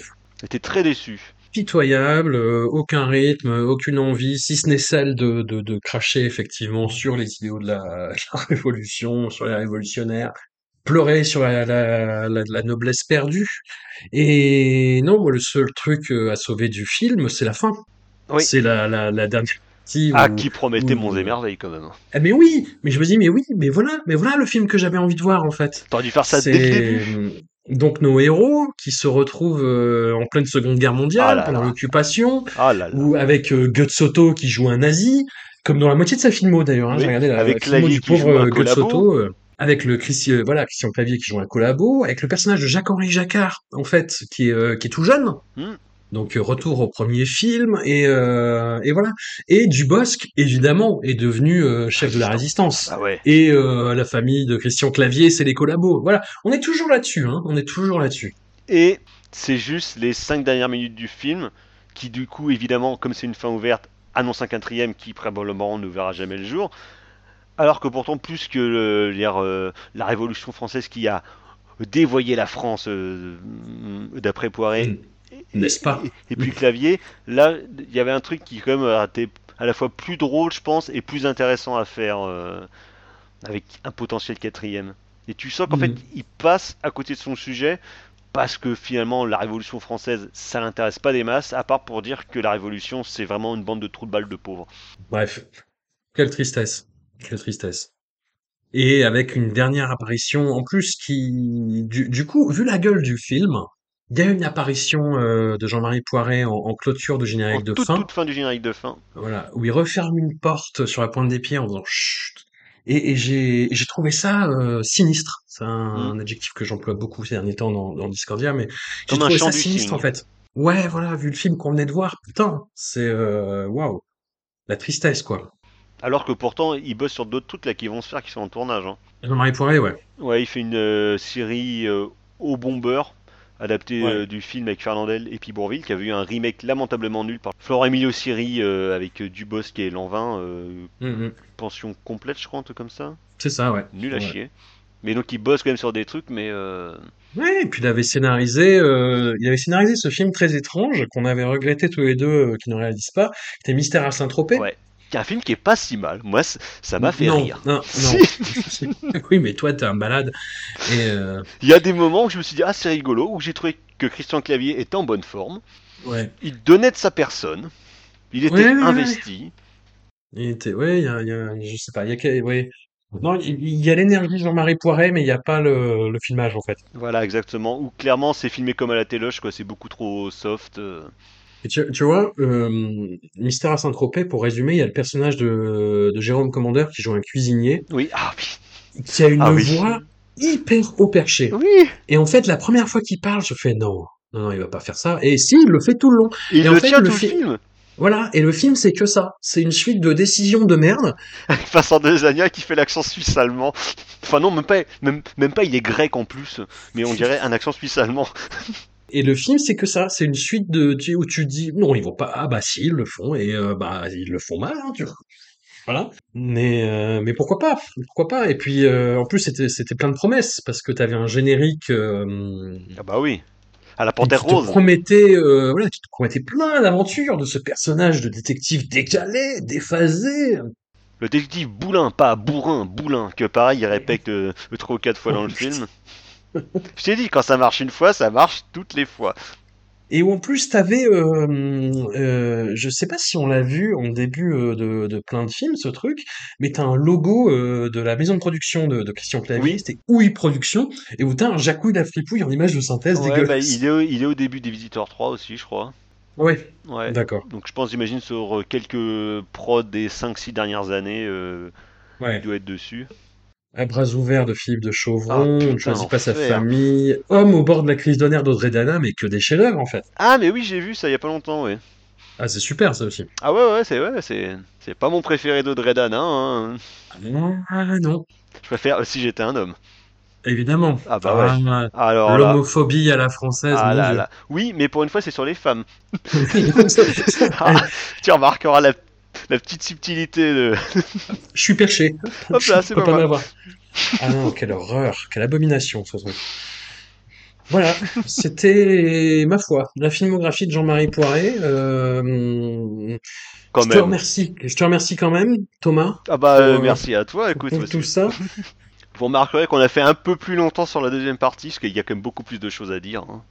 T'es très déçu. pitoyable, euh, aucun rythme, aucune envie, si ce n'est celle de, de, de cracher effectivement sur les idéaux de la, de la révolution, sur les révolutionnaires, pleurer sur la, la, la, la noblesse perdue. Et non, moi, le seul truc euh, à sauver du film, c'est la fin. Oui. C'est la, la, la dernière partie Ah, où- qui promettait où- et merveilles quand même. Ah, mais oui, mais je me dis, mais oui, mais voilà, mais voilà le film que j'avais envie de voir en fait. T'aurais dû faire ça dès le début. donc nos héros qui se retrouvent euh, en pleine Seconde Guerre mondiale, Ah là pendant l'occupation, Ah ou avec euh, qui joue un nazi, comme dans la moitié de sa filmo d'ailleurs. Hein, Oui, J'ai regardé la, avec la filmo du pauvre joue avec le euh, voilà Christian Clavier qui joue un collabo, avec le personnage de Jacques-Henri Jacquard en fait qui est euh, qui est tout jeune. Hmm. Donc euh, retour au premier film et euh, et voilà. Et Dubosc évidemment est devenu euh, chef de la résistance. Ah ouais. Et euh, la famille de Christian Clavier, c'est les collabos. Voilà, on est toujours là-dessus, hein. On est toujours là-dessus. Et c'est juste les 5 dernières minutes du film qui du coup évidemment comme c'est une fin ouverte annonce un quatrième qui probablement ne verra jamais le jour. Alors que pourtant, plus que le- dire, euh, la Révolution française qui a dévoyé la France euh, d'après Poiré Mm. N'est-ce pas et, et puis Clavier, là, il y avait un truc qui quand même a été à la fois plus drôle, je pense, et plus intéressant à faire euh, avec un potentiel quatrième. Et tu sens qu'en Mhm. fait, il passe à côté de son sujet parce que finalement, la Révolution française, ça l'intéresse pas des masses, à part pour dire que la Révolution, c'est vraiment une bande de trous de balles de pauvres. Bref, quelle tristesse, quelle tristesse. Et avec une dernière apparition en plus qui, du, du coup, vu la gueule du film, il y a une apparition euh, de Jean-Marie Poiret en, en clôture de En générique de toute, fin, toute fin du générique de fin. voilà, où il referme une porte sur la pointe des pieds en faisant chut. Et, et j'ai j'ai trouvé ça euh, sinistre. C'est un, Mm. adjectif que j'emploie beaucoup ces derniers temps dans, dans Discordia, mais j'ai un trouvé ça du sinistre en fait. Ouais, voilà, vu le film qu'on venait de voir, putain, c'est euh, waouh, la tristesse quoi. Alors que pourtant, il bosse sur d'autres trucs là qui vont se faire, qui sont en tournage. hein. Jean-Marie Poiret, ouais. Ouais, il fait une euh, série euh, au bombeur, adaptée Ouais. euh, du film avec Fernandel et puis Bourville, qui avait eu un remake lamentablement nul par Florent Emilio Siri avec Dubosc et Lanvin, Mm, mm. pension complète, je crois, un truc comme ça. C'est ça, ouais. Nul à Ouais. chier. Mais donc il bosse quand même sur des trucs, mais Ouais, et puis il avait scénarisé, euh, il avait scénarisé ce film très étrange qu'on avait regretté tous les deux euh, qu'il ne réalise pas, qui était Mystère à Saint-Tropez. ouais. Un film qui est pas si mal. Moi, ça m'a fait non, rire. Non, non. Si. oui, mais toi, t'es un malade. Et euh, Il y a des moments où je me suis dit, ah, c'est rigolo, où j'ai trouvé que Christian Clavier était en bonne forme. ouais, Il donnait de sa personne. Il était Ouais, ouais, ouais. investi. il était, ouais, il y a, y a, je sais pas, il y a, ouais. Non, il il y a l'énergie de Jean-Marie Poiret, mais il n'y a pas le, le filmage en fait. Voilà, exactement. Ou clairement, c'est filmé comme à la téloche, quoi. C'est beaucoup trop soft. euh. Et tu, tu vois, euh, Mystère à Saint-Tropez, pour résumer, il y a le personnage de, de Jérôme Commandeur qui joue un cuisinier, Oui, ah oui. qui a une Ah oui. voix hyper haut perché. Oui. Et en fait, la première fois qu'il parle, je fais non, non, non, il va pas faire ça. Et si, il le fait tout le long. Et il Et en le fait, tient le tout fi- le film. Voilà. Et le film, c'est que ça. C'est une suite de décisions de merde. Avec Vincent Desagna qui fait l'accent suisse-allemand. Enfin non, même pas, même, même pas, il est grec en plus. Mais on dirait un accent suisse-allemand. Et le film, c'est que ça. C'est une suite de, tu- où tu dis, non, ils vont pas, ah bah si, ils le font. Et euh, bah, ils le font mal, hein, tu vois. Voilà. Mais, euh, mais pourquoi pas? Pourquoi pas? Et puis, euh, en plus, c'était, c'était plein de promesses parce que t'avais un générique, Ah bah oui. À la qui panthère te rose. promettait, euh, voilà, qui te promettait plein d'aventures de ce personnage de détective décalé, déphasé. Le détective Boulin, pas Bourrin, Boulin, que pareil, il répète euh, trois ou quatre fois dans le film. Je t'ai dit, quand ça marche une fois, ça marche toutes les fois. Et où en plus t'avais, euh, euh, je sais pas si on l'a vu en début euh, de, de plein de films ce truc, mais t'as un logo euh, de la maison de production de, de Christian Clavier, Oui. c'était Ouïe Production, et où t'as un Jacouille la fripouille en image de synthèse Ouais, bah, dégueulasse. il, est au, il est au début des Visiteurs 3 aussi, je crois. Ouais, Ouais. d'accord. Donc je pense, j'imagine, sur euh, quelques prods des 5-6 dernières années, Ouais. il doit être dessus. À bras ouverts de Philippe de Ah, Chauvron, on ne choisit pas sa famille, Homme au bord de la crise d'honneur d'Audrey Dana, mais que des chefs-d'œuvre en fait. Ah, mais oui, j'ai vu ça il y a pas longtemps, ouais. Ah, c'est super ça aussi. Ah ouais, ouais, c'est ouais, c'est c'est pas mon préféré d'Audrey Dana. Hein. Ah non, Je préfère si j'étais un homme. évidemment. Ah bah ouais. Ah, Alors L'homophobie à la française, ah là là. Oui, mais pour une fois, c'est sur les femmes. Oui, Ah, tu remarqueras la, la petite subtilité de. Je suis perché. Hop là, c'est Je peux pas mal. Ah non, quelle horreur, quelle abomination ce truc. Voilà, c'était ma foi, la filmographie de Jean-Marie Poiret. Euh, Quand je te même. remercie, je te remercie quand même, Thomas, Ah bah euh, pour, euh, merci à toi. Écoute, tout c'est- ça. vous remarquerez qu'on a fait un peu plus longtemps sur la deuxième partie, parce qu'il y a quand même beaucoup plus de choses à dire. hein.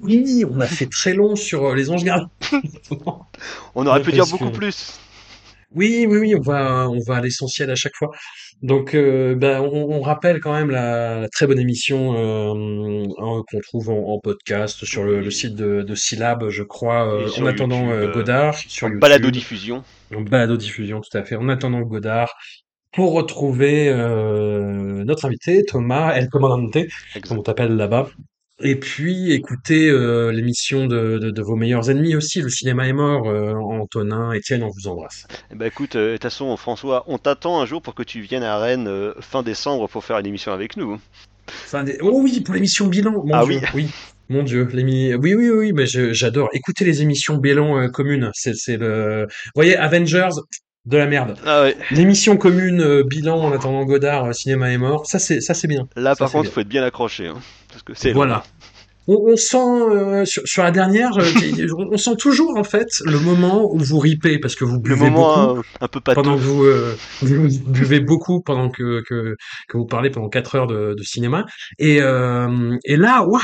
Oui, on a fait très long sur euh, les anges gardiens. On aurait Ouais, pu dire beaucoup que- plus. Oui, oui, oui, on va, on va à l'essentiel à chaque fois. Donc, euh, ben, on, on rappelle quand même la, la très bonne émission euh, hein, qu'on trouve en, en podcast sur le, le site de, de Syllab, je crois, euh, en attendant YouTube, Godard, sur En YouTube, balado-diffusion. en balado-diffusion, tout à fait, en attendant Godard, pour retrouver notre invité, Thomas El Comandante, comme on t'appelle là-bas. Et puis écoutez euh, l'émission de, de, de, vos meilleurs ennemis aussi, Le cinéma est mort, euh, Antonin, Étienne, on vous embrasse. Eh ben, écoute, euh, de euh, toute façon François, on t'attend un jour pour que tu viennes à Rennes euh, fin décembre pour faire une émission avec nous. Hein. Fin dé... Oh oui, pour l'émission bilan. Mon ah oui. oui. Mon Dieu, les oui, oui, oui, mais j'adore. Écoutez les émissions bilan euh, communes, c'est le. Vous voyez, Avengers, de la merde. Ah ouais. L'émission commune, bilan en attendant Godard, cinéma est mort, ça c'est ça c'est bien. Là par contre, il faut être bien accroché. Hein voilà. On, sent euh, sur, la dernière, euh, on sent toujours en fait le moment où vous ripez parce que vous buvez beaucoup, euh, pendant que vous, buvez beaucoup pendant que, que, vous parlez pendant 4 heures de, cinéma. Et, là waouh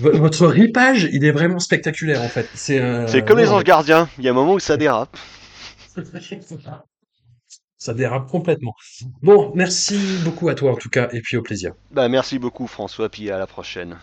votre ripage il est vraiment spectaculaire en fait. C'est comme les anges gardiens. Il y a un moment où ça dérape. ça dérape complètement. Bon, merci beaucoup à toi en tout cas, et puis au plaisir. Bah, merci beaucoup François, puis à la prochaine.